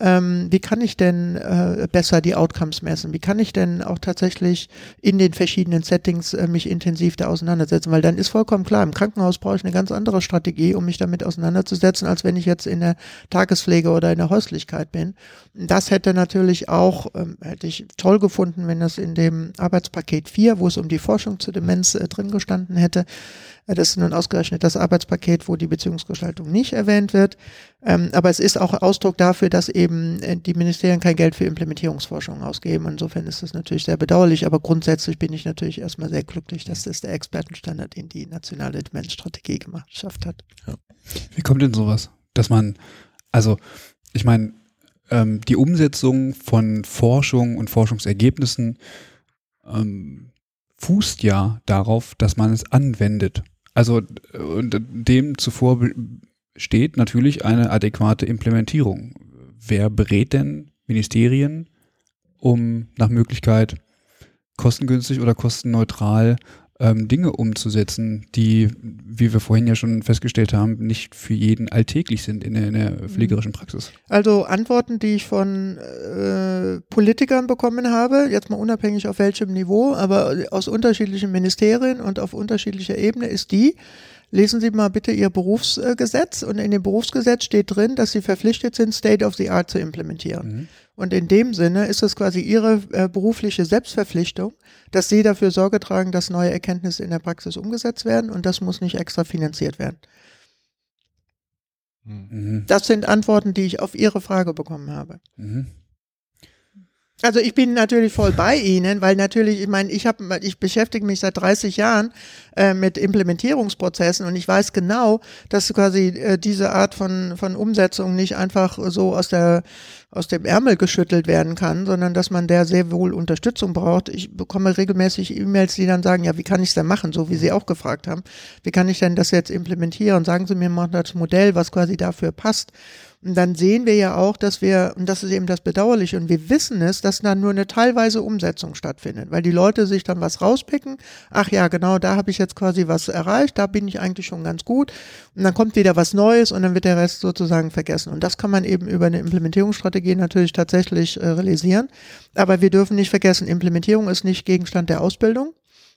ähm, wie kann ich denn äh, besser die Outcomes messen? Wie kann ich denn auch tatsächlich in den verschiedenen Settings äh, mich intensiv da auseinandersetzen? Weil dann ist vollkommen klar, im Krankenhaus brauche ich eine ganz andere Strategie, um mich damit auseinanderzusetzen, als wenn ich jetzt in der Tagespflege oder in der Häuslichkeit bin. Das hätte natürlich auch, ähm, hätte ich toll gefunden, wenn das in dem Arbeitspaket 4, wo es um die Forschung zur Demenz äh, drin gestanden hätte, das ist nun ausgerechnet das Arbeitspaket, wo die Beziehungsgestaltung nicht erwähnt wird. Ähm, aber es ist auch Ausdruck dafür, dass eben äh, die Ministerien kein Geld für Implementierungsforschung ausgeben. Insofern ist das natürlich sehr bedauerlich. Aber grundsätzlich bin ich natürlich erstmal sehr glücklich, dass das der Expertenstandard in die nationale Demenzstrategie gemacht, hat. Ja. Wie kommt denn sowas? Dass man, also, ich meine, ähm, die Umsetzung von Forschung und Forschungsergebnissen ähm, fußt ja darauf, dass man es anwendet. Also und dem zuvor steht natürlich eine adäquate Implementierung. Wer berät denn Ministerien, um nach Möglichkeit kostengünstig oder kostenneutral ähm, Dinge umzusetzen, die, wie wir vorhin ja schon festgestellt haben, nicht für jeden alltäglich sind in der, in der mhm. pflegerischen Praxis. Also Antworten, die ich von äh, Politikern bekommen habe, jetzt mal unabhängig auf welchem Niveau, aber aus unterschiedlichen Ministerien und auf unterschiedlicher Ebene, ist die, lesen Sie mal bitte Ihr Berufsgesetz und in dem Berufsgesetz steht drin, dass Sie verpflichtet sind, State of the Art zu implementieren. Mhm. Und in dem Sinne ist es quasi Ihre äh, berufliche Selbstverpflichtung, dass Sie dafür Sorge tragen, dass neue Erkenntnisse in der Praxis umgesetzt werden und das muss nicht extra finanziert werden. Mhm. Das sind Antworten, die ich auf Ihre Frage bekommen habe. Mhm. Also ich bin natürlich voll bei Ihnen, weil natürlich, ich meine, ich habe, ich beschäftige mich seit 30 Jahren äh, mit Implementierungsprozessen und ich weiß genau, dass quasi äh, diese Art von von Umsetzung nicht einfach so aus der aus dem Ärmel geschüttelt werden kann, sondern dass man der sehr wohl Unterstützung braucht. Ich bekomme regelmäßig E-Mails, die dann sagen, ja, wie kann ich es denn machen, so wie Sie auch gefragt haben. Wie kann ich denn das jetzt implementieren? Sagen Sie mir mal das Modell, was quasi dafür passt. Und dann sehen wir ja auch, dass wir, und das ist eben das Bedauerliche, und wir wissen es, dass dann nur eine teilweise Umsetzung stattfindet, weil die Leute sich dann was rauspicken. Ach ja, genau, da habe ich jetzt quasi was erreicht, da bin ich eigentlich schon ganz gut. Und dann kommt wieder was Neues und dann wird der Rest sozusagen vergessen. Und das kann man eben über eine Implementierungsstrategie natürlich tatsächlich äh, realisieren. Aber wir dürfen nicht vergessen, Implementierung ist nicht Gegenstand der Ausbildung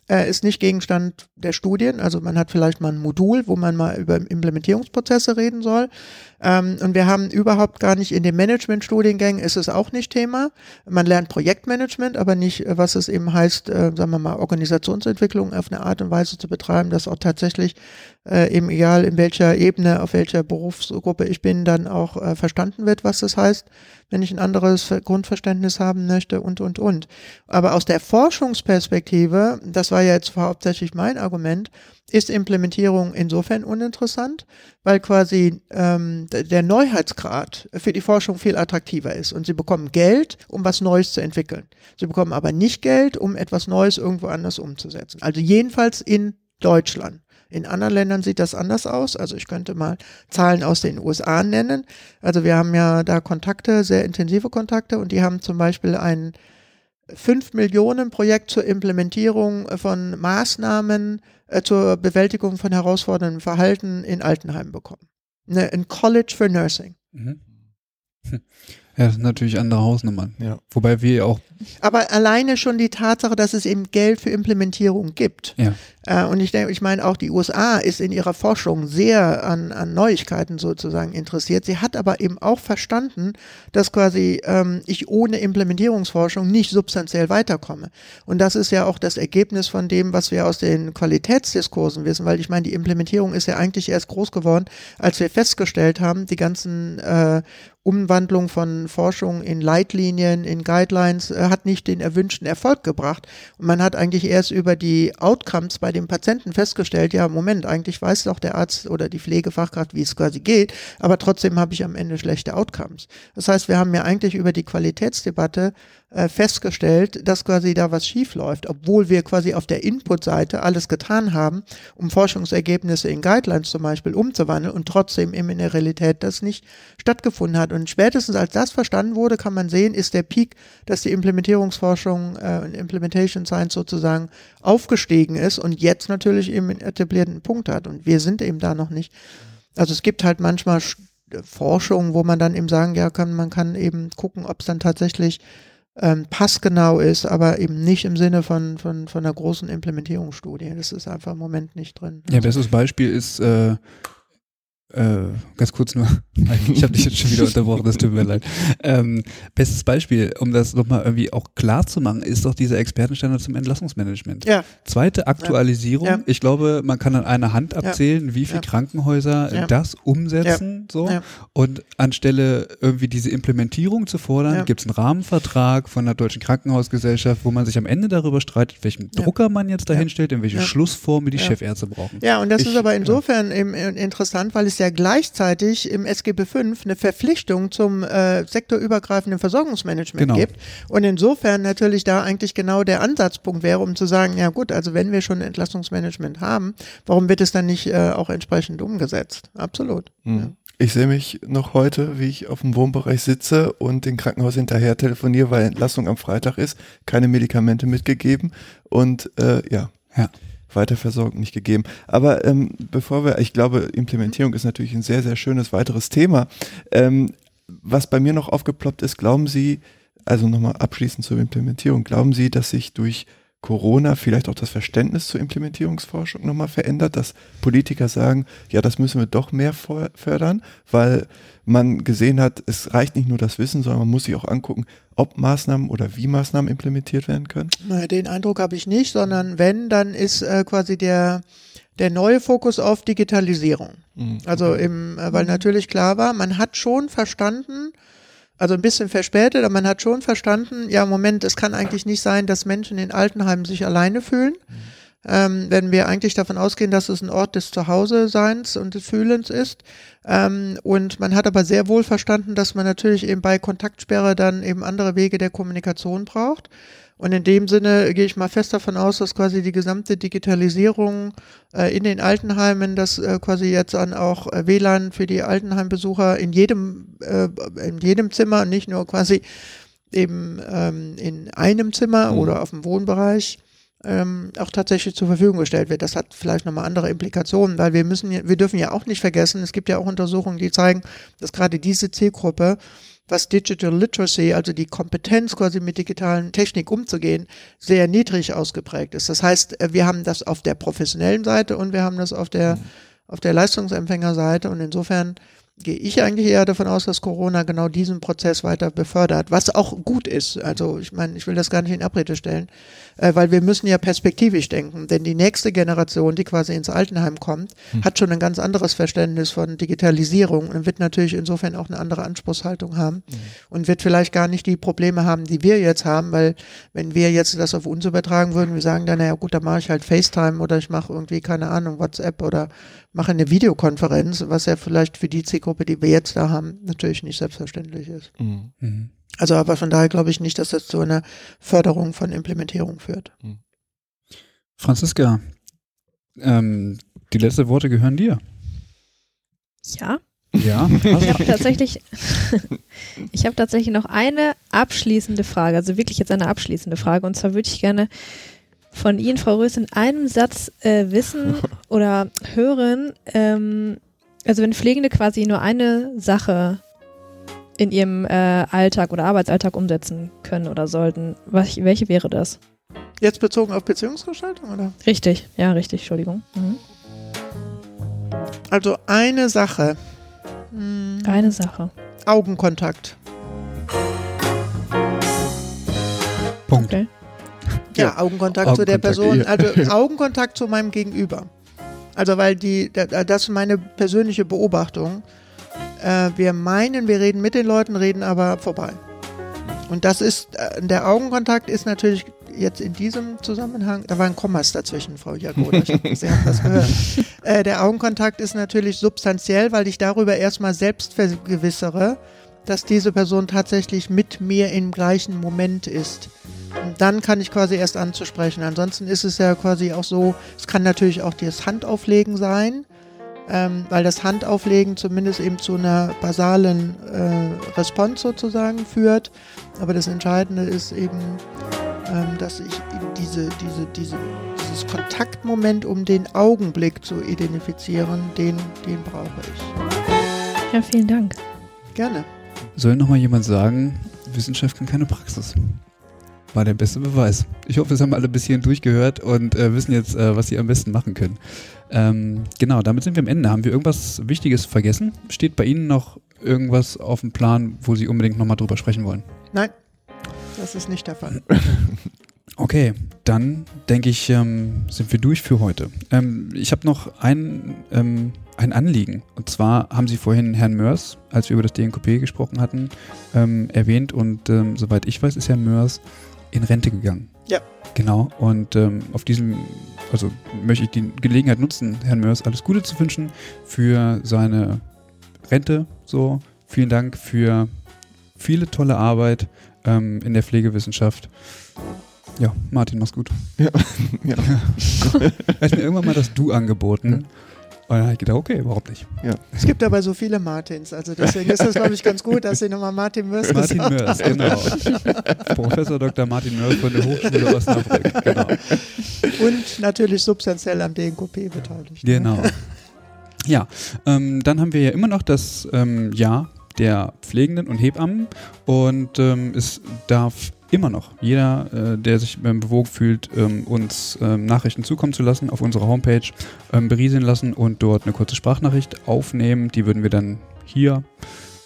äh, ist nicht Gegenstand der Studien. Also man hat vielleicht mal ein Modul, wo man mal über Implementierungsprozesse reden soll. Ähm, und wir haben überhaupt gar nicht in den Management-Studiengängen ist es auch nicht Thema. Man lernt Projektmanagement, aber nicht, äh, was es eben heißt, äh, sagen wir mal, Organisationsentwicklung auf eine Art und Weise zu betreiben, dass auch tatsächlich äh, eben egal in welcher Ebene, auf welcher Berufsgruppe ich bin, dann auch äh, verstanden wird, was das heißt, wenn ich ein anderes Grundverständnis haben möchte und, und, und. Aber aus der Forschungsperspektive, das war ja jetzt hauptsächlich mein Argument, ist Implementierung insofern uninteressant, weil quasi ähm, der Neuheitsgrad für die Forschung viel attraktiver ist. Und sie bekommen Geld, um was Neues zu entwickeln. Sie bekommen aber nicht Geld, um etwas Neues irgendwo anders umzusetzen. Also jedenfalls in Deutschland. In anderen Ländern sieht das anders aus. Also ich könnte mal Zahlen aus den USA nennen. Also wir haben ja da Kontakte, sehr intensive Kontakte und die haben zum Beispiel ein 5 Millionen Projekt zur Implementierung von Maßnahmen äh, zur Bewältigung von herausforderndem Verhalten in Altenheimen bekommen. Ne, ein College for Nursing. Mhm. Ja, das sind natürlich andere Hausnummern. Ja. Wobei wir auch. Aber alleine schon die Tatsache, dass es eben Geld für Implementierung gibt. Ja. Äh, und ich denke, ich meine, auch die USA ist in ihrer Forschung sehr an, an Neuigkeiten sozusagen interessiert. Sie hat aber eben auch verstanden, dass quasi ähm, ich ohne Implementierungsforschung nicht substanziell weiterkomme. Und das ist ja auch das Ergebnis von dem, was wir aus den Qualitätsdiskursen wissen, weil ich meine, die Implementierung ist ja eigentlich erst groß geworden, als wir festgestellt haben, die ganzen äh, Umwandlung von Forschung in Leitlinien, in Guidelines äh, hat nicht den erwünschten Erfolg gebracht. Und man hat eigentlich erst über die Outcomes bei dem Patienten festgestellt, ja, Moment, eigentlich weiß doch der Arzt oder die Pflegefachkraft, wie es quasi geht, aber trotzdem habe ich am Ende schlechte Outcomes. Das heißt, wir haben ja eigentlich über die Qualitätsdebatte äh, festgestellt, dass quasi da was schief läuft, obwohl wir quasi auf der Input-Seite alles getan haben, um Forschungsergebnisse in Guidelines zum Beispiel umzuwandeln und trotzdem eben in der Realität das nicht stattgefunden hat. Und spätestens als das verstanden wurde, kann man sehen, ist der Peak, dass die Implementierungsforschung äh, Implementation Science sozusagen aufgestiegen ist und jetzt natürlich eben einen etablierten Punkt hat. Und wir sind eben da noch nicht. Also es gibt halt manchmal Forschung, wo man dann eben sagen, ja, kann, man kann eben gucken, ob es dann tatsächlich ähm, passgenau ist, aber eben nicht im Sinne von, von, von einer großen Implementierungsstudie. Das ist einfach im Moment nicht drin. Ja, bestes Beispiel ist äh, äh, ganz kurz nur, ich habe dich jetzt schon wieder unterbrochen, das tut mir leid. Ähm, bestes Beispiel, um das nochmal irgendwie auch klar zu machen, ist doch dieser Expertenstandard zum Entlassungsmanagement. Ja. Zweite Aktualisierung. Ja. Ich glaube, man kann an einer Hand abzählen, wie viele Ja. Krankenhäuser Ja. das umsetzen. So. Ja. Und anstelle irgendwie diese Implementierung zu fordern, Ja. gibt es einen Rahmenvertrag von der Deutschen Krankenhausgesellschaft, wo man sich am Ende darüber streitet, welchen Ja. Drucker man jetzt dahin stellt, in welche Ja. Schlussformel die Ja. Chefärzte brauchen. Ja, und das Ich- ist aber insofern eben interessant, weil es ja gleichzeitig im SGB V eine Verpflichtung zum äh, sektorübergreifenden Versorgungsmanagement Genau. gibt. Und insofern natürlich da eigentlich genau der Ansatzpunkt wäre, um zu sagen, ja gut, also wenn wir schon Entlassungsmanagement haben, warum wird es dann nicht äh, auch entsprechend umgesetzt? Absolut. Mhm. Ich sehe mich noch heute, wie ich auf dem Wohnbereich sitze und den Krankenhaus hinterher telefoniere, weil Entlassung am Freitag ist, keine Medikamente mitgegeben und äh, ja, Ja. Weiterversorgung nicht gegeben. Aber ähm, bevor wir, ich glaube, Implementierung ist natürlich ein sehr, sehr schönes weiteres Thema. Ähm, was bei mir noch aufgeploppt ist, glauben Sie, also nochmal abschließend zur Implementierung, glauben Sie, dass sich durch Corona vielleicht auch das Verständnis zur Implementierungsforschung nochmal verändert, dass Politiker sagen, ja, das müssen wir doch mehr fördern, weil man gesehen hat, es reicht nicht nur das Wissen, sondern man muss sich auch angucken, ob Maßnahmen oder wie Maßnahmen implementiert werden können. Na, Den Eindruck habe ich nicht, sondern wenn, dann ist äh, quasi der, der neue Fokus auf Digitalisierung. Mhm. Also im, äh, weil natürlich klar war, man hat schon verstanden, also ein bisschen verspätet, aber man hat schon verstanden, ja, Moment, es kann eigentlich nicht sein, dass Menschen in Altenheimen sich alleine fühlen. Ähm, wenn wir eigentlich davon ausgehen, dass es ein Ort des Zuhause-Seins und des Fühlens ist. Ähm, und man hat aber sehr wohl verstanden, dass man natürlich eben bei Kontaktsperre dann eben andere Wege der Kommunikation braucht. Und in dem Sinne gehe ich mal fest davon aus, dass quasi die gesamte Digitalisierung äh, in den Altenheimen, dass äh, quasi jetzt dann auch äh, WLAN für die Altenheimbesucher in jedem, äh, in jedem Zimmer, nicht nur quasi eben ähm, in einem Zimmer Mhm. oder auf dem Wohnbereich ähm, auch tatsächlich zur Verfügung gestellt wird. Das hat vielleicht nochmal andere Implikationen, weil wir müssen, wir dürfen ja auch nicht vergessen, es gibt ja auch Untersuchungen, die zeigen, dass gerade diese Zielgruppe, was Digital Literacy, also die Kompetenz quasi mit digitalen Technik umzugehen, sehr niedrig ausgeprägt ist. Das heißt, äh, wir haben das auf der professionellen Seite und wir haben das auf der, auf der Leistungsempfängerseite und insofern gehe ich eigentlich eher davon aus, dass Corona genau diesen Prozess weiter befördert, was auch gut ist. Also ich meine, ich will das gar nicht in Abrede stellen, äh, weil wir müssen ja perspektivisch denken, denn die nächste Generation, die quasi ins Altenheim kommt, hat schon ein ganz anderes Verständnis von Digitalisierung und wird natürlich insofern auch eine andere Anspruchshaltung haben und wird vielleicht gar nicht die Probleme haben, die wir jetzt haben, weil wenn wir jetzt das auf uns übertragen würden, wir sagen dann, naja gut, dann mache ich halt FaceTime oder ich mache irgendwie, keine Ahnung, WhatsApp oder mache eine Videokonferenz, was ja vielleicht für die Zielgruppe, die wir jetzt da haben, natürlich nicht selbstverständlich ist. Mhm. Also aber von daher glaube ich nicht, dass das zu einer Förderung von Implementierung führt. Franziska, ähm, die letzten Worte gehören dir. Ja, Ja, ich habe tatsächlich, ich habe tatsächlich noch eine abschließende Frage, also wirklich jetzt eine abschließende Frage. Und zwar würde ich gerne von Ihnen, Frau Rös, in einem Satz äh, wissen oder hören, ähm, also wenn Pflegende quasi nur eine Sache in ihrem äh, Alltag oder Arbeitsalltag umsetzen können oder sollten. Was, welche wäre das? Jetzt bezogen auf Beziehungsgestaltung, oder? Richtig, ja, richtig, Entschuldigung. Mhm. Also eine Sache. Hm, Eine Sache. Augenkontakt. Punkt. Okay. Ja, Augenkontakt, zu der Person, ja. also Augenkontakt zu meinem Gegenüber. Also weil die, da- da- das ist meine persönliche Beobachtung. Äh, wir meinen, wir reden mit den Leuten, reden aber vorbei. Und das ist, äh, der Augenkontakt ist natürlich jetzt in diesem Zusammenhang, da war ein Kommas dazwischen, Frau Jagoda, Sie haben das gehört. Äh, der Augenkontakt ist natürlich substanziell, weil ich darüber erstmal selbst vergewissere, dass diese Person tatsächlich mit mir im gleichen Moment ist. Und dann kann ich quasi erst anzusprechen. Ansonsten ist es ja quasi auch so, es kann natürlich auch das Handauflegen sein, ähm, weil das Handauflegen zumindest eben zu einer basalen äh, Response sozusagen führt. Aber das Entscheidende ist eben, ähm, dass ich diese, diese, diese, dieses Kontaktmoment, um den Augenblick zu identifizieren, den, den brauche ich. Ja, vielen Dank. Gerne. Soll noch mal jemand sagen, Wissenschaft kann keine Praxis? War der beste Beweis. Ich hoffe, es haben alle bis hierhin durchgehört und äh, wissen jetzt, äh, was sie am besten machen können. Ähm, genau, damit sind wir am Ende. Haben wir irgendwas Wichtiges vergessen? Steht bei Ihnen noch irgendwas auf dem Plan, wo Sie unbedingt nochmal drüber sprechen wollen? Nein, das ist nicht der Fall. Okay, dann denke ich, ähm, sind wir durch für heute. Ähm, ich habe noch ein, ähm, ein Anliegen. Und zwar haben Sie vorhin Herrn Mörs, als wir über das DNKP gesprochen hatten, ähm, erwähnt. Und ähm, soweit ich weiß, ist Herr Mörs in Rente gegangen. Ja. Genau. Und ähm, auf diesem, also möchte ich die Gelegenheit nutzen, Herrn Mörs alles Gute zu wünschen für seine Rente. So, vielen Dank für viele tolle Arbeit ähm, in der Pflegewissenschaft. Ja, Martin, mach's gut. Ja. Er hat mir irgendwann mal das Du angeboten. Und dann habe ich gedacht, okay, überhaupt nicht. Es gibt aber so viele Martins, also deswegen ist das, glaube ich, ganz gut, dass Sie nochmal Martin Mörs Martin Mörs, genau. Professor Dr. Martin Mörs von der Hochschule Osnabrück. Genau. Und natürlich substanziell am DNKP beteiligt. genau. Ja, ähm, dann haben wir ja immer noch das ähm, Jahr der Pflegenden und Hebammen und ähm, es darf immer noch jeder, äh, der sich ähm, bewogen fühlt, ähm, uns ähm, Nachrichten zukommen zu lassen, auf unserer Homepage ähm, berieseln lassen und dort eine kurze Sprachnachricht aufnehmen. Die würden wir dann hier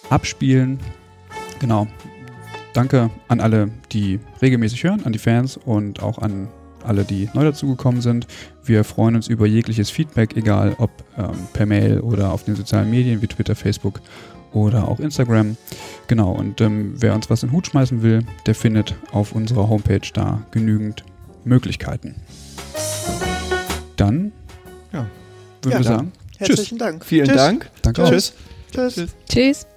abspielen. Genau. Danke an alle, die regelmäßig hören, an die Fans und auch an alle, die neu dazugekommen sind. Wir freuen uns über jegliches Feedback, egal ob ähm, per Mail oder auf den sozialen Medien wie Twitter, Facebook oder auch Instagram. Genau, und ähm, wer uns was in den Hut schmeißen will, der findet auf unserer Homepage da genügend Möglichkeiten. Dann Ja. würden Ja, wir dann. sagen, Herzlichen Dank. Vielen Tschüss. Dank. danke auch. Tschüss. Tschüss. Tschüss. Tschüss.